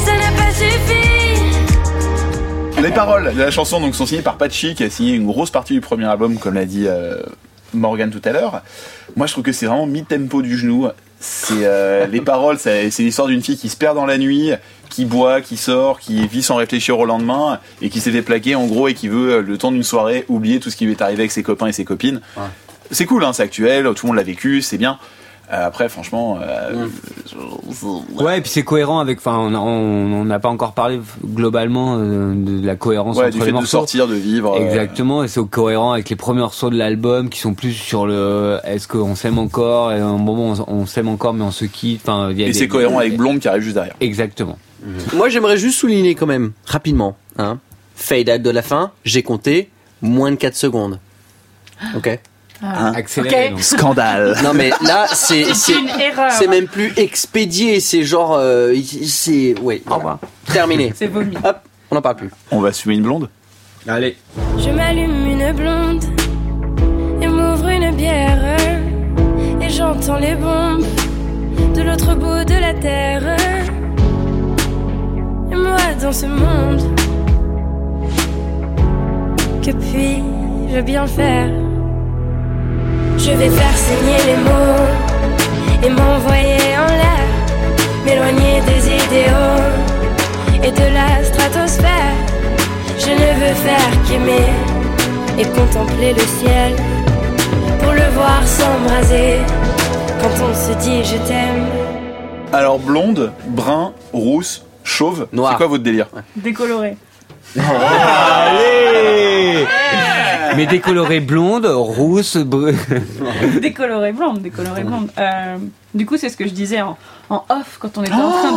Ça n'a pas suffi. Les paroles de la chanson donc sont signées par Patchy qui a signé une grosse partie du premier album, comme l'a dit euh, Morgan tout à l'heure. Moi, je trouve que c'est vraiment mi-tempo du genou. C'est euh, les paroles, c'est l'histoire d'une fille qui se perd dans la nuit, qui boit, qui sort, qui vit sans réfléchir au lendemain et qui s'est fait plaquer en gros et qui veut euh, le temps d'une soirée oublier tout ce qui lui est arrivé avec ses copains et ses copines. Ouais. C'est cool, hein, c'est actuel, tout le monde l'a vécu, c'est bien. Euh, après, franchement, euh, Ouais, et puis c'est cohérent avec. Enfin, on a- on on n'a pas encore parlé globalement euh, de la cohérence ouais, entre du les fait de morceaux. sortir, de vivre. euh, Exactement, et c'est cohérent avec les premiers morceaux de l'album qui sont plus sur le est-ce qu'on s'aime encore et à un moment on, on s'aime encore mais on se quitte. Enfin, il y a et c'est cohérent avec Blonde qui arrive juste derrière. Exactement. Moi, j'aimerais juste souligner quand même, rapidement, hein, fade out de la fin, j'ai compté moins de 4 secondes. Ok? Hein Accéléré. Ok. donc. Scandale. Non mais là, c'est c'est une erreur. c'est même plus expédié, c'est genre euh, c'est ouais, au revoir. Terminé. C'est vomi. Hop, on n'en parle plus. On va fumer une blonde? Allez. Je m'allume une blonde et m'ouvre une bière. Et j'entends les bombes de l'autre bout de la terre. Et moi dans ce monde, que puis-je bien faire? Je vais faire saigner les mots et m'envoyer en l'air, m'éloigner des idéaux et de la stratosphère. Je ne veux faire qu'aimer et contempler le ciel pour le voir s'embraser quand on se dit je t'aime. Alors blonde, brun, rousse, chauve, Noir. c'est quoi votre délire? Décoloré. Allez Mais décolorée blonde, rousse, brune. décolorée blonde, décolorée blonde. Euh, du coup, c'est ce que je disais en, en off quand on était en train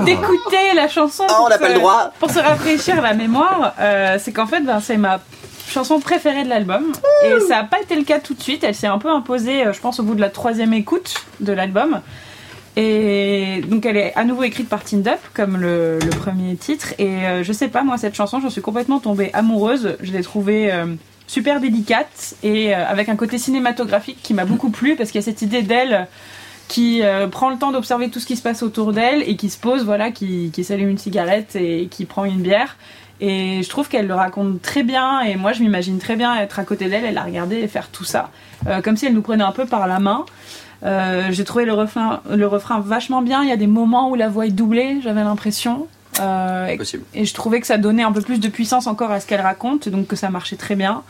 de- d'écouter la chanson. Ah, on pour n'a pas se- le droit. Pour se rafraîchir la mémoire, euh, c'est qu'en fait, ben, c'est ma chanson préférée de l'album. Et ça n'a pas été le cas tout de suite. Elle s'est un peu imposée, euh, je pense, au bout de la troisième écoute de l'album. Et donc elle est à nouveau écrite par Tind Up comme le, le premier titre. Et euh, je sais pas, moi cette chanson, j'en suis complètement tombée amoureuse. Je l'ai trouvée euh, super délicate et euh, avec un côté cinématographique qui m'a beaucoup plu parce qu'il y a cette idée d'elle qui euh, prend le temps d'observer tout ce qui se passe autour d'elle et qui se pose, voilà, qui, qui s'allume une cigarette et qui prend une bière. Et je trouve qu'elle le raconte très bien et moi je m'imagine très bien être à côté d'elle et la regarder et faire tout ça. Euh, comme si elle nous prenait un peu par la main. Euh, J'ai trouvé le refrain, le refrain vachement bien. Il y a des moments où la voix est doublée, j'avais l'impression. Euh, et, Possible. et je trouvais que ça donnait un peu plus de puissance encore à ce qu'elle raconte, donc que ça marchait très bien.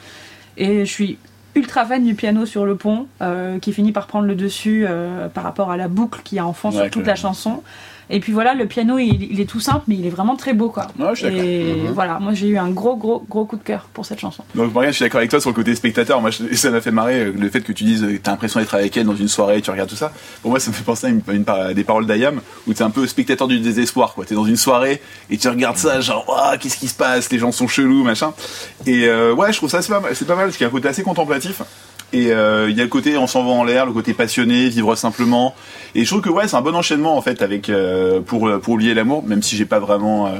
Et je suis ultra fan du piano sur le pont, euh, qui finit par prendre le dessus euh, par rapport à la boucle qu'il y a en fond Ouais, sur toute la chanson. Et puis voilà, le piano, il, il est tout simple, mais il est vraiment très beau, quoi. Ouais, je suis. Et Mhm. voilà, moi j'ai eu un gros, gros, gros coup de cœur pour cette chanson. Donc Morgane, je suis d'accord avec toi sur le côté spectateur. Moi, je- ça m'a fait marrer euh, le fait que tu dises euh, t'as l'impression d'être avec elle dans une soirée, tu regardes tout ça. Pour moi, ça me fait penser à, une, une par- à des paroles d'Ayam où t'es un peu spectateur du désespoir. quoi. T'es dans une soirée et tu regardes ça, genre, Ouah, qu'est-ce qui se passe? Les gens sont chelous, machin. Et euh, ouais, je trouve ça c'est pas mal, c'est pas mal parce qu'il y a un côté assez contemplatif. Et euh, il y a le côté on s'en va en l'air, le côté passionné, vivre simplement. Et je trouve que ouais, c'est un bon enchaînement en fait avec euh, pour pour oublier l'amour, même si j'ai pas vraiment euh,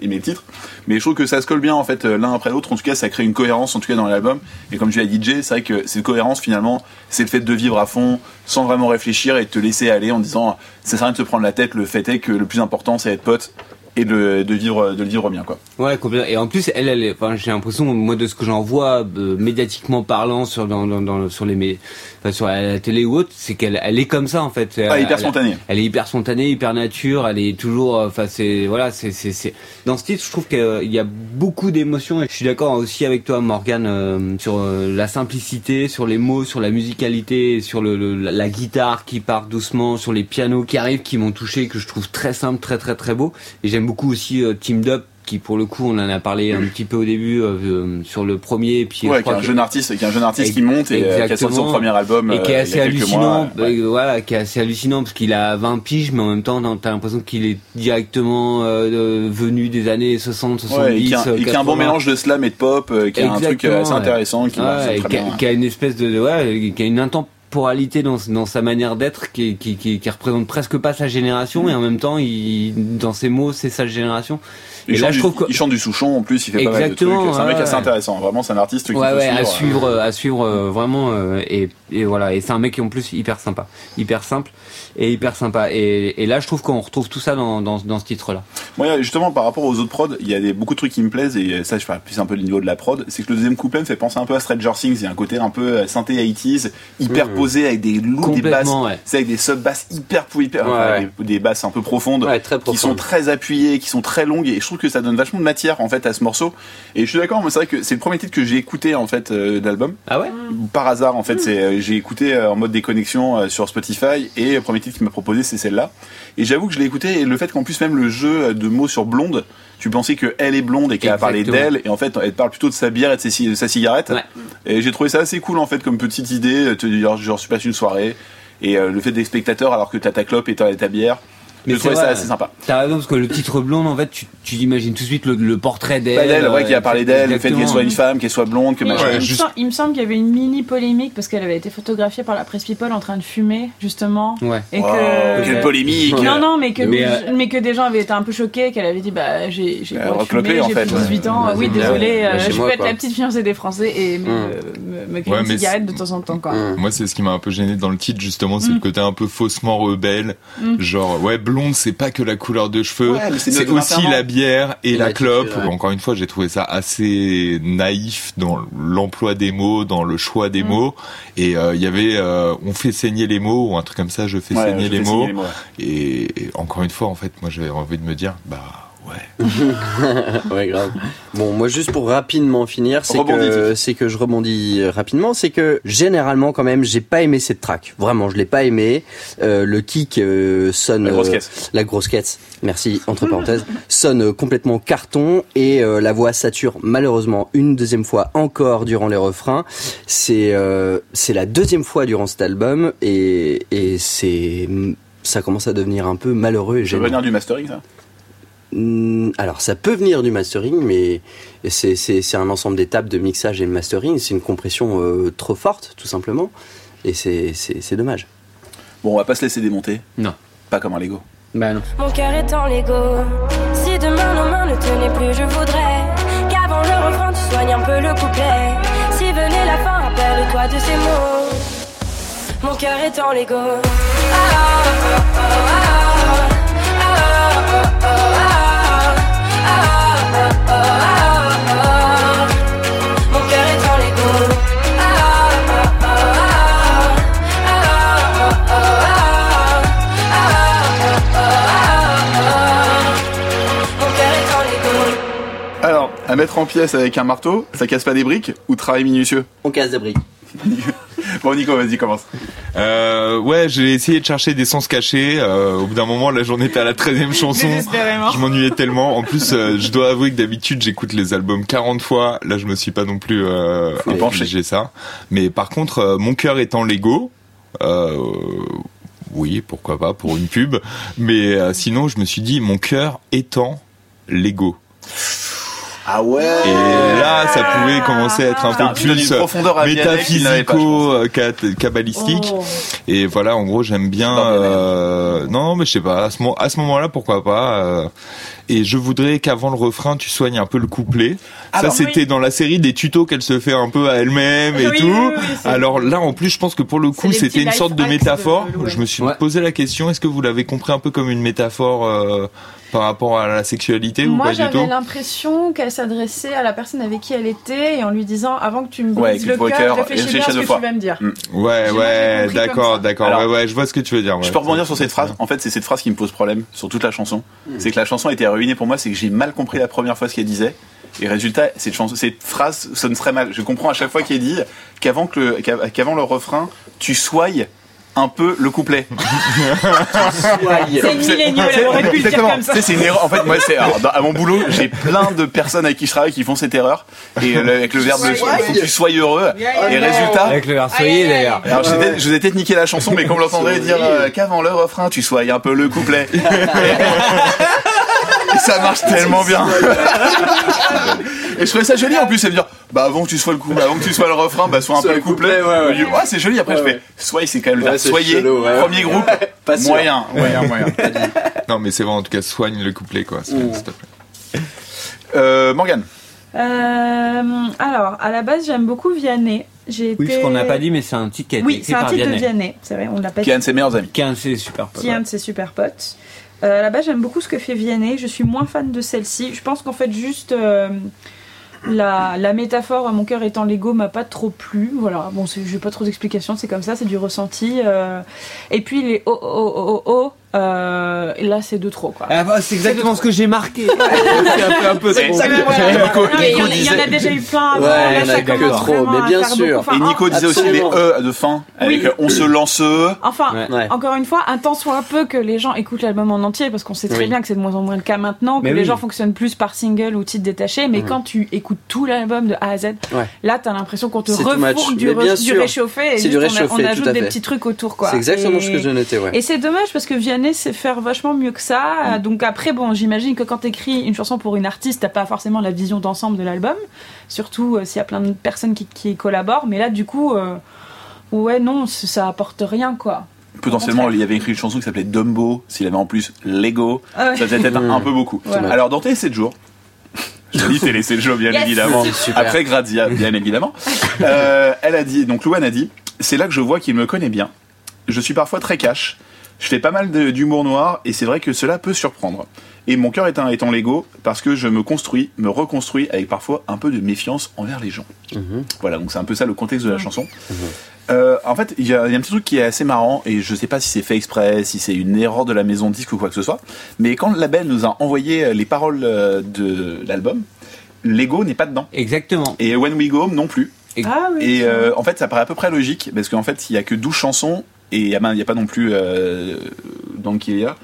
aimé le titre. Mais je trouve que ça se colle bien en fait euh, l'un après l'autre. En tout cas, ça crée une cohérence en tout cas dans l'album. Et comme je l'ai dit, DJ, c'est vrai que cette cohérence finalement, c'est le fait de vivre à fond, sans vraiment réfléchir et de te laisser aller en disant ça sert à rien de se prendre la tête. Le fait est que le plus important, c'est être pote et de, de vivre de le vivre bien quoi. Ouais, complètement. Et en plus, elle, elle, enfin, j'ai l'impression, moi, de ce que j'en vois, euh, médiatiquement parlant, sur, dans, dans, dans- sur les, enfin, sur la télé ou autre, c'est qu'elle, elle est comme ça, en fait. Ah, Elle- hyper elle- spontané. Elle est hyper spontanée, hyper nature, elle est toujours, euh, enfin, c'est, voilà, c'est, c'est, c'est, dans ce titre, je trouve qu'il y a beaucoup d'émotions et je suis d'accord aussi avec toi, Morgane, euh, sur euh, la simplicité, sur les mots, sur la musicalité, sur le, le- la, guitare qui part doucement, sur les pianos qui arrivent, qui m'ont touché, que je trouve très simple, très, très, très beau. Et j'aime beaucoup aussi Teamed Up, qui pour le coup, on en a parlé un petit peu au début, euh, euh, sur le premier, et puis Ouais, qui est un jeune artiste, qui est un jeune artiste qui monte et euh, qui a sorti son premier album et qui est euh, assez hallucinant mois. Ouais. voilà qui est assez hallucinant parce qu'il a 20 piges mais en même temps t'as l'impression qu'il est directement euh, venu des années 60 70 Ouais, et qui a, et qui a un bon 80. mélange de slam et de pop, euh, qui a un truc assez intéressant, qui Ouais, très qui a, bien. qui a une espèce de ouais qui a une intemporalité dans, dans sa manière d'être qui, qui, qui, qui représente presque pas sa génération et en même temps il, dans ses mots c'est sa génération et là je du, trouve il chante du Souchon en plus, il fait pas mal de trucs. Exactement, C'est un mec assez intéressant. Vraiment, c'est un artiste qu'il ouais, ouais, à suivre. suivre, euh, à suivre euh, vraiment euh, et, et voilà et c'est un mec qui en plus hyper sympa, hyper simple et hyper sympa et, et là je trouve qu'on retrouve tout ça dans, dans, dans ce titre là. Moi, justement, par rapport aux autres prods, il y a des, beaucoup de trucs qui me plaisent et ça, je parle plus un peu du niveau de la prod. C'est que le deuxième couplet me fait penser un peu à Stranger Things. Il y a un côté un peu synthé 80s, hyper posé avec des loups, des basses, ouais. c'est avec des sub-basses hyper, pou- hyper, Ouais, enfin, ouais. Des, des basses un peu profondes. Très qui sont très appuyées, qui sont très longues et je trouve que ça donne vachement de matière en fait à ce morceau. Et je suis d'accord, moi c'est vrai que c'est le premier titre que j'ai écouté en fait euh, de l'album. Ah ouais? Par hasard en fait, c'est euh, j'ai écouté euh, en mode déconnexion euh, sur Spotify et le premier titre qu'il m'a proposé c'est celle-là. Et j'avoue que je l'ai écouté et le fait qu'en plus même le jeu de mots sur blonde, tu pensais que elle est blonde et qu'elle a parlé d'elle et en fait elle parle plutôt de sa bière et de, ses ci- de sa cigarette. Ouais. Et j'ai trouvé ça assez cool en fait comme petite idée, te dire genre je suis passé une soirée et euh, le fait des spectateurs alors que t'as ta clope et t'as ta bière. Mais je c'est trouvais ça vrai. assez sympa. T'as raison parce que le titre blonde en fait tu, tu imagines tout de suite le, le portrait d'elle. Pas d'elle, ouais, qui a parlé d'elle, le fait qu'elle soit une femme, qu'elle soit blonde, que Mais machin. il, me juste- il me semble qu'il y avait une mini polémique parce qu'elle avait été photographiée par la presse People en train de fumer justement Ouais. et Wow, que quelle polémique non non mais que Mais, mais, euh, que des gens avaient été un peu choqués qu'elle avait dit bah j'ai j'ai fumer en j'ai fait, plus de 18 ans oui désolé euh, je peux être la petite fiancée des Français et me, cueillir Ouais, une mais cigarette de temps en temps quoi. Moi, c'est ce qui m'a un peu gêné dans le titre, justement, c'est Mm. le côté un peu faussement rebelle. Mm. Genre, ouais, blonde, c'est pas que la couleur de cheveux, Ouais, c'est aussi la bière et Et la clope. ouais. Encore une fois, j'ai trouvé ça assez naïf dans l'emploi des mots, dans le choix des Mm. mots. Et euh, il y avait, euh, on fait saigner les mots, ou un truc comme ça, je fais Ouais, saigner je les fais mots. saigner les mots, ouais. Et, et encore une fois, en fait, moi, j'avais envie de me dire, bah, ouais. ouais, grave. Bon, moi, juste pour rapidement finir, c'est que, c'est que je rebondis euh, rapidement, c'est que généralement, quand même, j'ai pas aimé cette track. Vraiment, je l'ai pas aimé. Euh, le kick euh, sonne. La grosse euh, caisse. la grosse caisse, merci, entre parenthèses, sonne euh, complètement carton et euh, la voix sature malheureusement une deuxième fois encore durant les refrains. C'est euh, c'est la deuxième fois durant cet album et, et c'est ça commence à devenir un peu malheureux et gênant. venir du mastering, ça? Alors, ça peut venir du mastering, mais c'est un ensemble d'étapes de mixage et de mastering. C'est une compression euh, trop forte, tout simplement. Et c'est c'est- c'est dommage. Bon, on va pas se laisser démonter. Non. Pas comme un Lego. Bah non. Mon cœur est en Lego. Si demain nos mains ne tenaient plus, je voudrais qu'avant le refrain tu soignes un peu le couplet. Si venait la fin, rappelle-toi de ces mots. Mon cœur est en Lego. Ah, ah, ah, ah, ah, à mettre en pièces avec un marteau, ça casse pas des briques ou travail minutieux On casse des briques. Bon, Nico, vas-y, commence. Euh, ouais, j'ai essayé de chercher des sens cachés. Euh, au bout d'un moment, là, j'en étais à la 13e chanson. Désespérément. Je m'ennuyais tellement. En plus, euh, je dois avouer que d'habitude, j'écoute les albums 40 fois. Là, je me suis pas non plus euh, infligé ça. Mais par contre, euh, mon cœur étant Lego, euh, oui, pourquoi pas pour une pub. Mais euh, sinon, je me suis dit, mon cœur étant Lego. Ah ouais Et là, ça pouvait commencer à être un Putain, peu plus je métaphysico, euh, kabbalistique. Oh. Et voilà, en gros, j'aime bien. Euh, non, mais je sais pas. À ce, mo- à ce moment-là, pourquoi pas. euh, et je voudrais qu'avant le refrain, tu soignes un peu le couplet. Alors, ça, c'était dans la série des tutos qu'elle se fait un peu à elle-même et Oui, tout. oui, oui, oui, c'est- Alors là, en plus, je pense que pour le coup, c'était une sorte de métaphore. de je me suis Ouais. posé la question est-ce que vous l'avez compris un peu comme une métaphore euh, par rapport à la sexualité ou Moi, pas du j'avais tout l'impression qu'elle s'adressait à la personne avec qui elle était et en lui disant avant que tu me Ouais, brises qu'il le cœur, cœur, réfléchis bien à ce que fois. tu vas me dire. Ouais, moi, j'ai ouais, comme d'accord, d'accord. Ouais, ouais, je vois ce que tu veux dire. Je ouais. peux rebondir sur cette phrase. En fait, c'est cette phrase qui me pose problème sur toute la chanson. C'est que la chanson a été ruinée pour moi, c'est que j'ai mal compris la première fois ce qu'elle disait. Et résultat, cette, chanson, cette phrase sonne très mal. Je comprends à chaque fois qu'elle dit qu'avant que le, qu'av- qu'avant le refrain, tu soignes un peu le couplet. C'est une milléniale, elle aurait pu le dire comme ça. C'est une erreur. En fait, moi, c'est à mon boulot, j'ai plein de personnes avec qui je travaille qui font cette erreur. Et euh, le- avec le verbe, il faut que tu sois heureux. Et résultat, Avec le verre Aïe, soyez d'ailleurs. alors, je, vous ai- je vous ai peut-être niqué la chanson, mais quand vous l'entendrez dire euh, qu'avant le refrain, tu sois un peu le couplet. Ça marche tellement bien. Et je trouvais ça joli en plus, c'est de dire, bah avant que tu sois le coup, avant que tu sois le refrain, bah sois un peu le couplet. ouais, ouais. Ouais, c'est joli. Après, je fais, soyez, c'est quand même le Ouais, soyez. chelou, ouais. Premier groupe, Pas moyen, moyen, moyen. Non, mais c'est vrai, en tout cas, soigne le couplet, quoi. s'il Mm. te plaît. Euh, Morgane. Euh, alors, à la base, j'aime beaucoup Vianney. J'ai Oui, été... ce qu'on n'a pas dit, mais c'est un titre qui a été Oui, c'est un titre de Vianney. Vianney. C'est vrai, on l'a pas Qui est un de ses meilleurs amis. Qui est un de ses super potes. Qui est un de ses super potes. Euh, base, j'aime beaucoup ce que fait Vianney. Je suis moins fan de celle-ci. Je pense qu'en fait, juste euh, la, la métaphore, mon cœur étant Lego, m'a pas trop plu. Voilà, bon, j'ai pas trop d'explications. C'est comme ça, c'est du ressenti. euh. Et puis les oh oh oh oh oh, euh, et là, c'est de trop quoi. Ah bah, c'est exactement ce que j'ai marqué. C'est un peu, un il y, en a- déjà eu plein avant. Ouais, il y en a que trop, mais à bien sûr. beaucoup. et Enfin, Nico disait aussi les. E de fin, avec Oui. euh, on se lance. Enfin, Ouais. Ouais. encore une fois, un temps soit peu que les gens écoutent l'album en entier, parce qu'on sait très Oui. bien que c'est de moins en moins le cas maintenant, que Mais les oui. gens fonctionnent plus par single ou titre détaché, mais Mhm. quand tu écoutes tout l'album de A à Z, Ouais. là t'as l'impression qu'on te refourgue du, réchauffé et C'est du juste on ajoute des petits trucs autour quoi. C'est exactement ce que je notais, ouais. Et c'est dommage parce que Vianney sait faire vachement mieux que ça. Donc après, bon, j'imagine que quand t'écris une chanson pour une artiste, t'as pas forcément la vision d'ensemble de l'album. Surtout euh, s'il y a plein de personnes qui, qui collaborent. Mais là, du coup, euh, ouais, non, ça apporte rien, quoi. Potentiellement, il y avait écrit une chanson qui s'appelait Dumbo, s'il avait en plus Lego, Ah ouais. ça faisait peut-être un peu beaucoup. Voilà. Alors, dans Télé 7 jours, je dis Télé 7 jours, bien Yes. évidemment, C'est après Grazia, bien évidemment, euh, elle a dit, donc Louane a dit, c'est là que je vois qu'il me connaît bien. Je suis parfois très cash, je fais pas mal d'humour noir, et c'est vrai que cela peut surprendre. Et mon cœur est un, en Lego, parce que je me construis, me reconstruis, avec parfois un peu de méfiance envers les gens. Mhm. Voilà, donc c'est un peu ça le contexte de la chanson. Euh, en fait, il y, a il y a un petit truc qui est assez marrant, et je sais pas si c'est fait exprès, si c'est une erreur de la maison de disque ou quoi que ce soit, mais quand le label nous a envoyé euh, les paroles euh, de l'album, Lego n'est pas dedans. Exactement. Et When We Go Home non plus. Ah oui. Et euh, en fait, ça paraît à peu près logique, parce qu'en fait, il y a que 12 chansons, et il n'y a, il y a pas non plus euh, Donkey Leah,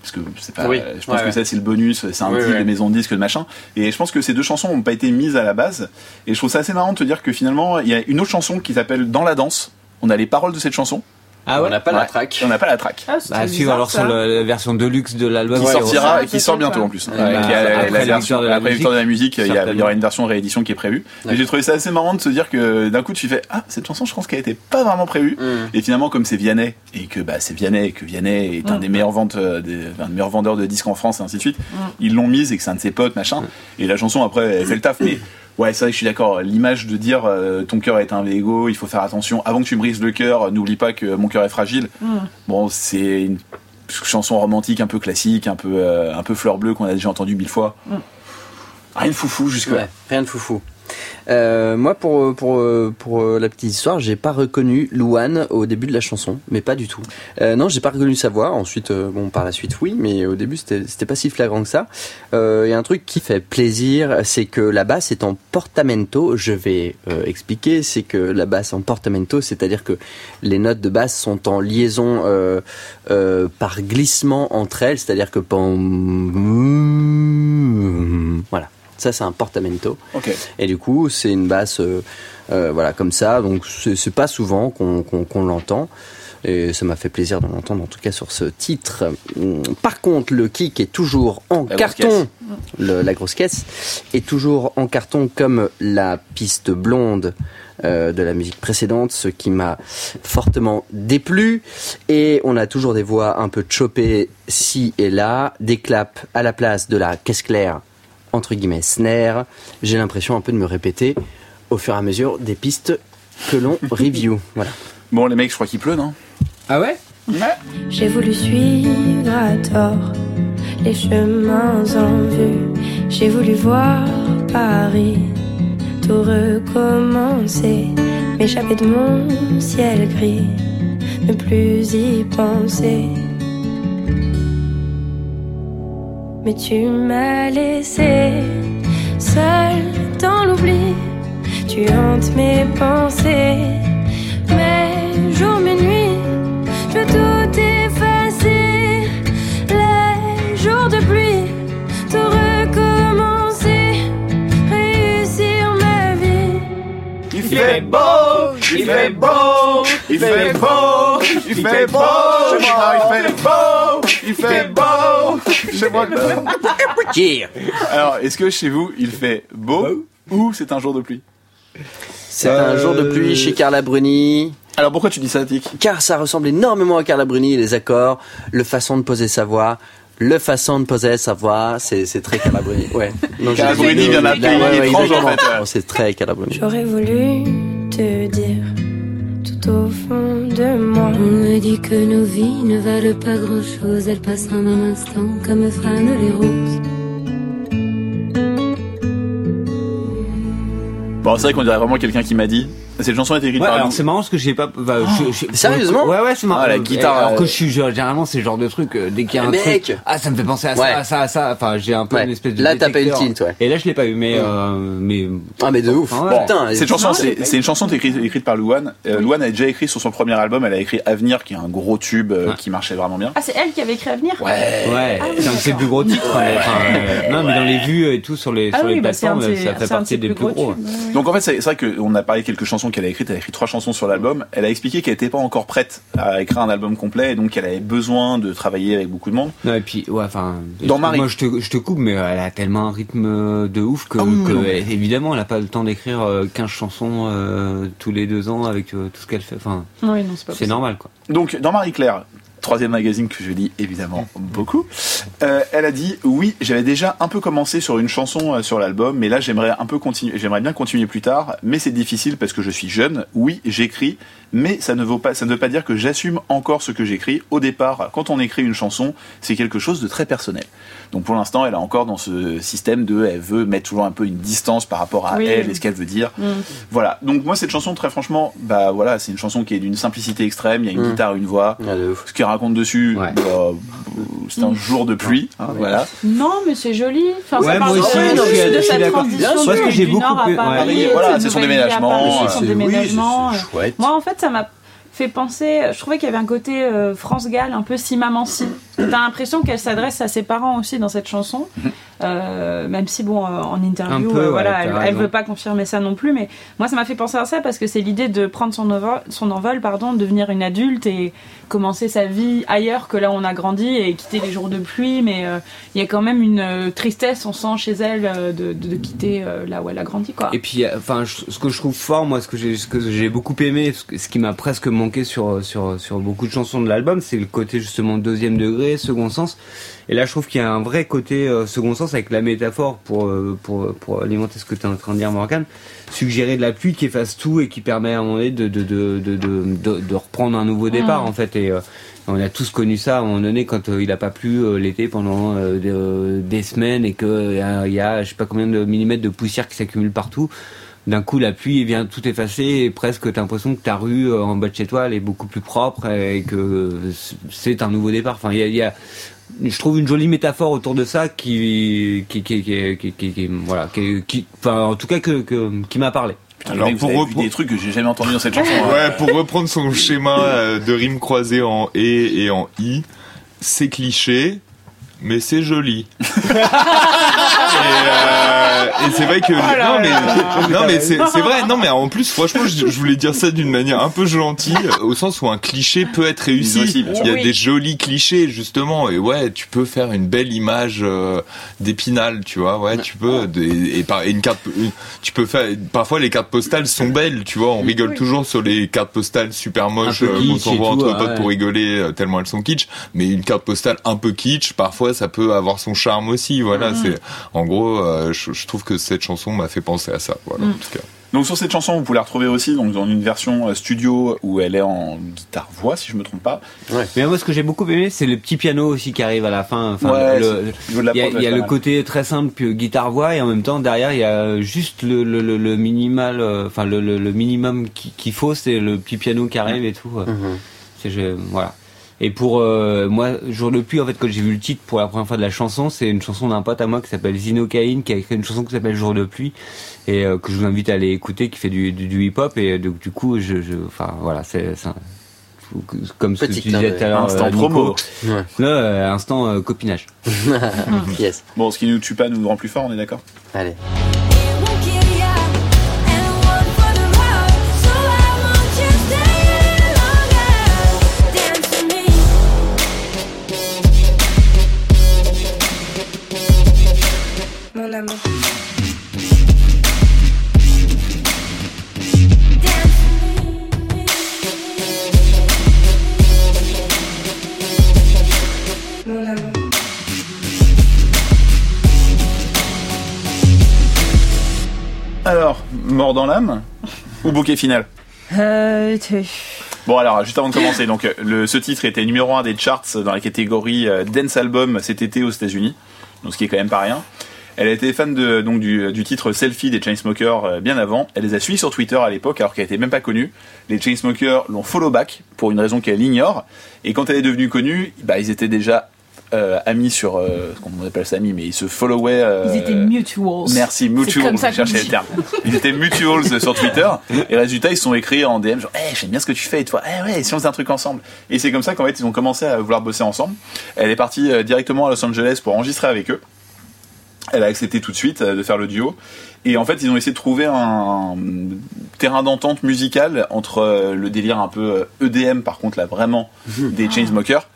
parce que c'est pas, Oui. je pense Ouais, que ouais. ça c'est le bonus, c'est un Oui, deal ouais. de maison de disque, de machin. Et je pense que ces deux chansons n'ont pas été mises à la base. Et je trouve ça assez marrant de te dire que finalement, il y a une autre chanson qui s'appelle Dans la danse. On a les paroles de cette chanson. Ah On ouais n'a pas Ouais. la track. On n'a pas la track. Ah, suivre alors sur le- la version deluxe de l'album. Qui sortira et qui sort bientôt en plus. Ouais, Ouais, bah, qui a- après la version- de la après la victoire de la musique, il y, a- il y certainement. aura une version réédition qui est prévue. Mais j'ai trouvé ça assez marrant de se dire que d'un coup tu fais ah cette chanson je pense qu'elle était pas vraiment prévue. Mhm. Et finalement, comme c'est Vianney, et que bah, c'est Vianney, et que Vianney est un Mm. des meilleurs ventes, euh, des, un des meilleurs vendeurs de disques en France, et ainsi de suite, ils l'ont mise et que c'est un de ses potes, machin. Et la chanson, après, elle fait le taf. Mais ouais, c'est vrai que je suis d'accord. L'image de dire euh, ton cœur est un Lego, il faut faire attention. Avant que tu me brises le cœur, euh, n'oublie pas que mon cœur est fragile. Mm. Bon, c'est une chanson romantique un peu classique, un peu, euh, un peu fleur bleue qu'on a déjà entendu mille fois. Mm. Rien de foufou jusque-là. Ouais, rien de foufou. Euh, moi, pour pour euh, pour euh, la petite histoire, j'ai pas reconnu Louane au début de la chanson, mais pas du tout. Euh, non, j'ai pas reconnu sa voix. Ensuite, euh, bon, par la suite, oui, mais au début, c'était pas si flagrant que ça. Euh, Il y a un truc qui fait plaisir, c'est que la basse est en portamento. Je vais euh, expliquer. C'est que la basse en portamento, c'est-à-dire que les notes de basse sont en liaison euh, euh, par glissement entre elles, c'est-à-dire que pom- voilà. Ça, c'est un portamento. Et du coup, c'est une basse, euh, euh, voilà, comme ça. Donc, c'est pas souvent qu'on l'entend. Et ça m'a fait plaisir de l'entendre, en tout cas sur ce titre. Hum, Par contre, le kick est toujours en La carton. Le- la grosse caisse est toujours en carton comme la piste blonde euh, de la musique précédente, ce qui m'a fortement déplu. Et on a toujours des voix un peu chopées ci et là, des claps à la place de la caisse claire entre guillemets snare. J'ai l'impression un peu de me répéter au fur et à mesure des pistes que l'on review. Voilà. Bon, les mecs, je crois qu'il pleut, non Ah ouais J'ai voulu suivre à tort les chemins en vue. J'ai voulu voir Paris, tout recommencer, m'échapper de mon ciel gris, ne plus y penser. Mais tu m'as laissé seul dans l'oubli, tu hantes mes pensées, mes jours, mes nuits. Je veux tout effacer, les jours de pluie, tout recommencer, réussir ma vie. Il fait beau, il fait beau, il fait beau, il fait beau, il fait beau, il fait beau, chez moi. Alors, est-ce que chez vous il fait beau ou c'est un jour de pluie C'est un jour de pluie chez Carla Bruni. Alors pourquoi tu dis ça, Tic? Car ça ressemble énormément à Carla Bruni, les accords, le façon de poser sa voix. Le façon de poser sa voix, c'est c'est très Carla Bruni. Ouais. Non, Bruni vient d'un pays ouais, étrange, en exactement. fait. Non, C'est très Carla Bruni. J'aurais voulu te dire tout au fond de moi. On me dit que nos vies ne valent pas grand chose, elles passent en un instant comme fanent les roses. Bon, c'est vrai qu'on dirait vraiment quelqu'un qui m'a dit. Cette chanson est écrite Ouais, par alors c'est marrant parce que j'ai pas. bah, je- je- Sérieusement Ouais, ouais, c'est marrant. Ah, la Euh, guitare, Alors que euh, je suis genre, généralement c'est le genre de truc euh, dès qu'il y a un Mec truc. Ah, ça me fait penser à ça, Ouais. à ça, à ça. Enfin, j'ai un peu Ouais. une espèce de. Là, t'as pas eu le détecteur. tilt, ouais. Et là, je l'ai pas eu, mais euh, mais. Ah mais de ouf. Enfin, ouais. Putain. Cette chanson, c'est c'est une chanson écrite, écrite par Louane. Euh, Louane a déjà écrit sur son premier album, elle a écrit Avenir, qui est un gros tube euh, Ouais. qui marchait vraiment bien. Ah, c'est elle qui avait écrit Avenir? Ouais. Ouais, Ah oui, c'est un de ses d'accord. plus gros titres. mais, enfin, euh, non, mais dans les vues et tout sur les Ah sur oui, les bah, c'est un plateformes, de ses- ça fait c'est un de partie ses des plus gros. tubes. Donc en fait, c'est c'est vrai qu'on a parlé de quelques chansons qu'elle a écrites. Elle a écrit trois chansons sur l'album. Elle a expliqué qu'elle n'était pas encore prête à écrire un album complet et donc qu'elle avait besoin de travailler avec beaucoup de monde. Non, et puis, ouais, enfin. Dans Marie. Moi, je te, je te coupe, mais elle a tellement un rythme de ouf que, Ah oui, que, évidemment, elle a pas le temps d'écrire euh, 15 chansons euh, tous les deux ans avec euh, tout ce qu'elle fait. Enfin, Oui, non, c'est pas c'est possible. normal, quoi. Donc dans Marie-Claire, troisième magazine que je lis évidemment beaucoup, euh, elle a dit oui, j'avais déjà un peu commencé sur une chanson euh, sur l'album, mais là j'aimerais un peu continuer, j'aimerais bien continuer plus tard, mais c'est difficile parce que je suis jeune. Oui, j'écris, mais ça ne vaut pas, ça ne veut pas dire que j'assume encore ce que j'écris. Au départ, quand on écrit une chanson, c'est quelque chose de très personnel. Donc pour l'instant, elle est encore dans ce système de, elle veut mettre toujours un peu une distance par rapport à Oui. elle et ce qu'elle veut dire. Mm. Voilà. Donc moi cette chanson, très franchement, bah voilà, c'est une chanson qui est d'une simplicité extrême. Il y a une Mm. guitare, une voix. Ah, de. Ce qu'il raconte dessus, Ouais. bah, euh, c'est un jour de pluie. hein, voilà. Non, mais c'est joli. Enfin, Ouais, ça moi parle aussi, vraiment je suis- de cette transition Bien que j'ai beaucoup Paris, Voilà, c'est son déménagement, euh, son c'est- oui, déménagement. c'est- c'est chouette. Moi, en fait, ça m'a fait penser. Je trouvais qu'il y avait un côté euh, France Gall, un peu si maman si. T'as l'impression qu'elle s'adresse à ses parents aussi dans cette chanson, Euh, même si bon, euh, en interview, peu, euh, ouais, voilà, elle, raison. veut pas confirmer ça non plus. Mais moi, ça m'a fait penser à ça parce que c'est l'idée de prendre son envol, son envol, pardon, devenir une adulte et commencer sa vie ailleurs que là où on a grandi et quitter les jours de pluie. Mais euh, il y a quand même une tristesse, on sent chez elle de, de, de quitter là où elle a grandi, quoi. Et puis, enfin, ce que je trouve fort, moi, ce que j'ai, ce que j'ai beaucoup aimé, ce qui m'a presque manqué sur sur sur beaucoup de chansons de l'album, c'est le côté justement deuxième degré, second sens. Et là, je trouve qu'il y a un vrai côté euh, second sens avec la métaphore pour, euh, pour, pour alimenter ce que tu es en train de dire, Morgan. Suggérer de la pluie qui efface tout et qui permet à un moment donné de, de, de, de, de, reprendre un nouveau départ, en fait. Et euh, on a tous connu ça à un moment donné quand il a pas plu l'été pendant des, semaines et que euh, il y a je sais pas combien de millimètres de poussière qui s'accumule partout. D'un coup, la pluie vient tout effacer et presque t'as l'impression que ta rue en bas de chez toi elle est beaucoup plus propre et que c'est un nouveau départ. Enfin, il y a, il y a- je trouve une jolie métaphore autour de ça qui, qui, qui, qui, qui, qui- qui- voilà, qui, qui- enfin, en tout cas que, que- qui m'a parlé. Putain, Alors, mec, vous pour avez vu repro- des trucs que j'ai jamais entendus dans cette chanson. hein. Ouais, pour reprendre son schéma euh, de rimes croisées en et et en i, c'est cliché, mais c'est joli. et euh, et c'est vrai que non mais non mais c'est vrai. Non mais en plus franchement je, je voulais dire ça d'une manière un peu gentille au sens où un cliché peut être réussi. Il y a Oui. des jolis clichés justement. Et ouais tu peux faire une belle image euh, d'épinal tu vois. Ouais tu peux des- et, par une carte une- tu peux faire parfois les cartes postales sont belles tu vois. On rigole toujours sur les cartes postales super moches euh, qu'on s'envoie tout, entre potes ouais. pour rigoler euh, tellement elles sont kitsch. Mais une carte postale un peu kitsch parfois ça peut avoir son charme aussi voilà c'est en gros euh, je, je trouve que cette chanson m'a fait penser à ça voilà en tout cas Donc sur cette chanson, vous pouvez la retrouver aussi donc dans une version euh, studio où elle est en guitare voix, si je me trompe pas. Mais moi, ce que j'ai beaucoup aimé, c'est le petit piano aussi qui arrive à la fin. Enfin, Ouais, le- il y a, prod, il y a ouais, le côté très simple guitare voix et en même temps derrière il y a juste le, le, le, le minimal, euh, enfin le, le, le minimum qui- qu'il faut, c'est le petit piano qui arrive et tout. Mhm. C'est je- voilà. Et pour euh, moi, jour de pluie, en fait, quand j'ai vu le titre pour la première fois de la chanson, c'est une chanson d'un pote à moi qui s'appelle Zino Cain, qui a écrit une chanson qui s'appelle Jour de pluie et euh, que je vous invite à aller écouter, qui fait du, du, du hip-hop et donc du coup, je, je, enfin voilà, c'est comme ce que tu disais tout à l'heure, Instant euh, Nico. promo. Ouais. Là, euh, instant euh, copinage. yes. Bon, ce qui nous tue pas nous rend plus fort, on est d'accord? Allez. Alors, mort dans l'âme ou bouquet final Euh, Bon alors, juste avant de commencer, donc le, ce titre était numéro 1 des charts dans la catégorie euh, Dance Album cet été aux États-Unis, donc ce qui est quand même pas rien. Elle a été fan de, donc du, du titre Selfie des Chainsmokers euh, bien avant. Elle les a suivis sur Twitter à l'époque alors qu'elle était même pas connue. Les Chainsmokers l'ont follow back pour une raison qu'elle ignore. Et quand elle est devenue connue, bah, ils étaient déjà euh, amis sur, euh, ce qu'on appelle ça amis, mais ils se followaient. euh, Ils étaient mutuals. Merci, mutuals, comme ça je cherchais le terme. Ils étaient mutuals sur Twitter, et résultat, ils se sont écrits en DM, genre, hey, j'aime bien ce que tu fais, et toi, eh ouais, si on faisait un truc ensemble. Et c'est comme ça qu'en fait, ils ont commencé à vouloir bosser ensemble. Elle est partie euh, directement à Los Angeles pour enregistrer avec eux. Elle a accepté tout de suite euh, de faire le duo. Et en fait, ils ont essayé de trouver un terrain d'entente musicale entre euh, le délire un peu euh, EDM, par contre, là, vraiment, des Chainsmokers.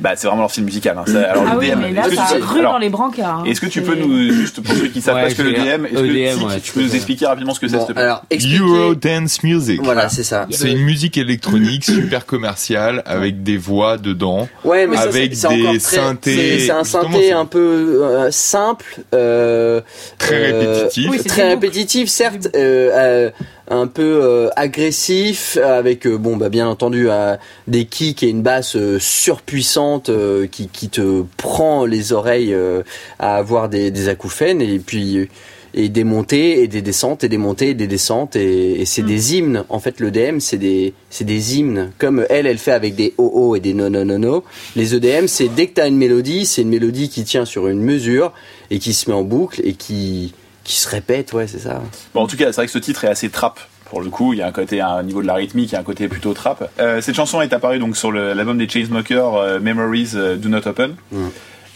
Bah, c'est vraiment leur style musical. Hein. Ça- Alors, Ah oui, l'EDM, mais là, est-ce que ça tu cru dans les brancards. hein. est-ce que tu peux nous, juste pour ceux qui savent Ouais, pas ce que le j'ai- DM, est-ce que, EDM, si, ouais, tu peux nous expliquer rapidement ce que c'est, Bon, s'il te plaît alors, expliquez. Eurodance Music Voilà, c'est ça. c'est une musique électronique super commerciale avec des voix dedans Ouais, mais ça, Avec c'est- c'est des très- synthés, C'est un synthé un peu euh, simple, euh, très répétitif oui, très répétitif, certes, euh, euh, un peu euh, agressif, avec euh, bon, bah bien entendu euh, des kicks et une basse euh, surpuissante euh, qui, qui te prend les oreilles euh, à avoir des, des acouphènes et puis et des montées et des descentes et des montées et des descentes et, et c'est des hymnes. En fait, le DM c'est des c'est des hymnes comme elle elle fait avec des oh oh et des non non non non. Les EDM c'est dès que t'as une mélodie, c'est une mélodie qui tient sur une mesure et qui se met en boucle et qui qui se répète, ouais, c'est ça. Bon, en tout cas, c'est vrai que ce titre est assez trap. Pour le coup, il y a un côté, un niveau de la rythmique, il y a un côté plutôt trap. Euh, cette chanson est apparue donc sur l'album des Chainsmokers, euh, Memories euh, Do Not Open.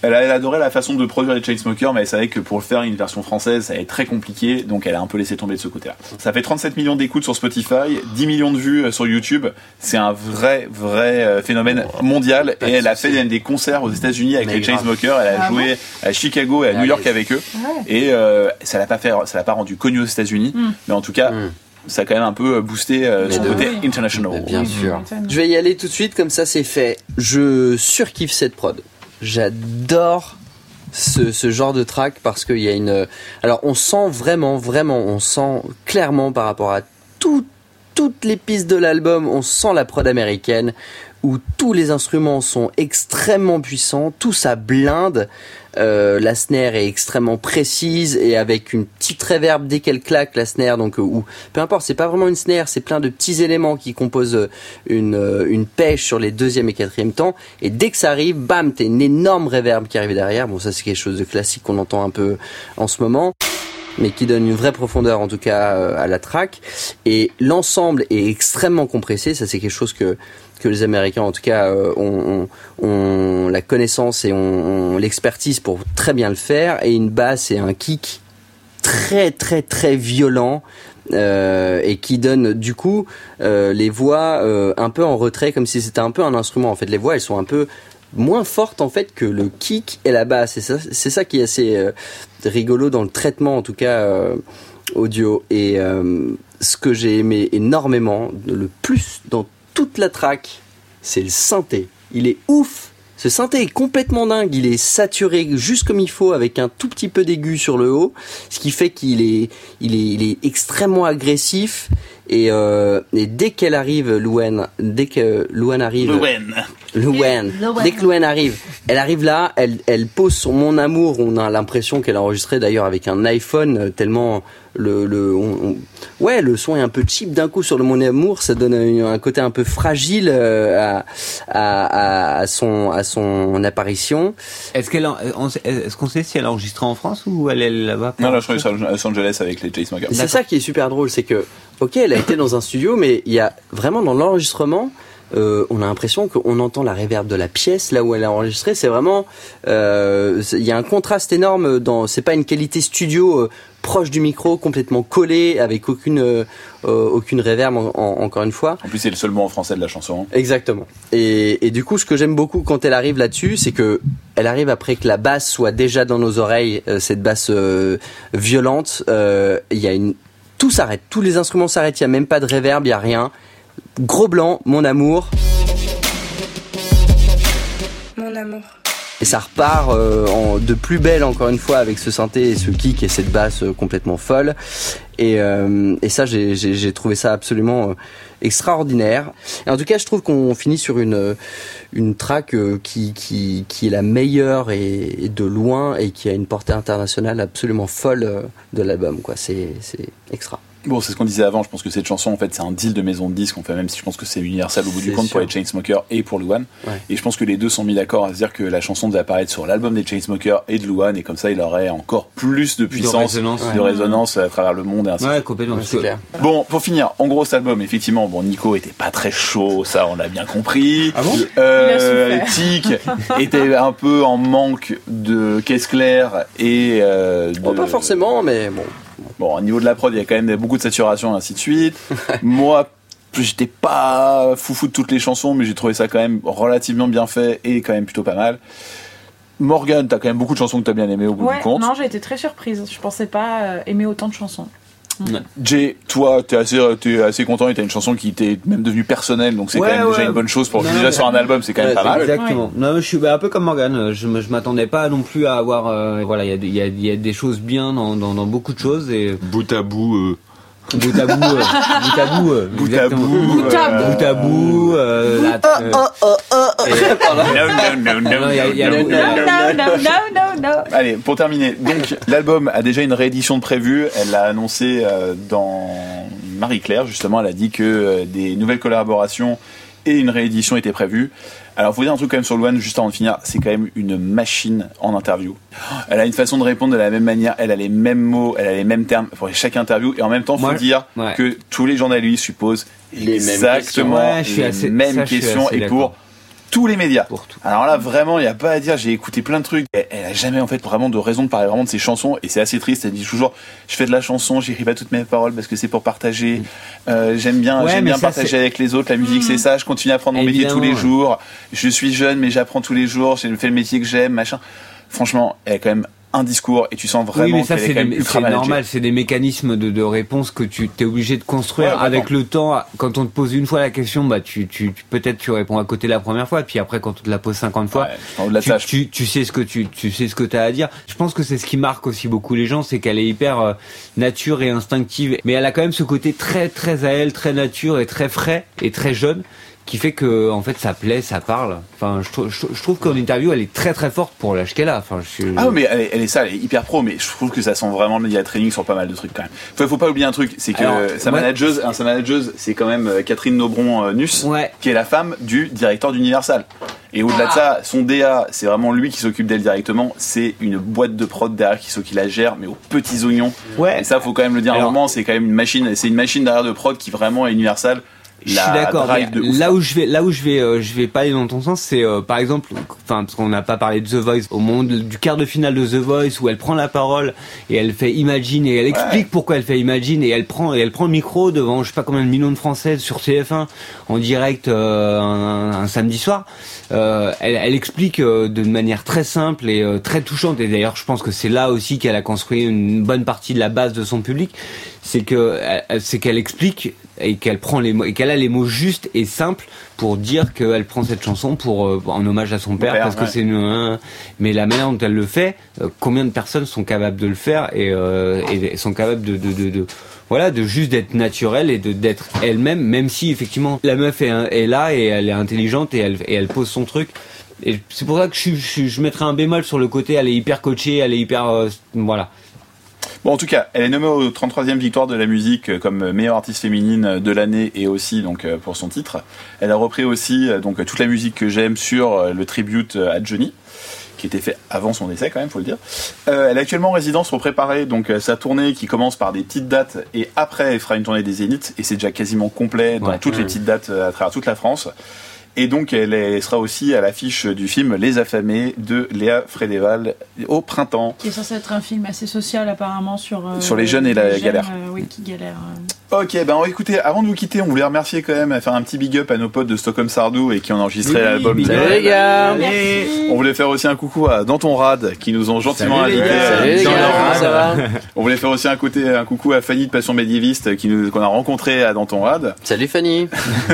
Elle, adorait la façon de produire les Chainsmokers, mais elle savait que pour le faire une version française, ça allait être très compliqué, donc elle a un peu laissé tomber de ce côté-là. Ça fait 37 millions d'écoutes sur Spotify, 10 millions de vues euh, sur YouTube. C'est un vrai, vrai euh, phénomène mondial. Et elle a fait des, des concerts aux États-Unis avec Mais les. Chainsmokers. Elle a Ah joué à Chicago et à Ah, New York yes. avec eux. Ouais. Et euh, ça l'a pas fait, ça l'a pas rendu connu aux États-Unis, Mm. mais en tout cas, Mm. ça a quand même un peu boosté euh, son côté international. Mais bien sûr. Je vais y aller tout de suite, comme ça c'est fait. Je surkiffe cette prod. J'adore ce, genre de track parce qu'il y a une. Alors, on sent vraiment, vraiment, on sent clairement par rapport à tout- toutes les pistes de l'album, on sent la prod américaine où tous les instruments sont extrêmement puissants, tout ça blinde. Euh, la snare est extrêmement précise et avec une petite reverb dès qu'elle claque la snare donc euh, ou peu importe c'est pas vraiment une snare c'est plein de petits éléments qui composent euh, une, une pêche sur les deuxième et quatrième temps. Et dès que ça arrive bam t'as une énorme reverb qui arrive derrière. Bon ça c'est quelque chose de classique qu'on entend un peu en ce moment mais qui donne une vraie profondeur en tout cas à la track. Et l'ensemble est extrêmement compressé. Ça c'est quelque chose que que les Américains en tout cas euh, ont, la connaissance et ont, l'expertise pour très bien le faire. Et une basse et un kick très très très violent euh, et qui donne du coup euh, les voix un peu en retrait comme si c'était un peu un instrument. En fait les voix elles sont un peu moins fortes en fait que le kick et la basse. Et ça c'est ça qui est assez rigolo dans le traitement en tout cas audio. Et ce que j'ai aimé énormément le plus dans toute la track c'est le synthé il est ouf ce synthé est complètement dingue, il est saturé juste comme il faut avec un tout petit peu d'aigu sur le haut, ce qui fait qu'il est, il est, il est extrêmement agressif et, euh, et dès qu'elle arrive, Louane, dès que Louane arrive, Louane. Louane. Dès que Louane arrive, elle arrive là, elle, elle pose son Mon Amour. On a l'impression qu'elle a enregistré d'ailleurs avec un iPhone, tellement le, le on- on- ouais, le son est un peu cheap d'un coup sur le Mon Amour. Ça donne un, un côté un peu fragile euh, à, à, à- à son, à son apparition. Est-ce qu'elle, est-ce qu'on sait si elle a enregistré en France ou elle est là-bas? Non, là, je crois que c'est à Los Angeles avec les Chainsmokers. C'est ça qui est super drôle, c'est que, ok, elle a été dans un studio, mais il y a vraiment dans l'enregistrement, euh, on a l'impression qu'on entend la réverb de la pièce là où elle a enregistré. C'est vraiment, euh, il y a un contraste énorme dans. C'est pas une qualité studio euh, proche du micro, complètement collé, avec aucune euh, aucune réverb en- en- encore une fois. En plus, c'est le seul mot en français de la chanson. Exactement. Et, et du coup, ce que j'aime beaucoup quand elle arrive là-dessus, c'est que elle arrive après que la basse soit déjà dans nos oreilles, euh, cette basse euh, violente. Il y a une, tout s'arrête, tous les instruments s'arrêtent. Il y a même pas de réverb, il y a rien. Gros blanc, mon amour. Mon amour. Et ça repart euh, en, de plus belle encore une fois avec ce synthé et ce kick et cette basse euh, complètement folle. Et, euh, et ça, j'ai- trouvé ça absolument extraordinaire. Et en tout cas, je trouve qu'on finit sur une une track qui, qui qui est la meilleure et, et de loin et qui a une portée internationale absolument folle de l'album. Quoi, c'est c'est extra. Bon, c'est ce qu'on disait avant. Je pense que cette chanson, en fait, c'est un deal de maison de disques. On fait même si je pense que c'est universel au bout du compte pour les Chainsmokers et pour Luan. Ouais. Et je pense que les deux sont mis d'accord à se dire que la chanson devait apparaître sur l'album des Chainsmokers et de Luan. Et comme ça, il aurait encore plus de puissance, résonance. de Ouais. résonance à travers le monde et ainsi de Ouais, suite. complètement. Ouais, clair. Bon, pour finir, en gros, cet album, effectivement, bon, Nico était pas très chaud, ça, on l'a bien compris. Ah bon? Euh, Il a Tic était un peu en manque de caisse claire et euh, de... Bon, pas forcément, mais bon. Bon, au niveau de la prod, il y a quand même beaucoup de saturation et ainsi de suite. Moi, j'étais pas foufou de toutes les chansons, mais j'ai trouvé ça quand même relativement bien fait et quand même plutôt pas mal. Morgan, t'as quand même beaucoup de chansons que t'as bien aimé au bout Ouais, du compte. non, j'ai été très surprise. Je pensais pas euh, aimer autant de chansons. Jay, toi, t'es assez, t'es assez content et t'as une chanson qui t'est même devenue personnelle, donc c'est Ouais, quand même déjà une bonne chose pour Non, déjà sur un album, c'est quand même pas mal. Exactement. Non, je suis bah, un peu comme Morgan. Je, me- je m'attendais pas non plus à avoir. euh, voilà, il y a, des- il y, a, il y a des choses bien dans, dans, dans beaucoup de choses et Bout à bout, euh, bout à bout, euh, bout à bout, euh, Bout à bout, Bout à euh, bout euh, euh, Non, non, non, non, Non, il y a- il y a- non, il y a- non, Non, non, non, non, non. Allez, pour terminer, donc l'album a déjà une réédition de prévue. Elle l'a annoncé euh, dans Marie-Claire, justement. Elle a dit que euh, des nouvelles collaborations et une réédition étaient prévues. Alors, faut dire un truc quand même sur Luan, juste avant de finir, c'est quand même une machine en interview. Elle a une façon de répondre de la même manière, elle a les mêmes mots, elle a les mêmes termes pour chaque interview, et en même temps, faut dire ouais. que tous les journalistes supposent Les mêmes exactement questions. Ouais, je suis les assez- mêmes questions, et d'accord. pour tous les médias. Pour tout. Alors là, vraiment, il n'y a pas à dire. J'ai écouté plein de trucs. Elle, elle a jamais en fait vraiment de raison de parler vraiment de ses chansons, et c'est assez triste. Elle dit toujours, je fais de la chanson, j'écris pas toutes mes paroles parce que c'est pour partager. Euh, j'aime bien, Ouais, j'aime bien ça, partager avec les autres. La musique, c'est ça. Je continue à apprendre mon métier tous les jours. Je suis jeune, mais j'apprends tous les jours. J'ai fait le métier que j'aime, machin. Franchement, elle est quand même un discours et tu sens Oui, vraiment mais ça c'est normal, c'est des mécanismes de, de réponse que tu t'es obligé de construire Ouais, avec le temps. Quand on te pose une fois la question, bah tu, tu, peut-être tu réponds à côté la première fois, puis après quand on te la pose 50 fois, Ouais, tu, tu sais ce que tu, tu sais ce que t'as à dire. Je pense que c'est ce qui marque aussi beaucoup les gens, c'est qu'elle est hyper euh, nature et instinctive, mais elle a quand même ce côté très très à elle, très nature et très frais et très jeune qui fait que en fait ça plaît, ça parle. Enfin, je, trou- je, je trouve qu'en interview elle est très très forte pour l'âge qu'elle a. Enfin, je suis... Ah mais elle est, elle est ça, elle est hyper pro, mais je trouve que ça sent vraiment le média training sur pas mal de trucs quand même. Faut, faut pas oublier un truc, c'est que Alors, sa ouais. manageuse, hein, sa manageuse, c'est quand même euh, Catherine Nobron euh, Nuss, Ouais. qui est la femme du directeur d'Universal. Et au-delà de ça, son DA, c'est vraiment lui qui s'occupe d'elle directement. C'est une boîte de prod derrière qui, qui la gère, mais aux petits oignons. Ouais. Et ça, faut quand même le dire. à un Alors- moment, c'est quand même une machine. C'est une machine derrière de prod qui vraiment est Universal. Je suis d'accord. Là où je vais, là où je vais, euh, je vais pas aller dans ton sens, c'est euh, par exemple, enfin parce qu'on n'a pas parlé de The Voice au moment du quart de finale de The Voice où elle prend la parole et elle fait Imagine et elle explique pourquoi elle fait Imagine et elle prend et elle prend le micro devant je sais pas combien de millions de Français sur TF1 en direct euh, un, un samedi soir. Euh, elle, elle explique euh, de manière très simple et euh, très touchante et d'ailleurs je pense que c'est là aussi qu'elle a construit une bonne partie de la base de son public, c'est que c'est qu'elle explique et qu'elle prend les mots et qu'elle a les mots justes et simples pour dire qu'elle prend cette chanson pour euh, en hommage à son père, père, parce que c'est une un- mais la manière dont elle le fait euh, combien de personnes sont capables de le faire et, euh, et sont capables de, de, de, de- voilà de juste d'être naturelle et de d'être elle-même même si effectivement la meuf est, est là et elle est intelligente et elle et elle pose son truc. Et c'est pour ça que je, je, je mettrais un bémol sur le côté elle est hyper coachée elle est hyper euh, voilà Bon, en tout cas, elle est nommée au 33e victoire de la musique euh, comme meilleure artiste féminine euh, de l'année et aussi donc euh, pour son titre. Elle a repris aussi donc toute la musique que j'aime sur le tribute à Johnny qui était fait avant son décès quand même, faut le dire. Euh, elle est actuellement en résidence pour préparer donc sa tournée qui commence par des petites dates et après elle fera une tournée des Zéniths et c'est déjà quasiment complet dans Ouais. toutes les petites dates à travers toute la France. Et donc elle, est- sera aussi à l'affiche du film Les Affamés de Léa Frédéval au printemps. Qui est censé être un film assez social apparemment sur euh, Sur les jeunes et la galère. euh, oui, qui galèrent. euh. Ok, ben écoutez, avant de vous quitter, on voulait remercier quand même, faire un petit big up à nos potes de Stockholm Sardou et qui ont enregistré Oui, l'album. Salut les gars On voulait faire aussi un coucou à Danton Rad qui nous ont gentiment Salut invités. Salut les dans gars, rad. ça va On voulait faire aussi un, côté, un coucou à Fanny de Passion médiéviste qui nous qu'on a rencontré à Danton Rad. Salut Fanny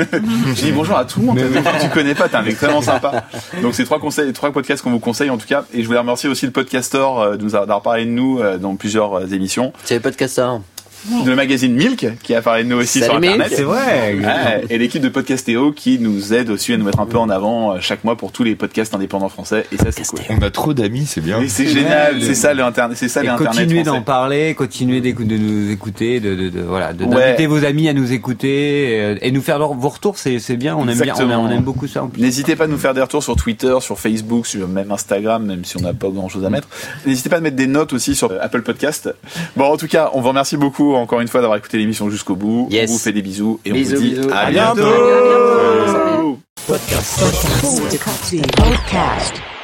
Je dis bonjour à tout le monde. Tu connais pas, t'es un mec sympa. Donc c'est trois conseils, trois podcasts qu'on vous conseille en tout cas. Et je voulais remercier aussi le podcastor euh, de nous avoir parlé de nous euh, dans plusieurs euh, émissions. C'est les Le magazine Milk qui a parlé de nous aussi Salut, sur Milk. internet. c'est vrai Ouais, et l'équipe de Podcastéo qui nous aide aussi à nous mettre un peu en avant euh, chaque mois pour tous les podcasts indépendants français et ça c'est cool. On a trop d'amis, c'est bien. Et c'est génial, c'est ça le internet, c'est ça et l'internet continuez français. d'en parler, continuez de nous écouter, de, de, de- voilà, de- Ouais. d'inviter vos amis à nous écouter euh, et nous faire leur- vos retours, c'est c'est bien, on aime bien, on, on aime beaucoup ça en plus. N'hésitez pas à nous faire des retours sur Twitter, sur Facebook, sur même Instagram, même si on n'a pas grand chose à mettre. N'hésitez pas à mettre des notes aussi sur euh, Apple Podcast. Bon, en tout cas, on vous remercie beaucoup encore une fois d'avoir écouté l'émission jusqu'au bout. Yes. On vous fait des bisous et Bisous, on vous dit bisous. à, À bientôt. bientôt. bientôt. Podcast.